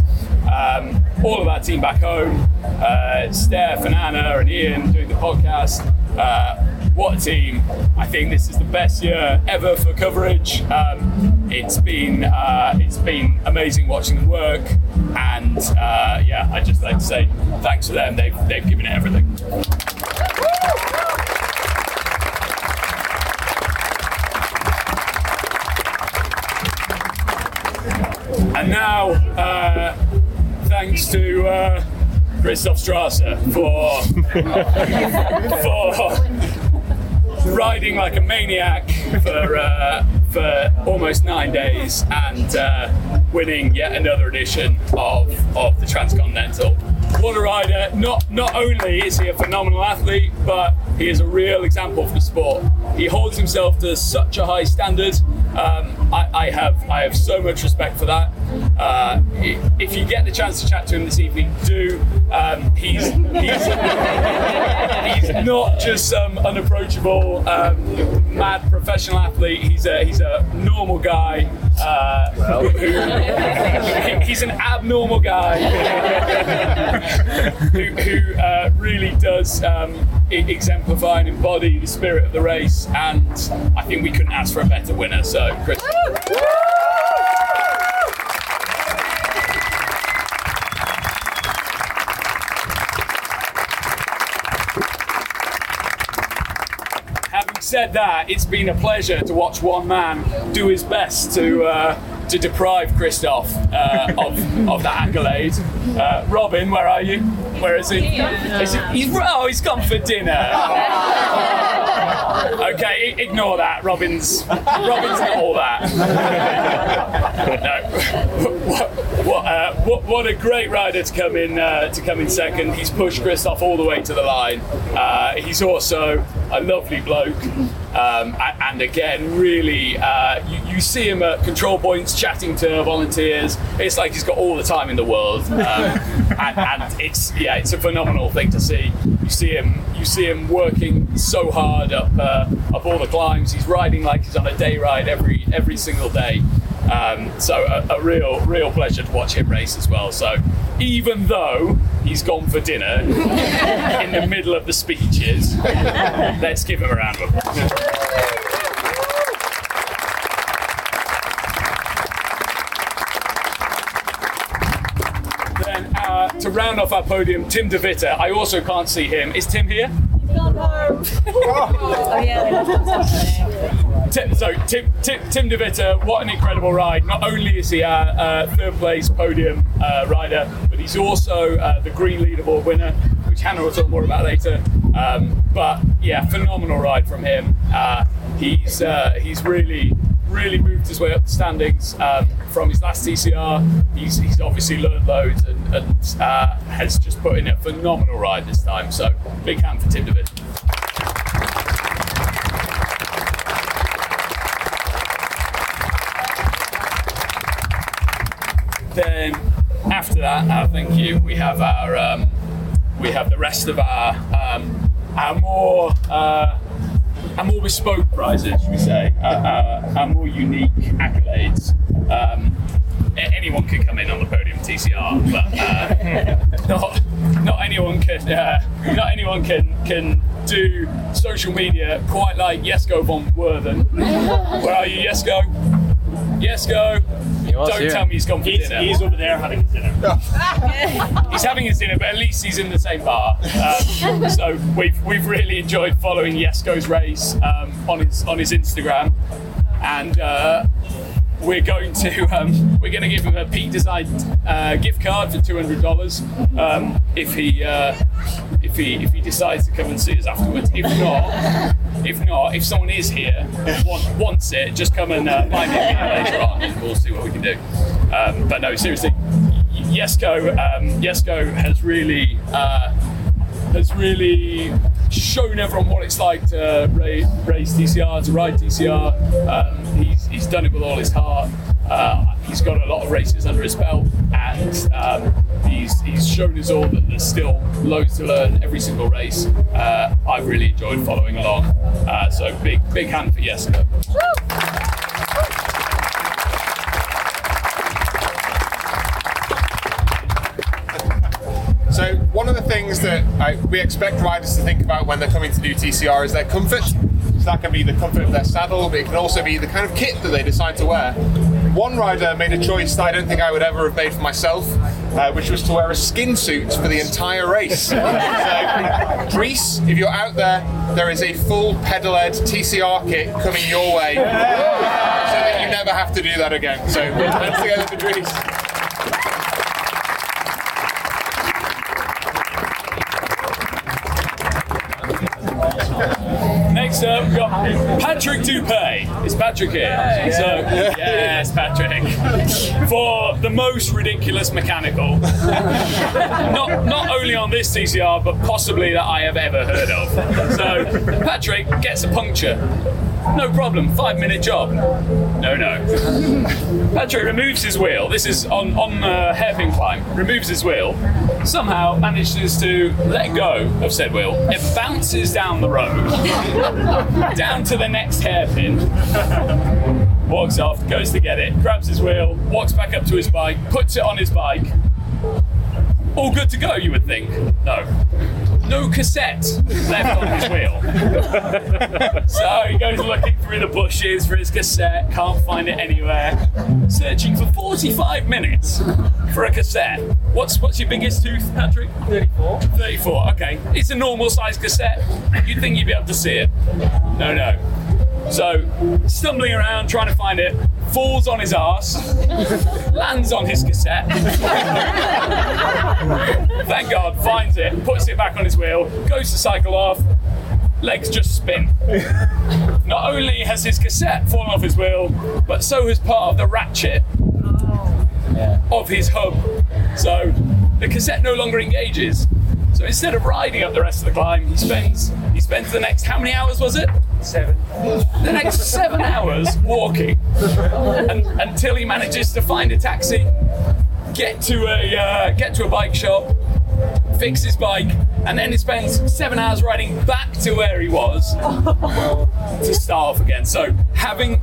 um, all of our team back home, uh, Steph and Anna and Ian doing the podcast. Uh, what a team! I think this is the best year ever for coverage. Um, it's been uh, it's been amazing watching them work, and uh, yeah, I just like to say thanks to them. They've they've given it everything. And now, uh, thanks to uh, Christoph Strasser for (laughs) for riding like a maniac for uh, for almost nine days and uh, winning yet another edition of of the Transcontinental. What a rider! Not not only is he a phenomenal athlete, but he is a real example for the sport. He holds himself to such a high standard. Um, I, I have I have so much respect for that. Uh, if you get the chance to chat to him this evening, do. Um, he's he's he's not just some unapproachable um, mad professional athlete. He's a he's a normal guy. Uh, who, who- he's an abnormal guy who, who uh, really does um, exemplify and embody the spirit of the race. And I think we couldn't ask for a better winner. So, Chris. Said that, it's been a pleasure to watch one man do his best to uh, to deprive Christoph uh, of, (laughs) of that accolade. Uh, Robin, where are you? Where is he? Is he he's, oh, he's gone for dinner. (laughs) Okay, i- ignore that. Robin's Robin's not all that. (laughs) no. What, what, uh, what, what a great rider to come in uh, to come in second. He's pushed Christoph all the way to the line. Uh, he's also a lovely bloke, um, and again, really, uh, you, you see him at control points chatting to volunteers. It's like he's got all the time in the world, um, and, and it's yeah, it's a phenomenal thing to see. You see him, you see him working so hard up uh, up all the climbs. He's riding like he's on a day ride every every single day. Um, so a, a real, real pleasure to watch him race as well. So even though he's gone for dinner (laughs) in the middle of the speeches, let's give him a round of applause. To round off our podium, Tim DeVitter. I also can't see him. Is Tim here? Oh yeah, (laughs) Tim, so Tim, Tim, Tim what an incredible ride! Not only is he our uh, third place podium uh, rider, but he's also uh, the green leaderboard winner, which Hannah will talk more about later. Um, but yeah, phenomenal ride from him. Uh, he's uh, he's really really moved his way up the standings um, from his last TCR. He's, he's obviously learned loads and uh, has just put in a phenomenal ride this time. So big hand for Tim DeVitter. then after that, uh, thank you. We have our um, we have the rest of our um, our more uh, our more bespoke prizes, should we say? Uh, our, more unique accolades. Um, anyone can come in on the TCR, but uh, (laughs) not not anyone can uh, not anyone can can do social media quite like Yesko von Worthen. Where are you, Yesko? Yesko. Don't tell me he's gone for He's, dinner. he's over there having his dinner. (laughs) he's having his dinner, but at least he's in the same bar. Um, so we've we've really enjoyed following Yesko's race um, on his on his Instagram, and uh, we're going to um, we're going to give him a Pete designed uh, gift card for two hundred dollars um, if he uh, if he if he decides to come and see us afterwards. If not. If not, if someone is here want, wants it, just come and uh, buy me later on, and we'll see what we can do. Um, but no, seriously, Yesco um, Yesko has really uh, has really shown everyone what it's like to race, race DCR, to ride DCR. Um, he's, he's done it with all his heart. Uh, he's got a lot of races under his belt, and um, he's he's shown us all that there's still loads to learn every single race. Uh, I've really enjoyed following along. Uh, so big big hand for Yesko. Things that I, we expect riders to think about when they're coming to do TCR is their comfort. So that can be the comfort of their saddle, but it can also be the kind of kit that they decide to wear. One rider made a choice that I don't think I would ever have made for myself, uh, which was to wear a skin suit for the entire race. (laughs) so, Greece, if you're out there, there is a full pedal-ed TCR kit coming your way, so that you never have to do that again. So hands together for Greece. We've got Patrick Dupay. Is Patrick here? So, yes, Patrick. For the most ridiculous mechanical. not, not only on this TCR, but possibly that I have ever heard of. So, Patrick gets a puncture. No problem, five minute job. No, no. Patrick removes his wheel. This is on, on uh, hairpin climb. Removes his wheel. Somehow manages to let go of said wheel. It bounces down the road, (laughs) down to the next hairpin. Walks off, goes to get it, grabs his wheel, walks back up to his bike, puts it on his bike. All good to go, you would think. No. No cassette left on his wheel. (laughs) so he goes looking through the bushes for his cassette, can't find it anywhere. Searching for 45 minutes for a cassette. What's what's your biggest tooth, Patrick? 34. 34, okay. It's a normal size cassette. You'd think you'd be able to see it. No, no. So, stumbling around trying to find it, falls on his ass, (laughs) lands on his cassette. Thank God, finds it, puts it back on his wheel, goes to cycle off, legs just spin. Not only has his cassette fallen off his wheel, but so has part of the ratchet oh. of his hub. So the cassette no longer engages. So instead of riding up the rest of the climb, he spends he spends the next how many hours was it? Seven. The next seven hours walking and, until he manages to find a taxi, get to a uh, get to a bike shop, fix his bike, and then he spends seven hours riding back to where he was (laughs) to start off again. So having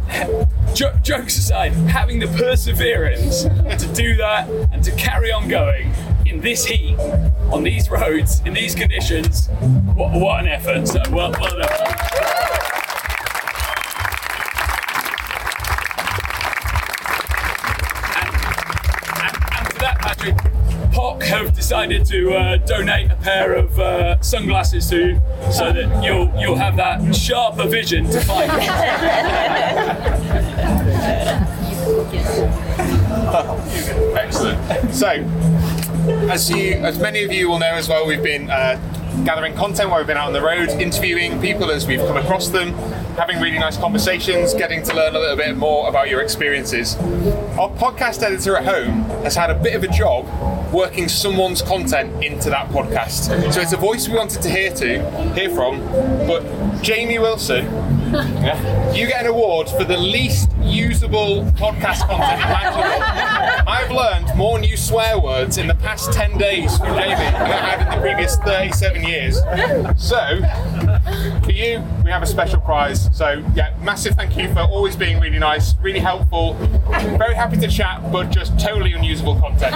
jo- jokes aside, having the perseverance to do that and to carry on going in this heat, on these roads, in these conditions, what, what an effort! So well, well done. Patrick, POC have decided to uh, donate a pair of uh, sunglasses to you, so that you'll you'll have that sharper vision to find. (laughs) Excellent. So, as you, as many of you will know as well, we've been uh, gathering content while we've been out on the road, interviewing people as we've come across them, having really nice conversations, getting to learn a little bit more about your experiences. Our podcast editor at home has had a bit of a job working someone's content into that podcast. So it's a voice we wanted to hear to hear from, but Jamie Wilson, yeah, (laughs) you get an award for the least usable podcast content imaginable. I've learned more new swear words in the past 10 days from Jamie than I had in the previous 37 years. So, you, we have a special prize. So, yeah, massive thank you for always being really nice, really helpful, very happy to chat, but just totally unusable content.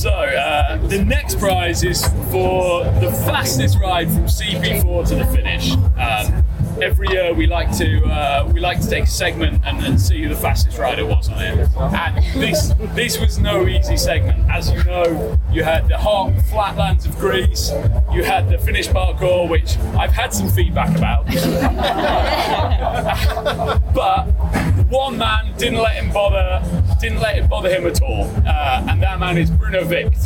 So uh, the next prize is for the fastest ride from CP4 to the finish. Um, every year we like to uh, we like to take a segment and, and see who the fastest rider was on it. And this this was no easy segment. As you know, you had the hot flatlands of Greece, you had the Finnish parkour, which I've had some feedback about. (laughs) but one man didn't let him bother didn't let it bother him at all, uh, and that man is Bruno Vict.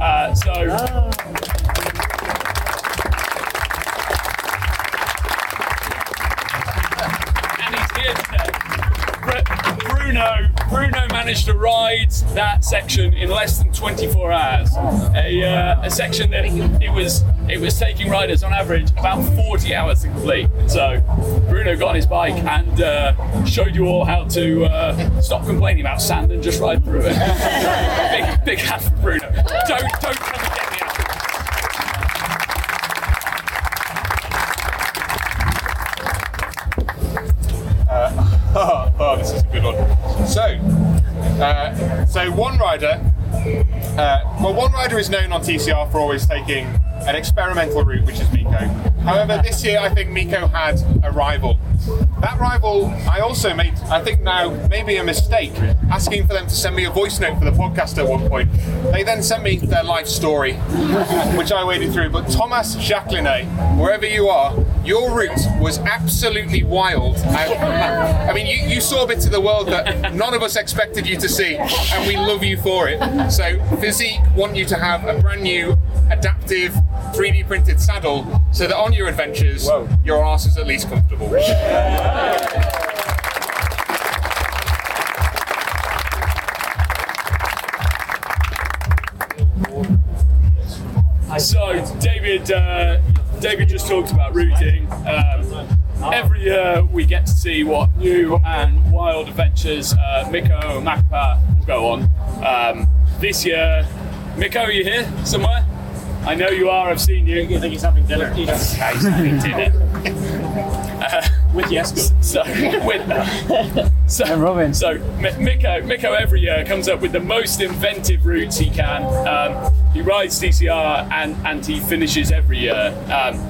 Uh, so. and Bruno, Bruno managed to ride that section in less than 24 hours. A, uh, a section that it was it was taking riders on average about 40 hours to complete. So Bruno got on his bike and uh, showed you all how to uh, stop complaining about sand and just ride through it. (laughs) big big hand for Bruno. Don't don't is known on TCR for always taking an experimental route, which is Miko. However, this year I think Miko had a rival. That rival, I also made, I think now, maybe a mistake, asking for them to send me a voice note for the podcast at one point. They then sent me their life story, which I waded through. But Thomas Jacquelinet, wherever you are, your route was absolutely wild. I, I mean, you, you saw bits of the world that none of us expected you to see, and we love you for it. So, Physique want you to have a brand new, adaptive, 3D printed saddle so that on your adventures, your ass is at least comfortable. So David, uh, David just talked about routing. Um, every year we get to see what new and wild adventures uh, Miko and Makapa will go on. Um, this year, Miko, are you here somewhere? I know you are. I've seen you. I think he's having dinner. He's having dinner. (laughs) Uh, with Jesko. (laughs) So, with so, and Robin. So, Miko, Miko every year comes up with the most inventive routes he can. Um, he rides DCR and, and he finishes every year. Um,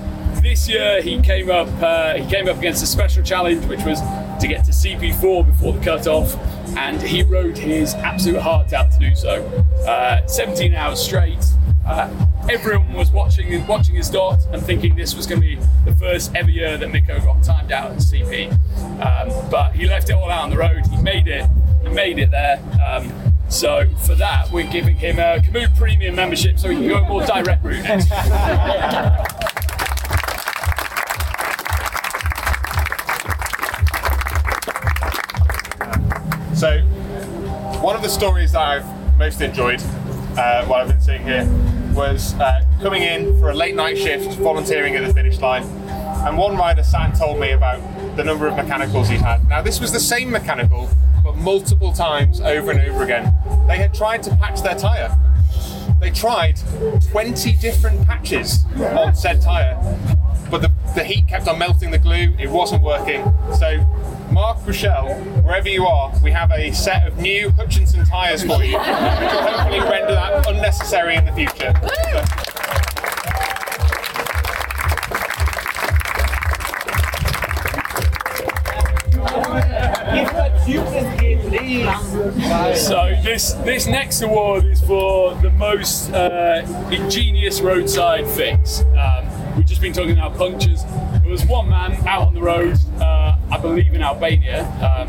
this year he came up uh, he came up against a special challenge, which was to get to CP4 before the cutoff, and he rode his absolute heart out to do so. Uh, 17 hours straight. Uh, everyone was watching watching his dot and thinking this was going to be the first ever year that Miko got timed out at CP. Um, but he left it all out on the road. He made it. He made it there. Um, so for that, we're giving him a Camoot Premium membership, so he can go a more direct route next. (laughs) So, one of the stories that I've most enjoyed uh, while I've been sitting here was uh, coming in for a late night shift, volunteering at the And one rider sat and told me about the number of mechanicals he'd had. Now, this was the same mechanical, but multiple times over and over again. They had tried to patch their tyre. They tried 20 different patches on said tyre, but the, the heat kept on melting the glue, it wasn't working. So, Mark Bushell, wherever you are, we have a set of new Hutchinson tyres for you, which will hopefully render that unnecessary in the future. This this next award is for the most uh, ingenious roadside fix. Um, we've just been talking about punctures. There was one man out on the road, uh, I believe in Albania, um,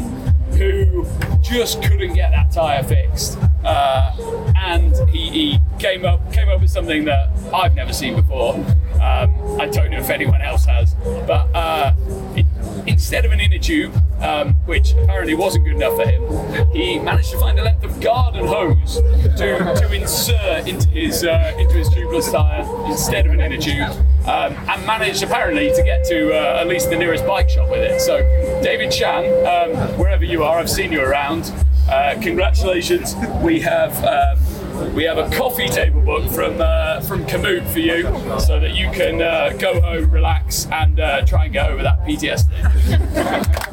who just couldn't get that tyre fixed, uh, and he, he came up came up with something that I've never seen before. Um, I don't know if anyone else has, but uh, instead of an inner tube, um, which apparently wasn't good enough for him, he managed to find a length of garden hose to, to insert into his uh, into his tubeless tyre instead of an inner tube, um, and managed apparently to get to uh, at least the nearest bike shop with it. So, David Chan, um, wherever you are, I've seen you around. Uh, congratulations. We have. Um, we have a coffee table book from uh, from Kamut for you, so that you can uh, go home, relax, and uh, try and get over that PTSD. (laughs)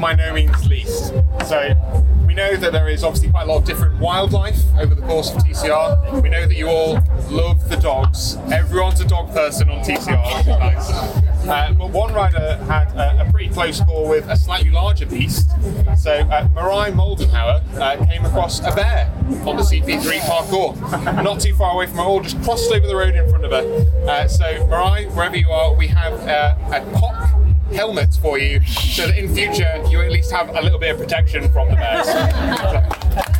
by no means least, so we know that there is obviously quite a lot of different wildlife over the course of TCR. We know that you all love the dogs. Everyone's a dog person on TCR. Uh, but one rider had a, a pretty close call with a slightly larger beast. So uh, Marai Moldenhauer uh, came across a bear on the CP3 parkour, not too far away from her, all just crossed over the road in front of her. Uh, so Marai, wherever you are, we have uh, a cock helmet for you so that in future you at least have a little bit of protection from the bears.